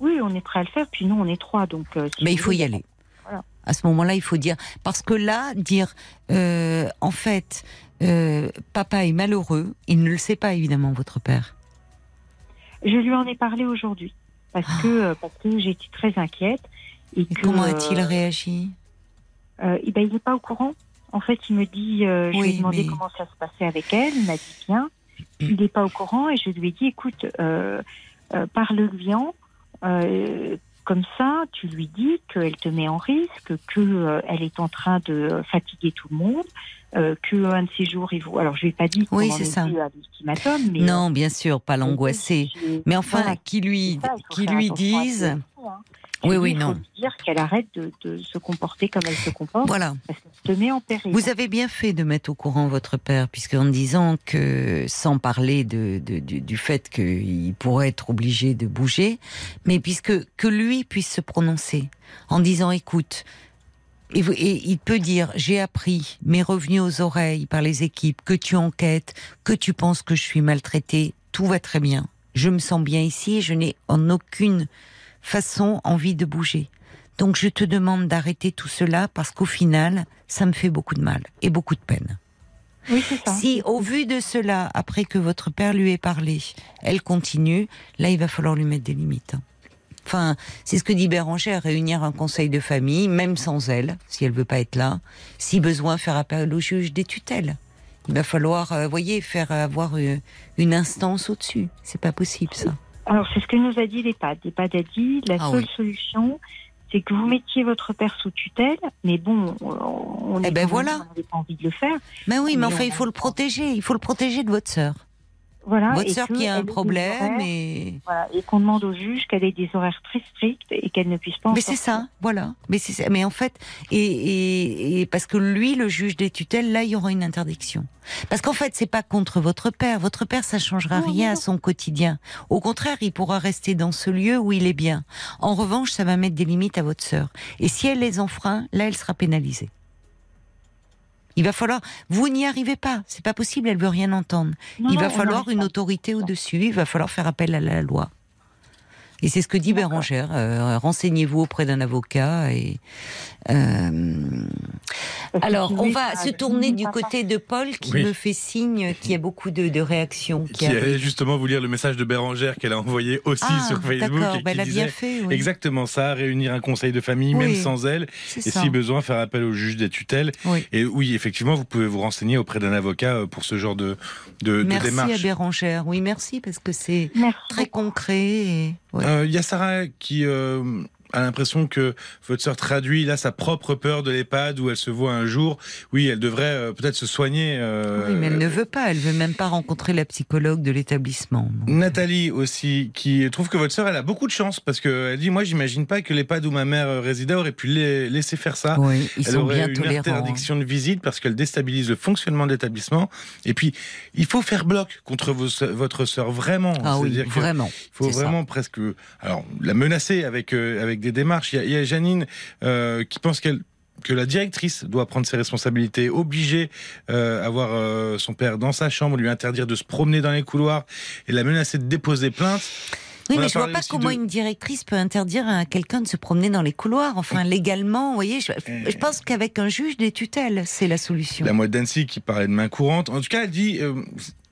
Speaker 8: Oui, on est prêt à le faire. Puis nous, on est trois, donc. euh, si
Speaker 3: Mais il faut y aller.
Speaker 8: Voilà.
Speaker 3: À ce moment-là, il faut dire. Parce que là, dire, euh, en fait, euh, papa est malheureux, il ne le sait pas, évidemment, votre père.
Speaker 8: Je lui en ai parlé aujourd'hui parce que euh, parce que j'étais très inquiète et
Speaker 3: Et
Speaker 8: que.
Speaker 3: comment a-t-il réagi?
Speaker 8: Euh, eh ben, il n'est pas au courant. En fait, il me dit, euh, je lui ai demandé
Speaker 3: mais-
Speaker 8: comment ça se passait avec elle. Il m'a dit bien. Il n'est pas au courant et je lui ai dit, écoute, euh, euh, parle-lui en. euh, comme ça, tu lui dis qu'elle te met en risque, que euh, elle est en train de fatiguer tout le monde, euh, que un de ces jours, il faut. Alors, je lui ai pas dit
Speaker 3: Oui, c'est
Speaker 8: est
Speaker 3: ça.
Speaker 8: mais
Speaker 3: Non, bien sûr, pas l'angoisser. Mais enfin,
Speaker 8: voilà,
Speaker 3: qui lui, qui lui
Speaker 8: attention à
Speaker 3: dise.
Speaker 8: ça aussi, hein.
Speaker 3: Oui, oui, non.
Speaker 8: dire qu'elle arrête de, de se comporter comme elle se comporte,
Speaker 3: Voilà.
Speaker 8: parce qu'elle te met en péril.
Speaker 3: Vous avez bien fait de mettre au courant votre père, puisque en disant que, sans parler de, de- du, du fait qu'il pourrait être obligé de bouger, mais puisque que lui puisse se prononcer en disant, écoute, et, vous- et il peut dire, j'ai appris, m'est revenu aux oreilles par les équipes, que tu enquêtes, que tu penses que je suis maltraité, tout va très bien. Je me sens bien ici et je n'ai en aucune façon envie de bouger. Donc je te demande d'arrêter tout cela parce qu'au final, ça me fait beaucoup de mal et beaucoup de peine.
Speaker 8: Oui, c'est ça.
Speaker 3: Si au vu de cela, après que votre père lui ait parlé, elle continue, là il va falloir lui mettre des limites. Enfin, c'est ce que dit Bérangère, réunir un conseil de famille, même sans elle, si elle veut pas être là, si besoin faire appel au juge des tutelles. Il va falloir, euh, voyez, faire avoir euh, une instance au-dessus. C'est pas possible ça.
Speaker 8: Alors, c'est ce que nous a dit l'EHPAD. L'EHPAD a dit la
Speaker 3: Ah
Speaker 8: seule
Speaker 3: oui.
Speaker 8: solution, c'est que vous mettiez votre père sous tutelle, mais bon, on
Speaker 3: Eh
Speaker 8: est
Speaker 3: ben voilà.
Speaker 8: n'avait pas envie de le faire.
Speaker 3: Mais oui, mais
Speaker 8: Mais
Speaker 3: enfin,
Speaker 8: on
Speaker 3: il faut le protéger. Il faut le protéger de votre sœur.
Speaker 8: Voilà.
Speaker 3: votre sœur qui a un problème
Speaker 8: horaires,
Speaker 3: et.
Speaker 8: voilà, et qu'on demande au juge qu'elle ait des horaires très stricts et qu'elle ne puisse pas. en
Speaker 3: Mais c'est ça, voilà. Mais c'est ça. Mais en fait, et, et, et parce que lui, le juge des tutelles, là, il y aura une interdiction. Parce qu'en fait, c'est pas contre votre père. Votre père, ça changera
Speaker 8: Non,
Speaker 3: rien
Speaker 8: non.
Speaker 3: à son quotidien. Au contraire, il pourra rester dans ce lieu où il est bien. En revanche, ça va mettre des limites à votre sœur. Et si elle les enfreint, là, elle sera pénalisée. Il va falloir. Vous n'y arrivez pas. C'est pas possible. Elle veut rien entendre.
Speaker 8: Non,
Speaker 3: il va falloir une autorité au-dessus. Il va falloir faire appel à la loi. Et c'est ce que dit. Bérangère. Euh, Renseignez-vous auprès d'un avocat. Et euh, alors, on va se tourner du côté de Paul qui
Speaker 5: Oui.
Speaker 3: me fait signe qu'il y a beaucoup de, de réactions.
Speaker 5: Qui allait justement vous lire le message de Bérangère qu'elle a envoyé aussi
Speaker 3: ah,
Speaker 5: sur Facebook.
Speaker 3: d'accord.
Speaker 5: et
Speaker 3: Ben,
Speaker 5: qui
Speaker 3: elle a bien
Speaker 5: disait
Speaker 3: fait. oui.
Speaker 5: Exactement ça, réunir un conseil de famille,
Speaker 3: Oui.
Speaker 5: même sans elle, et
Speaker 3: ça.
Speaker 5: si besoin, faire appel au juge des tutelles.
Speaker 3: Oui.
Speaker 5: Et oui, effectivement, vous pouvez vous renseigner auprès d'un avocat euh, pour ce genre de, de, de
Speaker 3: Merci à
Speaker 5: démarche.
Speaker 3: Bérangère. Oui, merci parce que c'est très concret. Et... ouais.
Speaker 5: Euh, Il y a Sarah qui euh, a l'impression que votre sœur traduit là sa propre peur de l'EHPAD où elle se voit un jour. Oui, elle devrait euh, peut-être se soigner. euh,
Speaker 3: Oui, mais elle ne veut pas. Elle veut même pas rencontrer la psychologue de l'établissement. Donc,
Speaker 5: Nathalie aussi, qui trouve que votre sœur, elle a beaucoup de chance parce qu'elle dit, moi, j'imagine pas que l'EHPAD où ma mère euh, résidait aurait pu la- laisser faire ça.
Speaker 3: Oui, ils
Speaker 5: elle
Speaker 3: sont
Speaker 5: aurait
Speaker 3: bien
Speaker 5: une
Speaker 3: tolérants.
Speaker 5: interdiction de visite parce qu'elle déstabilise le fonctionnement de l'établissement. Et puis, il faut faire bloc contre vos votre sœur, vraiment.
Speaker 3: Ah oui, vraiment.
Speaker 5: Il faut
Speaker 3: ça.
Speaker 5: vraiment presque, alors, la menacer avec euh, avec des démarches. Il y y a Janine euh, qui pense qu'elle que la directrice doit prendre ses responsabilités, obliger euh, avoir euh, son père dans sa chambre, lui interdire de se promener dans les couloirs et la menacer de déposer plainte.
Speaker 3: Oui,
Speaker 5: On a
Speaker 3: mais je vois pas comment
Speaker 5: de-
Speaker 3: une directrice peut interdire à quelqu'un de se promener dans les couloirs. Enfin, légalement, vous voyez, je, je pense qu'avec un juge des tutelles, c'est la solution.
Speaker 5: La mode d'Annecy qui parlait de main courante. En tout cas, elle dit euh,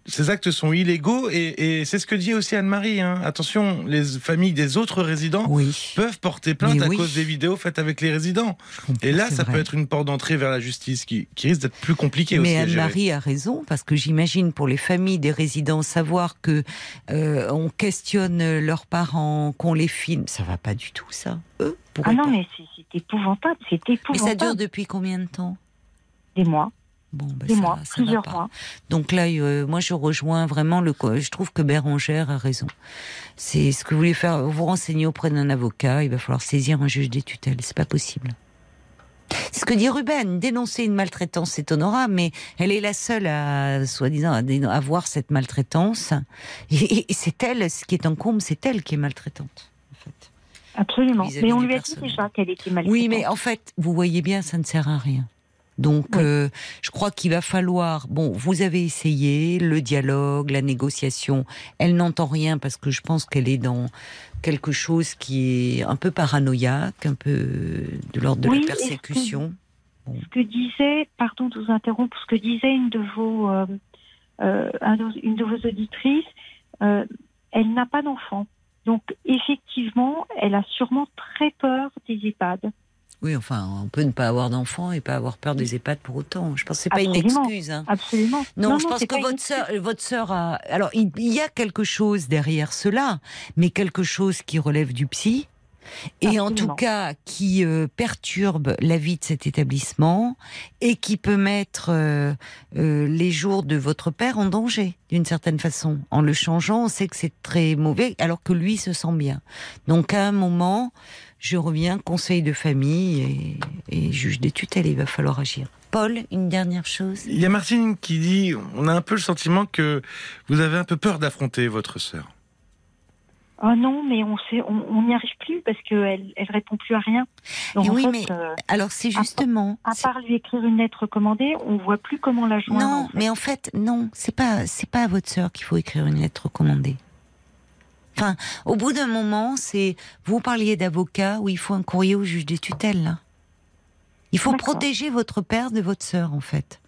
Speaker 5: ces actes sont illégaux et, et c'est ce que dit aussi Anne-Marie. hein. Attention, les familles des autres résidents
Speaker 3: Oui.
Speaker 5: peuvent porter plainte
Speaker 3: Mais
Speaker 5: à
Speaker 3: oui.
Speaker 5: cause des vidéos faites avec les résidents. Et là, ça
Speaker 3: vrai.
Speaker 5: peut être une porte d'entrée vers la justice qui, qui risque d'être plus compliquée aussi.
Speaker 3: Mais. Anne-Marie a raison parce que j'imagine pour les familles des résidents savoir que euh, on questionne leurs parents, qu'on les filme, ça va pas du tout ça. Eux
Speaker 8: Ah non,
Speaker 3: pas.
Speaker 8: mais c'est c'est épouvantable. C'est
Speaker 3: Mais
Speaker 8: épouvantable.
Speaker 3: ça dure depuis combien de temps?
Speaker 8: Des mois.
Speaker 3: Bon, ben
Speaker 8: Des
Speaker 3: ça,
Speaker 8: mois.
Speaker 3: ça va
Speaker 8: Plusieurs
Speaker 3: pas.
Speaker 8: mois.
Speaker 3: Donc là, euh, moi, je rejoins vraiment le. Je trouve que Bérangère a raison. C'est ce que vous voulez faire. Vous renseigner auprès d'un avocat. Il va falloir saisir un juge des tutelles. C'est pas possible. C'est ce que dit Ruben. Dénoncer une maltraitance, c'est honorable, mais elle est la seule à, soi-disant, à, à voir cette maltraitance. Et, et c'est elle, ce qui est en comble, c'est elle qui est maltraitante. En fait.
Speaker 8: Absolument. Mais on lui a dit déjà qu'elle était maltraitante.
Speaker 3: Oui, mais en fait, vous voyez bien, ça ne sert à rien. Donc,
Speaker 8: Oui.
Speaker 3: euh, je crois qu'il va falloir. Bon, vous avez essayé le dialogue, la négociation. Elle n'entend rien parce que je pense qu'elle est dans quelque chose qui est un peu paranoïaque, un peu de l'ordre de
Speaker 8: Oui,
Speaker 3: la
Speaker 8: que-
Speaker 3: persécution.
Speaker 8: ce que disait, pardon de vous interrompre, ce que disait une de vos, euh, euh, une de vos auditrices, euh, elle n'a pas d'enfant. Donc effectivement, elle a sûrement très peur des EHPAD.
Speaker 3: Oui, enfin, on peut ne pas avoir d'enfant et pas avoir peur des EHPAD pour autant. Je pense que c'est pas une excuse. hein.
Speaker 8: Absolument.
Speaker 3: Non, je pense que votre sœur, votre sœur a. Alors, il y a quelque chose derrière cela, mais quelque chose qui relève du psy. Et en tout cas, qui euh, perturbe la vie de cet établissement et qui peut mettre euh, euh, les jours de votre père en danger, d'une certaine façon. En le changeant, on sait que c'est très mauvais, alors que lui se sent bien. Donc, à un moment, je reviens, conseil de famille et, et juge des tutelles, il va falloir agir. Paul, une dernière chose
Speaker 5: Il y a Martine qui dit on a un peu le sentiment que vous avez un peu peur d'affronter votre sœur.
Speaker 8: Oh non, mais on sait, on on n'y arrive plus parce qu'elle elle répond plus à rien. Donc,
Speaker 3: Et
Speaker 8: en
Speaker 3: oui,
Speaker 8: fait,
Speaker 3: mais
Speaker 8: euh,
Speaker 3: Alors c'est
Speaker 8: à-
Speaker 3: justement.
Speaker 8: à part lui écrire une lettre recommandée, on voit plus comment la joindre.
Speaker 3: Non,
Speaker 8: en fait.
Speaker 3: mais en fait, non, c'est pas, c'est pas à votre sœur qu'il faut écrire une lettre recommandée. Enfin, au bout d'un moment, c'est, vous parliez d'avocat, où il faut un courrier au juge des tutelles, là. Il faut protéger votre père de votre sœur, en fait.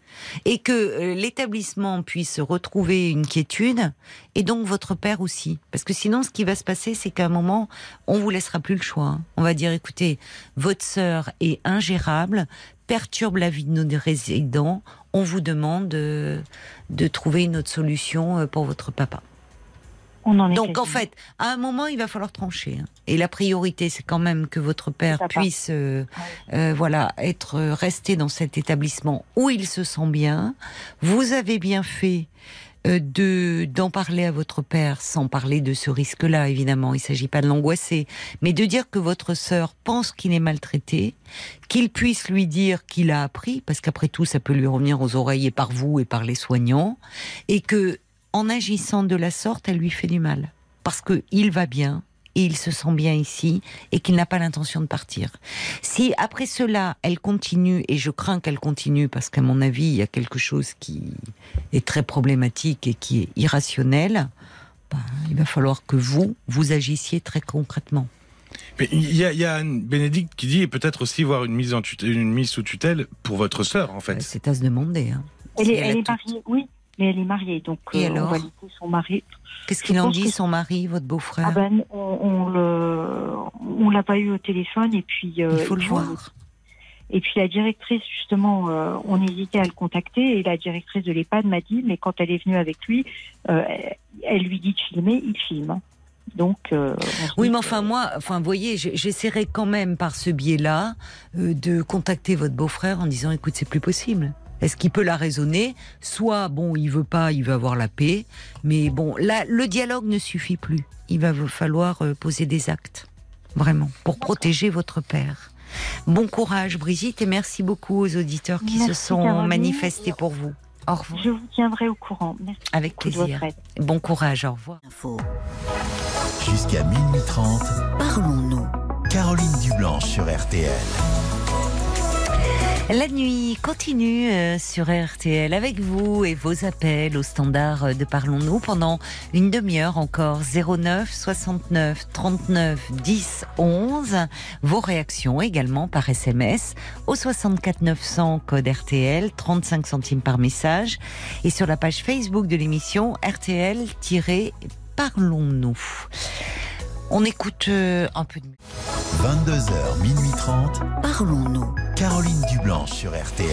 Speaker 3: Et que euh, l'établissement puisse retrouver une quiétude, et donc votre père aussi. Parce que sinon, ce qui va se passer, c'est qu'à un moment, on vous laissera plus le choix. hein. On va dire, écoutez, votre sœur est ingérable, perturbe la vie de nos résidents, on vous demande de, de trouver une autre solution euh, pour votre papa.
Speaker 8: On en est
Speaker 3: Donc en fait, à un moment, il va falloir trancher. hein. Et la priorité, c'est quand même que votre père puisse, euh, euh, voilà, être euh, resté dans cet établissement où il se sent bien. Vous avez bien fait euh, de d'en parler à votre père, sans parler de ce risque-là, évidemment. Il s'agit pas de l'angoisser, mais de dire que votre sœur pense qu'il est maltraité, qu'il puisse lui dire qu'il a appris, parce qu'après tout, ça peut lui revenir aux oreilles et par vous et par les soignants, et que en agissant de la sorte, elle lui fait du mal. Parce que il va bien, et il se sent bien ici, et qu'il n'a pas l'intention de partir. Si après cela, elle continue, et je crains qu'elle continue, parce qu'à mon avis, il y a quelque chose qui est très problématique et qui est irrationnel, ben, il va falloir que vous, vous agissiez très concrètement.
Speaker 5: Mais il y a, il y a Anne Bénédicte qui dit et peut-être aussi voir une mise, en tutelle, une mise sous tutelle pour votre sœur, en fait.
Speaker 3: C'est à se demander. hein.
Speaker 8: Elle
Speaker 3: Si
Speaker 8: est,
Speaker 3: elle a
Speaker 8: elle est
Speaker 3: tout-
Speaker 8: mariée, oui, mais elle est mariée, donc
Speaker 3: Et
Speaker 8: euh,
Speaker 3: alors
Speaker 8: on va laisser son mari.
Speaker 3: Qu'est-ce qu'il en dit,
Speaker 8: que-
Speaker 3: son mari, votre beau-frère
Speaker 8: Ah ben, on, on l'a pas eu au téléphone et puis. euh,
Speaker 3: Il faut le voir.
Speaker 8: Et puis la directrice, justement, euh, on hésitait à le contacter et la directrice de l'EHPAD m'a dit, mais quand elle est venue avec lui, euh, elle lui dit de filmer, il filme. Donc. euh,
Speaker 3: Oui, mais
Speaker 8: que-
Speaker 3: enfin moi, enfin vous voyez, j'essaierai quand même par ce biais-là de contacter votre beau-frère en disant, écoute, c'est plus possible. Est-ce qu'il peut la raisonner? Soit bon, il veut pas, il veut avoir la paix, mais bon, là, le dialogue ne suffit plus. Il va falloir euh, poser des actes, vraiment, pour protéger votre père. Bon courage, Brigitte, et merci beaucoup aux auditeurs qui se sont
Speaker 8: Caroline.
Speaker 3: manifestés pour vous. Au revoir.
Speaker 8: Je vous tiendrai au courant. Merci
Speaker 3: Avec plaisir. Bon courage, au revoir.
Speaker 1: Jusqu'à minuit 30,
Speaker 2: Parlons-nous.
Speaker 1: Caroline Dublanche sur RTL.
Speaker 3: La nuit continue euh, sur RTL avec vous et vos appels au standard de Parlons-nous pendant une demi-heure encore 09 69 39 10 11. Vos réactions également par SMS au 64 900 code RTL 35 centimes par message et sur la page Facebook de l'émission RTL-Parlons-nous. On écoute euh, un peu de
Speaker 1: 22h, minuit 30,
Speaker 2: Parlons-nous.
Speaker 1: Caroline Dublanche sur RTL.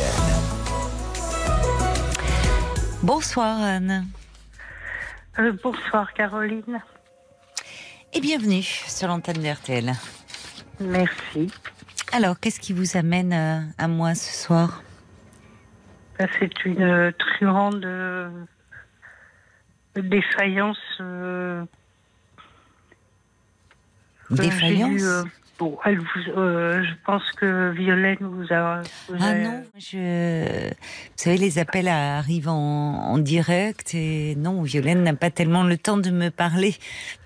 Speaker 3: Bonsoir Anne
Speaker 9: Euh, bonsoir Caroline.
Speaker 3: et bienvenue sur l'antenne de RTL.
Speaker 9: Merci.
Speaker 3: Alors, qu'est-ce qui vous amène euh, à moi ce soir?
Speaker 9: Ben, C'est une euh, truande euh, défaillance. Euh,
Speaker 3: Défaillance
Speaker 9: bon, elle vous, euh, je pense que Violaine vous a. vous
Speaker 3: Ah
Speaker 9: a-
Speaker 3: non, je... vous savez, les appels arrivent en, en direct et non, Violaine n'a pas tellement le temps de me parler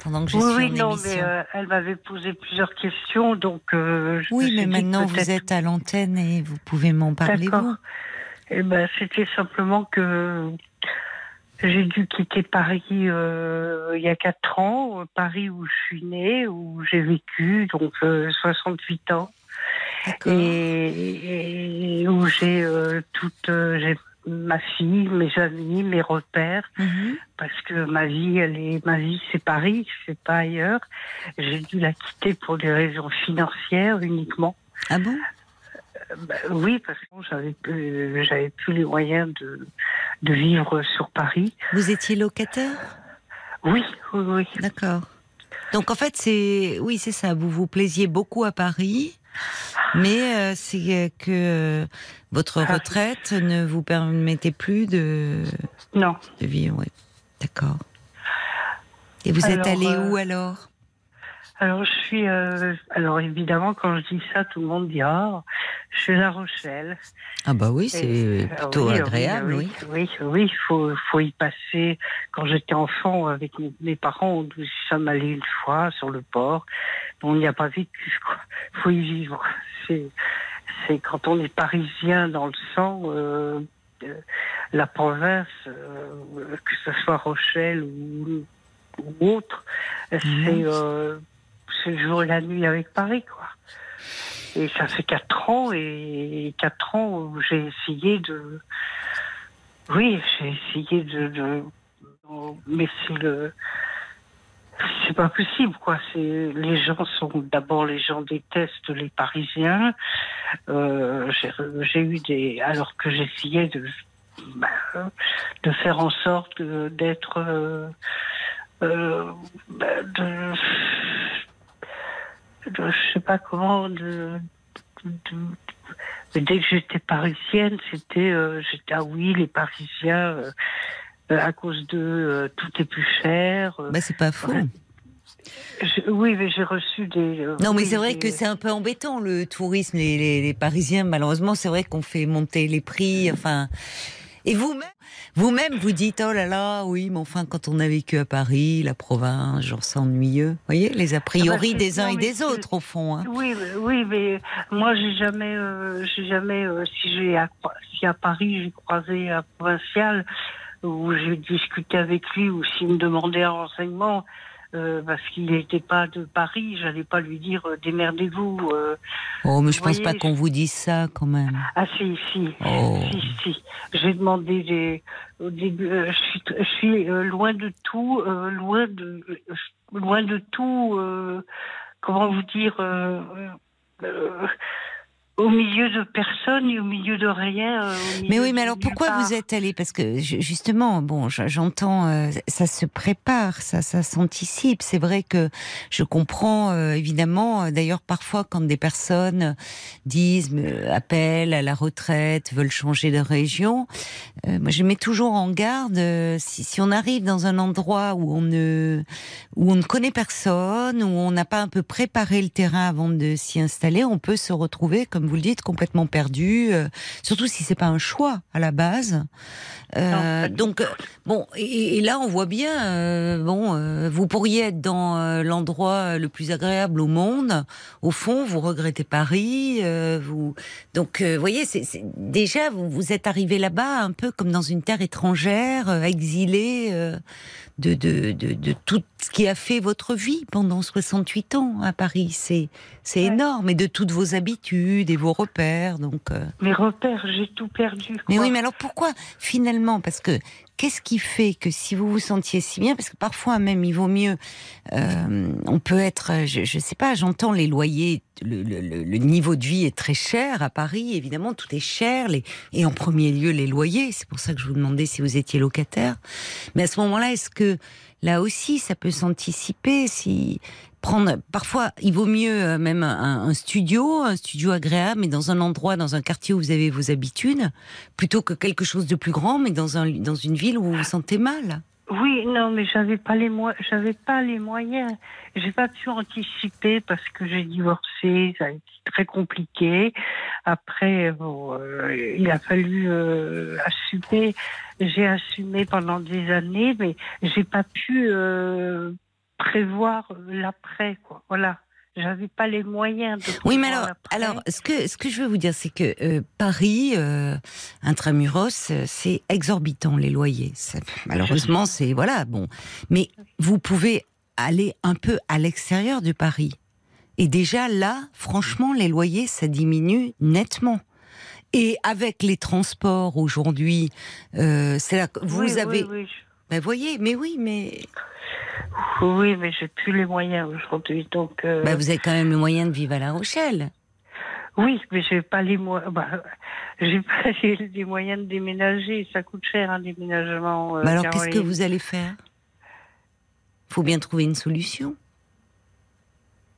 Speaker 3: pendant que je
Speaker 9: oui,
Speaker 3: suis
Speaker 9: oui,
Speaker 3: en
Speaker 9: non,
Speaker 3: émission.
Speaker 9: mais euh, elle m'avait posé plusieurs questions, donc. euh, je
Speaker 3: oui, mais maintenant vous êtes à l'antenne et vous pouvez m'en parler
Speaker 9: D'accord. Eh ben, c'était simplement que j'ai dû quitter Paris euh, il y a quatre ans, Paris où je suis née, où j'ai vécu, donc euh, 68 ans, et, et où j'ai euh, toute, euh, j'ai ma fille, mes amis, mes repères,
Speaker 3: Mhm.
Speaker 9: parce que ma vie, elle est, ma vie, c'est Paris, c'est pas ailleurs. J'ai dû la quitter pour des raisons financières uniquement.
Speaker 3: Ah bon?
Speaker 9: Bah, oui, parce que j'avais plus, j'avais plus les moyens de, de vivre sur Paris.
Speaker 3: Vous étiez locataire?
Speaker 9: Oui, oui, oui.
Speaker 3: D'accord. Donc en fait, c'est oui, c'est ça. Vous vous plaisiez beaucoup à Paris, mais euh, c'est que votre
Speaker 9: Ah.
Speaker 3: retraite ne vous permettait plus de,
Speaker 9: Non.
Speaker 3: de vivre. Oui. D'accord. Et vous êtes allé
Speaker 9: euh,
Speaker 3: où alors?
Speaker 9: Alors je suis, euh, alors évidemment quand je dis ça, tout le monde dit ah, je suis à La Rochelle.
Speaker 3: Ah bah oui, c'est
Speaker 9: Ah
Speaker 3: plutôt
Speaker 9: oui,
Speaker 3: agréable, oui.
Speaker 9: oui. Oui, oui, il faut, faut y passer. Quand j'étais enfant, avec mes, parents, nous y sommes allés une fois sur le port. On n'y a pas vécu, quoi. faut y vivre. C'est, c'est quand on est parisien dans le sang, euh, euh, la province, euh, que ce soit Rochelle ou, ou autre, c'est, euh, c'est le jour et la nuit avec Paris, quoi. Et ça fait quatre ans, et quatre ans où j'ai essayé de. Oui, j'ai essayé de. Mais c'est le. C'est pas possible, quoi. C'est les gens sont d'abord les gens détestent les Parisiens. Euh, j'ai- eu des alors que j'essayais de bah, de faire en sorte d'être euh, euh, bah, de- je sais pas comment, de, de- de- dès que j'étais parisienne, c'était, euh, j'étais, ah oui, les Parisiens, euh, euh, à cause de euh, tout est plus cher. euh,
Speaker 3: Bah, c'est pas faux.
Speaker 9: Ouais. je- oui, mais j'ai reçu des. euh,
Speaker 3: Non, mais c'est vrai
Speaker 9: des-
Speaker 3: que c'est un peu embêtant le tourisme. Les, les- les Parisiens, malheureusement, c'est vrai qu'on fait monter les prix. Enfin, et vous-même, vous-même, vous dites oh là là, oui, mais enfin, quand on a vécu à Paris, la province, genre c'est ennuyeux. Vous voyez, les a priori
Speaker 9: c'est-
Speaker 3: des uns et des autres au fond. hein.
Speaker 9: Oui, oui, mais moi j'ai jamais, euh, j'ai jamais, euh, si j'ai à, si à Paris j'ai croisé un provincial où j'ai discuté avec lui ou s'il me demandait un renseignement euh, parce qu'il n'était pas de Paris, j'allais pas lui dire euh, démerdez-vous. euh.
Speaker 3: Oh, mais je pense
Speaker 9: voyez,
Speaker 3: pas qu'on vous dise ça quand même.
Speaker 9: Ah si, si,
Speaker 3: Oh.
Speaker 9: si, si. J'ai demandé des, au début, euh, je suis, je suis euh, loin de tout, euh, loin de, loin de tout. euh, comment vous dire euh, euh, au milieu de personne et au milieu de rien. euh,
Speaker 3: Mais oui, mais alors pourquoi
Speaker 9: part.
Speaker 3: vous êtes allé Parce que ju- justement, bon, j'entends, euh, ça se prépare, ça, ça s'anticipe. C'est vrai que je comprends euh, évidemment. euh, D'ailleurs, parfois, quand des personnes disent, me- appellent à la retraite, veulent changer de région, euh, moi, je mets toujours en garde. euh, si, si on arrive dans un endroit où on ne, où on ne connaît personne, où on n'a pas un peu préparé le terrain avant de s'y installer, on peut se retrouver, comme vous le dites, complètement perdu. euh, surtout si c'est pas un choix à la base. Euh, donc euh, bon, et, et là on voit bien, bon, vous pourriez être dans l'endroit le plus agréable au monde. Au fond, vous regrettez Paris. vous donc, vous voyez, c'est déjà vous, vous êtes arrivé là-bas un peu comme dans une terre étrangère, exilé. De, de, de, de tout ce qui a fait votre vie pendant 68 ans à Paris. C'est c'est énorme. Et de toutes vos habitudes et vos repères. Donc, euh,
Speaker 9: Mes repères, j'ai tout perdu.
Speaker 3: mais oui, mais alors pourquoi finalement? Parce que qu'est-ce qui fait que si vous vous sentiez si bien, parce que parfois même il vaut mieux, euh, on peut être, je, je sais pas, j'entends les loyers, le, niveau de vie est très cher à Paris, évidemment tout est cher, et en premier lieu les loyers. C'est pour ça que je vous demandais si vous étiez locataire. Mais à ce moment-là, est-ce que là aussi ça peut s'anticiper si prendre parfois il vaut mieux euh, même un, studio un studio agréable mais dans un endroit dans un quartier où vous avez vos habitudes plutôt que quelque chose de plus grand mais dans un dans une ville où vous vous sentez mal
Speaker 9: Oui, non, mais j'avais pas les. J'avais pas les moyens. J'ai pas pu anticiper parce que j'ai divorcé. Ça a été très compliqué. Après, bon, euh, il a fallu euh, assumer. J'ai assumé pendant des années, mais j'ai pas pu euh, prévoir l'après. Quoi. Voilà. J'avais pas les moyens de.
Speaker 3: oui mais alors alors ce que ce que je veux vous dire c'est que euh, Paris euh, intramuros euh, c'est exorbitant les loyers Ça- malheureusement c'est voilà bon mais vous pouvez aller un peu à l'extérieur de Paris et déjà là franchement les loyers ça diminue nettement et avec les transports aujourd'hui, euh, c'est là que vous
Speaker 9: Oui, oui,
Speaker 3: avez.
Speaker 9: Oui,
Speaker 3: Ben voyez, mais oui, mais
Speaker 9: oui, mais j'ai plus les moyens aujourd'hui, donc. euh,
Speaker 3: ben vous avez quand même le moyen de vivre à La Rochelle.
Speaker 9: Oui, mais j'ai pas les moyens. Bah, j'ai pas les, les moyens de déménager. Ça coûte cher un déménagement. euh,
Speaker 3: Ben alors qu'est-ce que vous allez faire? Faut bien trouver une solution.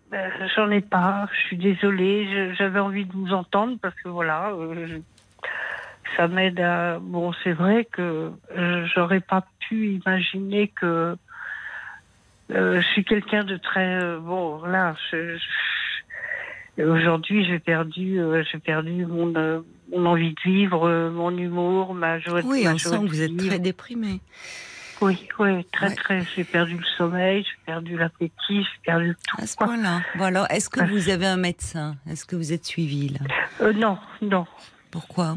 Speaker 9: Ben, J'en ai pas. Je suis désolée. J'avais envie de vous entendre parce que voilà, euh, je- ça m'aide à. Bon, c'est vrai que j'aurais pas pu imaginer que je suis quelqu'un de très euh, bon. Là, je- je- aujourd'hui, j'ai perdu, euh, j'ai perdu mon, euh, mon envie de vivre, euh, mon humour, ma joie. de-
Speaker 3: Oui,
Speaker 9: ma
Speaker 3: on
Speaker 9: joie
Speaker 3: sent
Speaker 9: de
Speaker 3: que vous êtes très déprimé.
Speaker 9: Oui, oui, très,
Speaker 3: Ouais.
Speaker 9: très. J'ai perdu le sommeil, j'ai perdu l'appétit, j'ai perdu tout.
Speaker 3: À ce point-là. Alors, est-ce que vous avez un médecin? Est-ce que vous êtes suivi là?
Speaker 9: Euh, non, non.
Speaker 3: Pourquoi?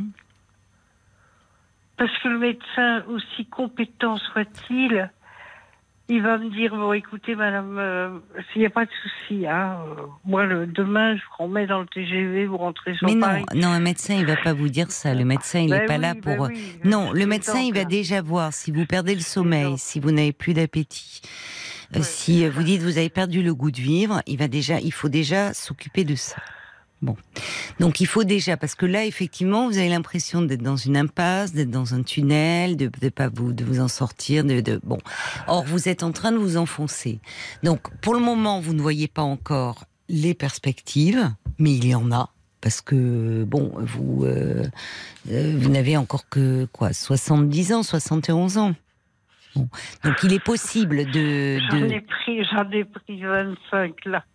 Speaker 9: Parce que le médecin, aussi compétent soit-il, il va me dire bon, écoutez, madame, euh, s'il n'y a pas de souci, hein, euh, moi, le, demain, je vous remets dans le TGV, vous rentrez sur
Speaker 3: Mais non,
Speaker 9: Paris.
Speaker 3: non, un médecin, il va pas vous dire ça. Le médecin, il n'est
Speaker 9: Ben
Speaker 3: pas
Speaker 9: oui,
Speaker 3: là
Speaker 9: ben
Speaker 3: pour.
Speaker 9: oui,
Speaker 3: non, le médecin, il va déjà voir si vous perdez le sommeil, si vous n'avez plus d'appétit, euh,
Speaker 9: Ouais.
Speaker 3: si euh, vous dites vous avez perdu le goût de vivre. Il va déjà, il faut déjà s'occuper de ça. Bon. Donc il faut déjà, parce que là, effectivement, vous avez l'impression d'être dans une impasse, d'être dans un tunnel, de ne pas vous, de vous en sortir. De, de, bon. Or, vous êtes en train de vous enfoncer. Donc, pour le moment, vous ne voyez pas encore les perspectives, mais il y en a. Parce que, bon, vous, euh, euh, vous n'avez encore que, quoi, 70 ans, 71 ans. Donc il est possible de.
Speaker 9: J'en
Speaker 3: de...
Speaker 9: ai pris, j'en ai pris 25 là.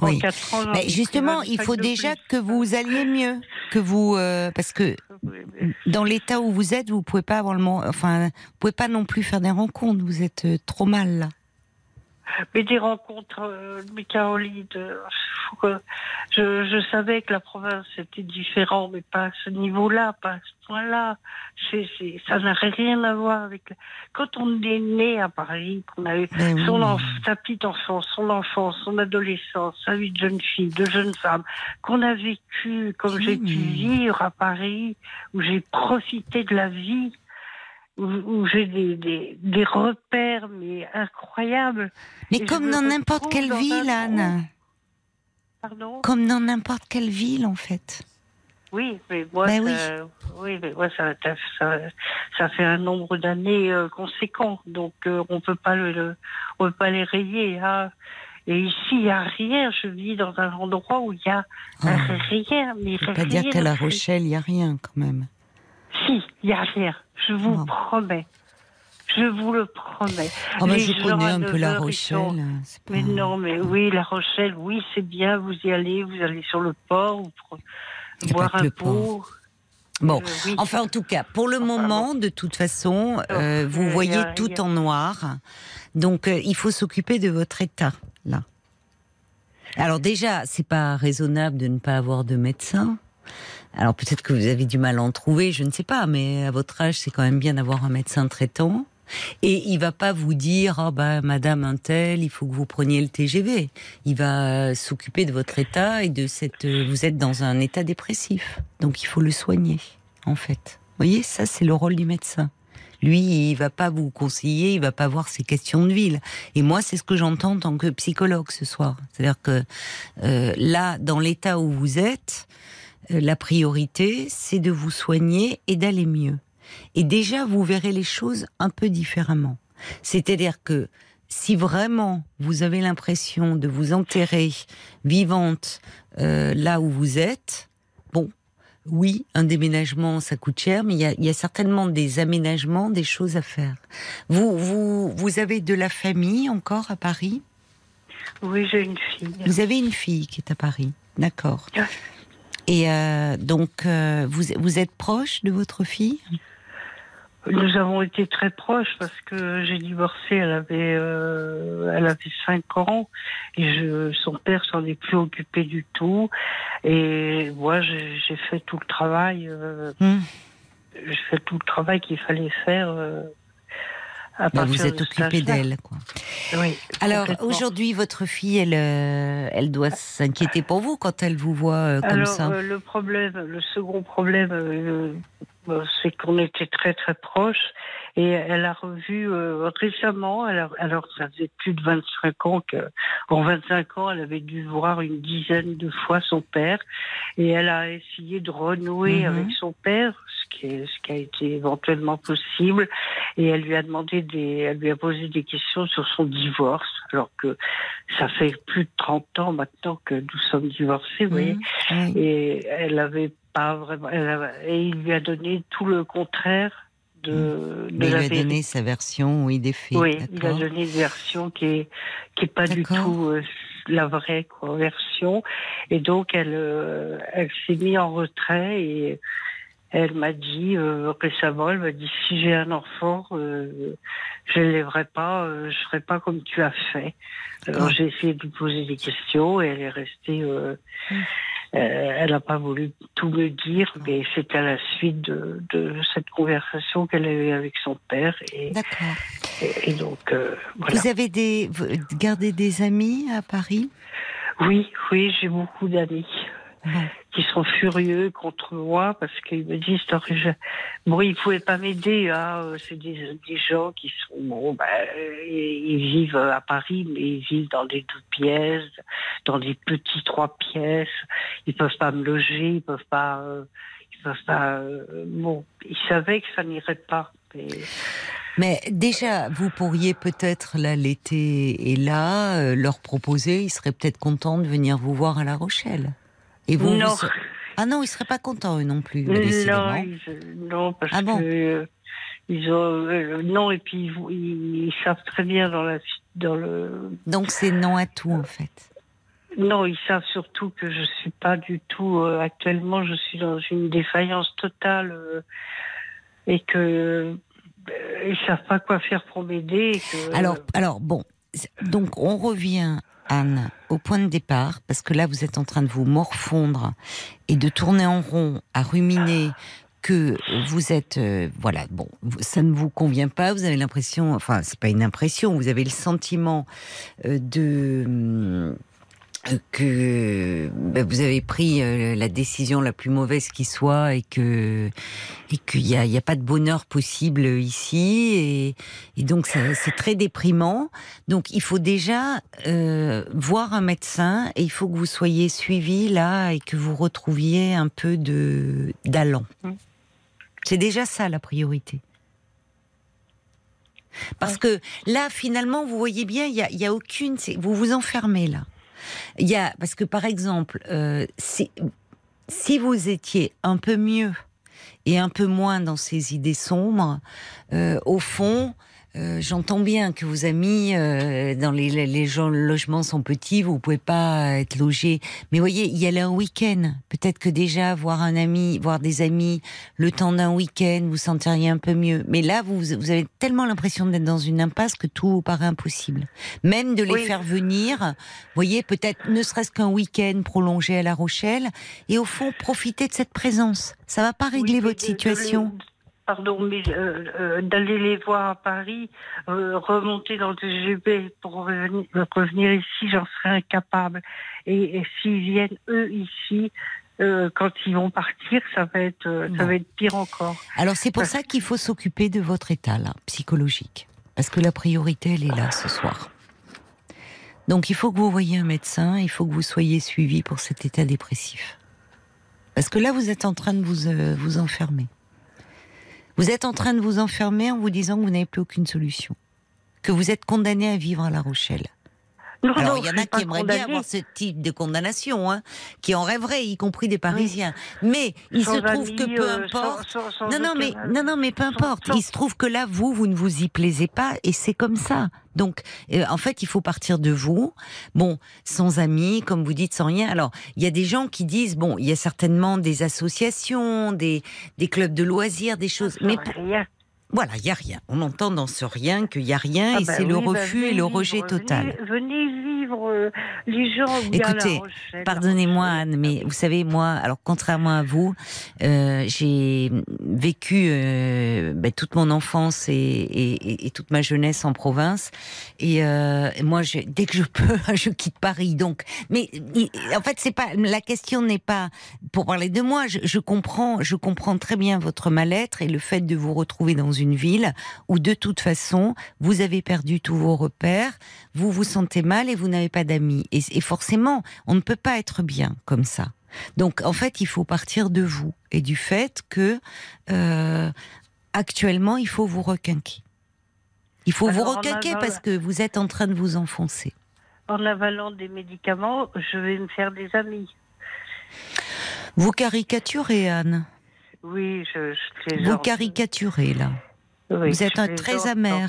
Speaker 9: En
Speaker 3: Oui.
Speaker 9: 4 ans, j'en ai
Speaker 3: Mais justement, il
Speaker 9: 25
Speaker 3: faut déjà
Speaker 9: plus.
Speaker 3: que vous alliez mieux, que vous, euh, parce que
Speaker 9: Oui, mais-
Speaker 3: dans l'état où vous êtes, vous pouvez pas avoir le, enfin, vous pouvez pas non plus faire des rencontres. Vous êtes euh, trop mal là.
Speaker 9: Mais des rencontres, euh, mais Caroline, euh, je, je savais que la province était différente, mais pas à ce niveau-là, pas à ce point-là. C'est, c'est, ça n'a rien à voir avec. Quand on est né à Paris, qu'on a eu
Speaker 3: Ben oui,
Speaker 9: son
Speaker 3: mais-
Speaker 9: enf- sa petite enfance, son enfance, son adolescence, sa vie de jeune fille, de jeune femme, qu'on a vécu comme
Speaker 3: Oui,
Speaker 9: j'ai pu vivre à Paris, où j'ai profité de la vie, où, où j'ai des, des, des repères mais incroyables.
Speaker 3: Mais
Speaker 9: Et
Speaker 3: comme
Speaker 9: me
Speaker 3: dans n'importe quelle
Speaker 9: dans
Speaker 3: ville, Anne.
Speaker 9: Pardon?
Speaker 3: Comme dans n'importe quelle ville, en fait.
Speaker 9: Oui, mais moi,
Speaker 3: Ben
Speaker 9: ça, oui. mais moi ça, ça, ça fait un nombre d'années euh, conséquent, donc euh, on peut pas le, le- on peut pas les rayer. hein. Et ici, il n'y a rien. Je vis dans un endroit où il y a
Speaker 3: Oh,
Speaker 9: rien. Mais
Speaker 3: peux pas
Speaker 9: rien.
Speaker 3: dire qu'à La Rochelle, il y a rien quand même.
Speaker 9: Si, il n'y a rien. Je vous
Speaker 3: Non.
Speaker 9: promets. Je vous le promets.
Speaker 3: Oh, je connais un peu La
Speaker 9: 9 heures, ils sont-
Speaker 3: Rochelle. pas-
Speaker 9: Mais non, mais oui, La Rochelle, oui, c'est bien. Vous y allez, vous allez sur le port, vous pre- boire un
Speaker 3: le
Speaker 9: pot.
Speaker 3: Bon,
Speaker 9: Euh, oui.
Speaker 3: enfin en tout cas, pour le moment, de toute façon, euh,
Speaker 9: Oh,
Speaker 3: vous voyez
Speaker 9: a
Speaker 3: tout en noir. Donc euh, il faut s'occuper de votre état là. Alors déjà, c'est pas raisonnable de ne pas avoir de médecin. Alors peut-être que vous avez du mal à en trouver, je ne sais pas, mais à votre âge, c'est quand même bien d'avoir un médecin traitant. Et il va pas vous dire, oh bah Madame Untel, il faut que vous preniez le TGV. Il va euh, s'occuper de votre état et de cette. euh, Vous êtes dans un état dépressif, donc il faut le soigner, en fait. Vous voyez, ça c'est le rôle du médecin. Lui, il va pas vous conseiller, il va pas voir ces questions de ville. Et moi, c'est ce que j'entends en tant que psychologue ce soir. C'est-à-dire que euh, là, dans l'état où vous êtes, la priorité, c'est de vous soigner et d'aller mieux. Et déjà, vous verrez les choses un peu différemment. C'est-à-dire que si vraiment vous avez l'impression de vous enterrer vivante euh, là où vous êtes, bon, oui, un déménagement, ça coûte cher, mais il y a, il y a certainement des aménagements, des choses à faire. Vous, vous, vous avez de la famille encore à Paris?
Speaker 9: Oui, j'ai une fille.
Speaker 3: Vous avez une fille qui est à Paris, d'accord. Et euh, donc, euh, vous, vous êtes proche de votre fille?
Speaker 9: Nous avons été très proches parce que j'ai divorcé, elle avait, euh, elle avait 5 ans et je, son père s'en est plus occupé du tout. Et moi, j'ai fait tout le travail, j'ai fait tout le travail qu'il fallait faire. À
Speaker 3: Bah, Vous êtes occupé d'elle.
Speaker 9: Oui.
Speaker 3: Alors aujourd'hui, votre fille, elle, euh, elle doit s'inquiéter pour vous quand elle vous voit euh, comme
Speaker 9: Alors,
Speaker 3: ça.
Speaker 9: euh, le problème, le second problème, euh, c'est qu'on était très très proches et elle a revu euh, récemment, alors, alors ça faisait plus de 25 ans que, en 25 ans, elle avait dû voir une dizaine de fois son père et elle a essayé de renouer
Speaker 3: Mhm.
Speaker 9: avec son père, ce qui, est, ce qui a été éventuellement possible et elle lui a demandé des, elle lui a posé des questions sur son divorce, alors que ça fait plus de 30 ans maintenant que nous sommes divorcés, vous voyez.
Speaker 3: Mhm, oui.
Speaker 9: Et elle avait pas vraiment. elle avait- et il lui a donné tout le contraire de, de
Speaker 3: Mais il a
Speaker 9: vérité.
Speaker 3: donné sa version, oui, des faits.
Speaker 9: Oui, il a donné une version qui est qui est pas du tout euh, la vraie quoi, version. Et donc elle euh, elle s'est mise en retrait et elle m'a dit euh, récemment, elle m'a dit si j'ai un enfant, euh, je ne l'élèverai pas, euh, je ferai pas comme tu as fait. Alors j'ai essayé de lui poser des questions et elle est restée.
Speaker 3: Mm.
Speaker 9: Elle n'a pas voulu tout me dire, mais c'est à la suite de, de cette conversation qu'elle a eue avec son père. Et,
Speaker 3: D'accord.
Speaker 9: et, et donc, euh, voilà.
Speaker 3: Vous avez des, gardez des amis à Paris?
Speaker 9: Oui, oui, j'ai beaucoup d'amis. Qui sont furieux contre moi parce qu'ils me disent bon ils pouvaient pas m'aider hein, euh, c'est des, des gens qui sont bon ben, ils, vivent à Paris mais ils vivent dans des deux pièces dans des petits trois pièces. Ils peuvent pas me loger ils peuvent pas euh, ils peuvent pas euh, bon ils savaient que ça n'irait pas mais
Speaker 3: Mais déjà, vous pourriez peut-être, là, l'été est là, euh, leur proposer, ils seraient peut-être contents de venir vous voir à La Rochelle. Et vous,
Speaker 9: non
Speaker 3: vous ser- Ah non, ils seraient pas contents, eux non plus,
Speaker 9: non
Speaker 3: décidément.
Speaker 9: ils- non parce
Speaker 3: Ah bon
Speaker 9: que euh, ils ont euh, non et puis ils, savent très bien dans la dans le
Speaker 3: Donc c'est non à tout, en fait.
Speaker 9: Non, ils savent surtout que je suis pas du tout euh, actuellement. Je suis dans une défaillance totale euh, et que ils savent pas quoi faire pour m'aider. que-
Speaker 3: Alors, alors bon, donc on revient, Anne, au point de départ, parce que là, vous êtes en train de vous morfondre et de tourner en rond, à ruminer que vous êtes, euh, voilà, bon, ça ne vous convient pas. Vous avez l'impression, enfin, c'est pas une impression, vous avez le sentiment euh, de hum, que ben, vous avez pris euh, la décision la plus mauvaise qui soit et que et qu'il n'y a, y a pas de bonheur possible ici et, et donc c'est très déprimant. Donc il faut déjà euh, voir un médecin et il faut que vous soyez suivi là et que vous retrouviez un peu de d'allant.
Speaker 9: Mm.
Speaker 3: C'est déjà ça la priorité. Parce que là, finalement, vous voyez bien, il y a, y a aucune. c'est- Vous vous enfermez là. Il y a parce que par exemple, euh, si, si vous étiez un peu mieux et un peu moins dans ces idées sombres, euh, au fond, euh, j'entends bien que vos amis, euh, dans les, les, les gens, le logement sont petits, vous pouvez pas être logé. Mais voyez, y aller un week-end. Peut-être que déjà voir un ami, voir des amis, le temps d'un week-end, vous sentiriez un peu mieux. Mais là, vous, vous avez tellement l'impression d'être dans une impasse que tout vous paraît impossible. Même de les
Speaker 9: Oui.
Speaker 3: faire venir, voyez, peut-être ne serait-ce qu'un week-end prolongé à La Rochelle, et au fond, profiter de cette présence. Ça va pas régler
Speaker 9: Oui,
Speaker 3: votre
Speaker 9: de
Speaker 3: situation.
Speaker 9: Pardon, mais euh, euh, d'aller les voir à Paris, euh, remonter dans le TGV pour revenir, revenir ici, j'en serais incapable. Et, et s'ils viennent eux ici, quand ils vont partir, ça va être, ça
Speaker 3: Bon.
Speaker 9: va être pire encore.
Speaker 3: Alors c'est pour
Speaker 9: Parce
Speaker 3: ça qu'il faut s'occuper de votre état là, psychologique. Parce que la priorité, elle est là ce soir. Donc il faut que vous voyiez un médecin, il faut que vous soyez suivi pour cet état dépressif. Parce que là, vous êtes en train de vous, vous enfermer. Vous êtes en train de vous enfermer en vous disant que vous n'avez plus aucune solution. Que vous êtes condamné à vivre à La Rochelle.
Speaker 9: Non,
Speaker 3: Alors, il y en a qui aimeraient bien avoir ce type de condamnation, hein, qui en rêveraient, y compris des Parisiens. Mais il
Speaker 9: Sans
Speaker 3: se trouve
Speaker 9: amis,
Speaker 3: que peu
Speaker 9: euh,
Speaker 3: importe.
Speaker 9: sans- sans- sans
Speaker 3: Non, non, mais, non, non, mais peu importe. Il se trouve que là, vous, vous ne vous y plaisez pas et c'est comme ça. Donc, euh, en fait, il faut partir de vous. Bon, sans amis, comme vous dites, sans rien. Alors, il y a des gens qui disent, bon, il y a certainement des associations, des, des clubs de loisirs, des choses. Mais pour-
Speaker 9: Rien.
Speaker 3: Voilà, il y a rien. On entend dans ce rien qu'il y a rien
Speaker 9: Ah
Speaker 3: et
Speaker 9: bah
Speaker 3: c'est le
Speaker 9: oui, bah
Speaker 3: refus et le rejet total.
Speaker 9: Venez vivre, euh, les gens.
Speaker 3: Écoutez, Pardonnez-moi. Anne, mais vous savez moi, alors contrairement à vous, euh, j'ai vécu euh, ben, toute mon enfance et, et- et- et toute ma jeunesse en province, et moi, je, dès que je peux, je quitte Paris. Donc, mais en fait, c'est pas la question n'est pas pour parler de moi. Je, je comprends, je comprends très bien votre mal-être et le fait de vous retrouver dans une ville où de toute façon vous avez perdu tous vos repères, vous vous sentez mal et vous n'avez pas d'amis. Et, et forcément, on ne peut pas être bien comme ça. Donc, en fait, il faut partir de vous et du fait que euh, actuellement, il faut vous requinquer. Il faut
Speaker 9: Alors,
Speaker 3: vous requinquer parce que vous êtes en train de vous enfoncer.
Speaker 9: En avalant des médicaments, je vais me faire des amis.
Speaker 3: Vous caricaturez, Anne.
Speaker 9: Oui, je, je
Speaker 3: Vous caricaturez, là.
Speaker 9: Oui,
Speaker 3: vous êtes un très amer.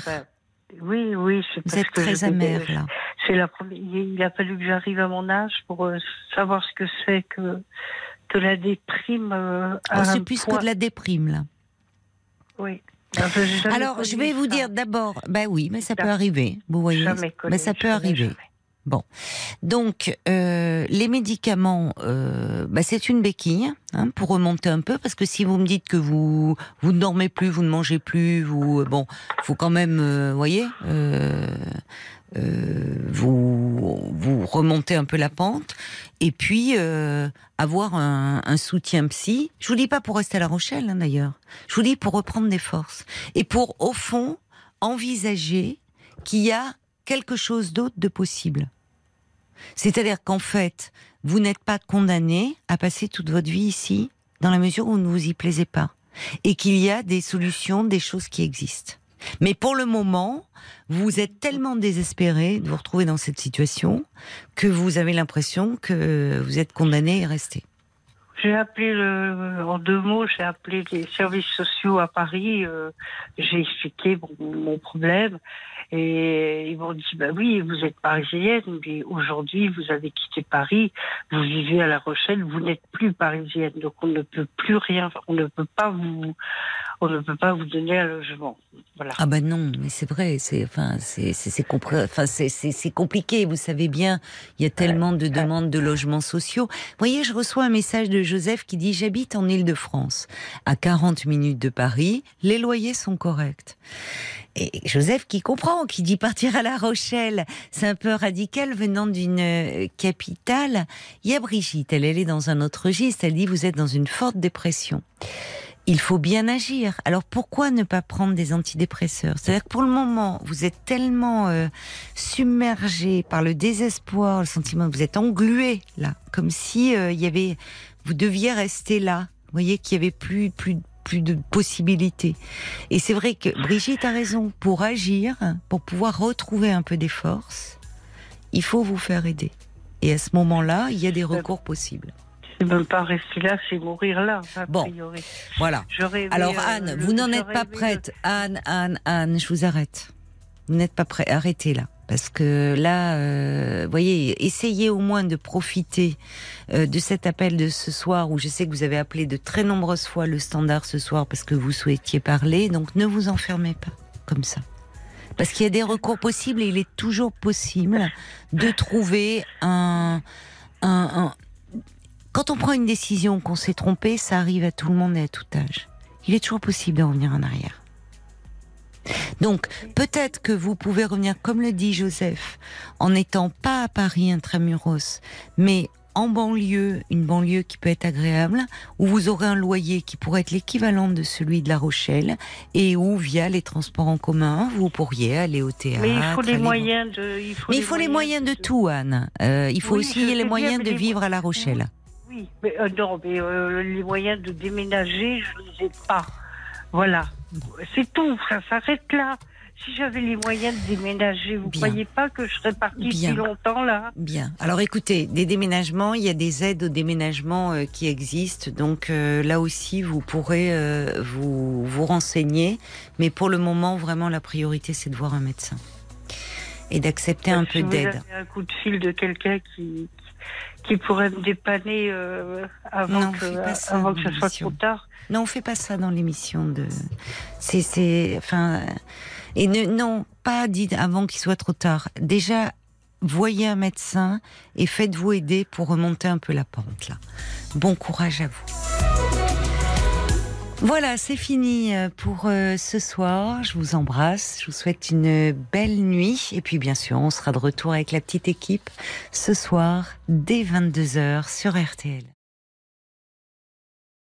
Speaker 9: Oui, oui, c'est
Speaker 3: Vous êtes très amer, là.
Speaker 9: C'est la première. Il a fallu que j'arrive à mon âge pour euh, savoir ce que c'est que que la déprime. euh,
Speaker 3: Oh, c'est plus
Speaker 9: point-
Speaker 3: que de la déprime, là.
Speaker 9: Oui. Alors, jamais
Speaker 3: Alors, je vais vous
Speaker 9: ça.
Speaker 3: dire d'abord, ben oui, mais ça peut arriver, vous voyez. Mais ça peut arriver.
Speaker 9: jamais.
Speaker 3: Bon, donc euh, les médicaments, euh, bah, c'est une béquille hein, pour remonter un peu, parce que si vous me dites que vous vous ne dormez plus, vous ne mangez plus, vous bon, faut quand même, euh, voyez, euh, euh, vous vous remonter un peu la pente et puis euh, avoir un, un, soutien psy. Je vous dis pas pour rester à La Rochelle hein, d'ailleurs. Je vous dis pour reprendre des forces et pour au fond envisager qu'il y a quelque chose d'autre de possible. C'est-à-dire qu'en fait, vous n'êtes pas condamné à passer toute votre vie ici dans la mesure où vous ne vous y plaisez pas et qu'il y a des solutions, des choses qui existent. Mais pour le moment, vous êtes tellement désespéré de vous retrouver dans cette situation que vous avez l'impression que vous êtes condamné à rester.
Speaker 9: J'ai appelé en deux mots, j'ai appelé les services sociaux à Paris. Euh, j'ai expliqué mon problème et ils m'ont dit bah oui, vous êtes parisienne, mais aujourd'hui vous avez quitté Paris, vous vivez à La Rochelle, vous n'êtes plus parisienne, donc on ne peut plus rien, on ne peut pas vous, on ne peut pas vous donner un logement. Voilà.
Speaker 3: Ah ben non, mais c'est vrai, c'est enfin c'est c'est compliqué. Vous savez bien, il y a tellement de demandes de logements sociaux. Vous voyez, je reçois un message de Joseph qui dit j'habite en Île-de-France, à 40 minutes de Paris, les loyers sont corrects. Et Joseph qui comprend, qui dit partir à La Rochelle, c'est un peu radical venant d'une euh, capitale. Il y a Brigitte, elle, elle est dans un autre registre, elle dit vous êtes dans une forte dépression il faut bien agir. Alors pourquoi ne pas prendre des antidépresseurs? C'est-à-dire que pour le moment, vous êtes tellement euh, submergé par le désespoir, le sentiment que vous êtes englué là, comme si euh, il y avait, vous deviez rester là. Vous voyez qu'il y avait plus plus plus de possibilités. Et c'est vrai que Brigitte a raison. Pour agir, pour pouvoir retrouver un peu des forces, il faut vous faire aider. Et à ce moment-là, il y a des recours possibles.
Speaker 9: C'est même pas rester là, c'est mourir là.
Speaker 3: bon, voilà. Alors euh, Anne, vous n'en êtes pas prête. Anne, Anne, Anne, je vous arrête. Vous n'êtes pas prête. Arrêtez là. Parce que là, euh, voyez, essayez au moins de profiter euh, de cet appel de ce soir où je sais que vous avez appelé de très nombreuses fois le standard ce soir parce que vous souhaitiez parler. Donc ne vous enfermez pas comme ça. Parce qu'il y a des recours possibles et il est toujours possible de trouver un, un, quand on prend une décision qu'on s'est trompé, ça arrive à tout le monde et à tout âge. Il est toujours possible de revenir en arrière. Donc, peut-être que vous pouvez revenir, comme le dit Joseph, en n'étant pas à Paris intramuros, mais en banlieue, une banlieue qui peut être agréable, où vous aurez un loyer qui pourrait être l'équivalent de celui de La Rochelle, et où, via les transports en commun, vous pourriez aller au théâtre.
Speaker 9: Mais il faut les moyens de.
Speaker 3: Il faut mais il faut les moyens de, tout, Anne. Euh, il faut aussi les moyens de vivre à La Rochelle.
Speaker 9: Oui, mais euh, non, mais euh, les moyens de déménager, je ne les ai pas. Voilà, c'est tout, ça s'arrête là. Si j'avais les moyens de déménager, vous ne croyez pas que je serais partie si longtemps là?
Speaker 3: Bien. Alors écoutez, des déménagements, il y a des aides au déménagement euh, qui existent. Donc là aussi, vous pourrez vous, vous renseigner. Mais pour le moment, vraiment, la priorité, c'est de voir un médecin. Et d'accepter un peu d'aide.
Speaker 9: Un coup de fil de quelqu'un qui, qui pourrait me dépanner euh, avant, que, avant que ce soit trop tard.
Speaker 3: Non, on fait pas ça dans l'émission de. C'est, c'est, enfin, et ne, non, pas dit avant qu'il soit trop tard. Déjà, voyez un médecin et faites-vous aider pour remonter un peu la pente là. Bon courage à vous. Voilà, c'est fini euh, pour euh, ce soir. Je vous embrasse. Je vous souhaite une belle nuit. Et puis, bien sûr, on sera de retour avec la petite équipe ce soir dès 22h sur RTL.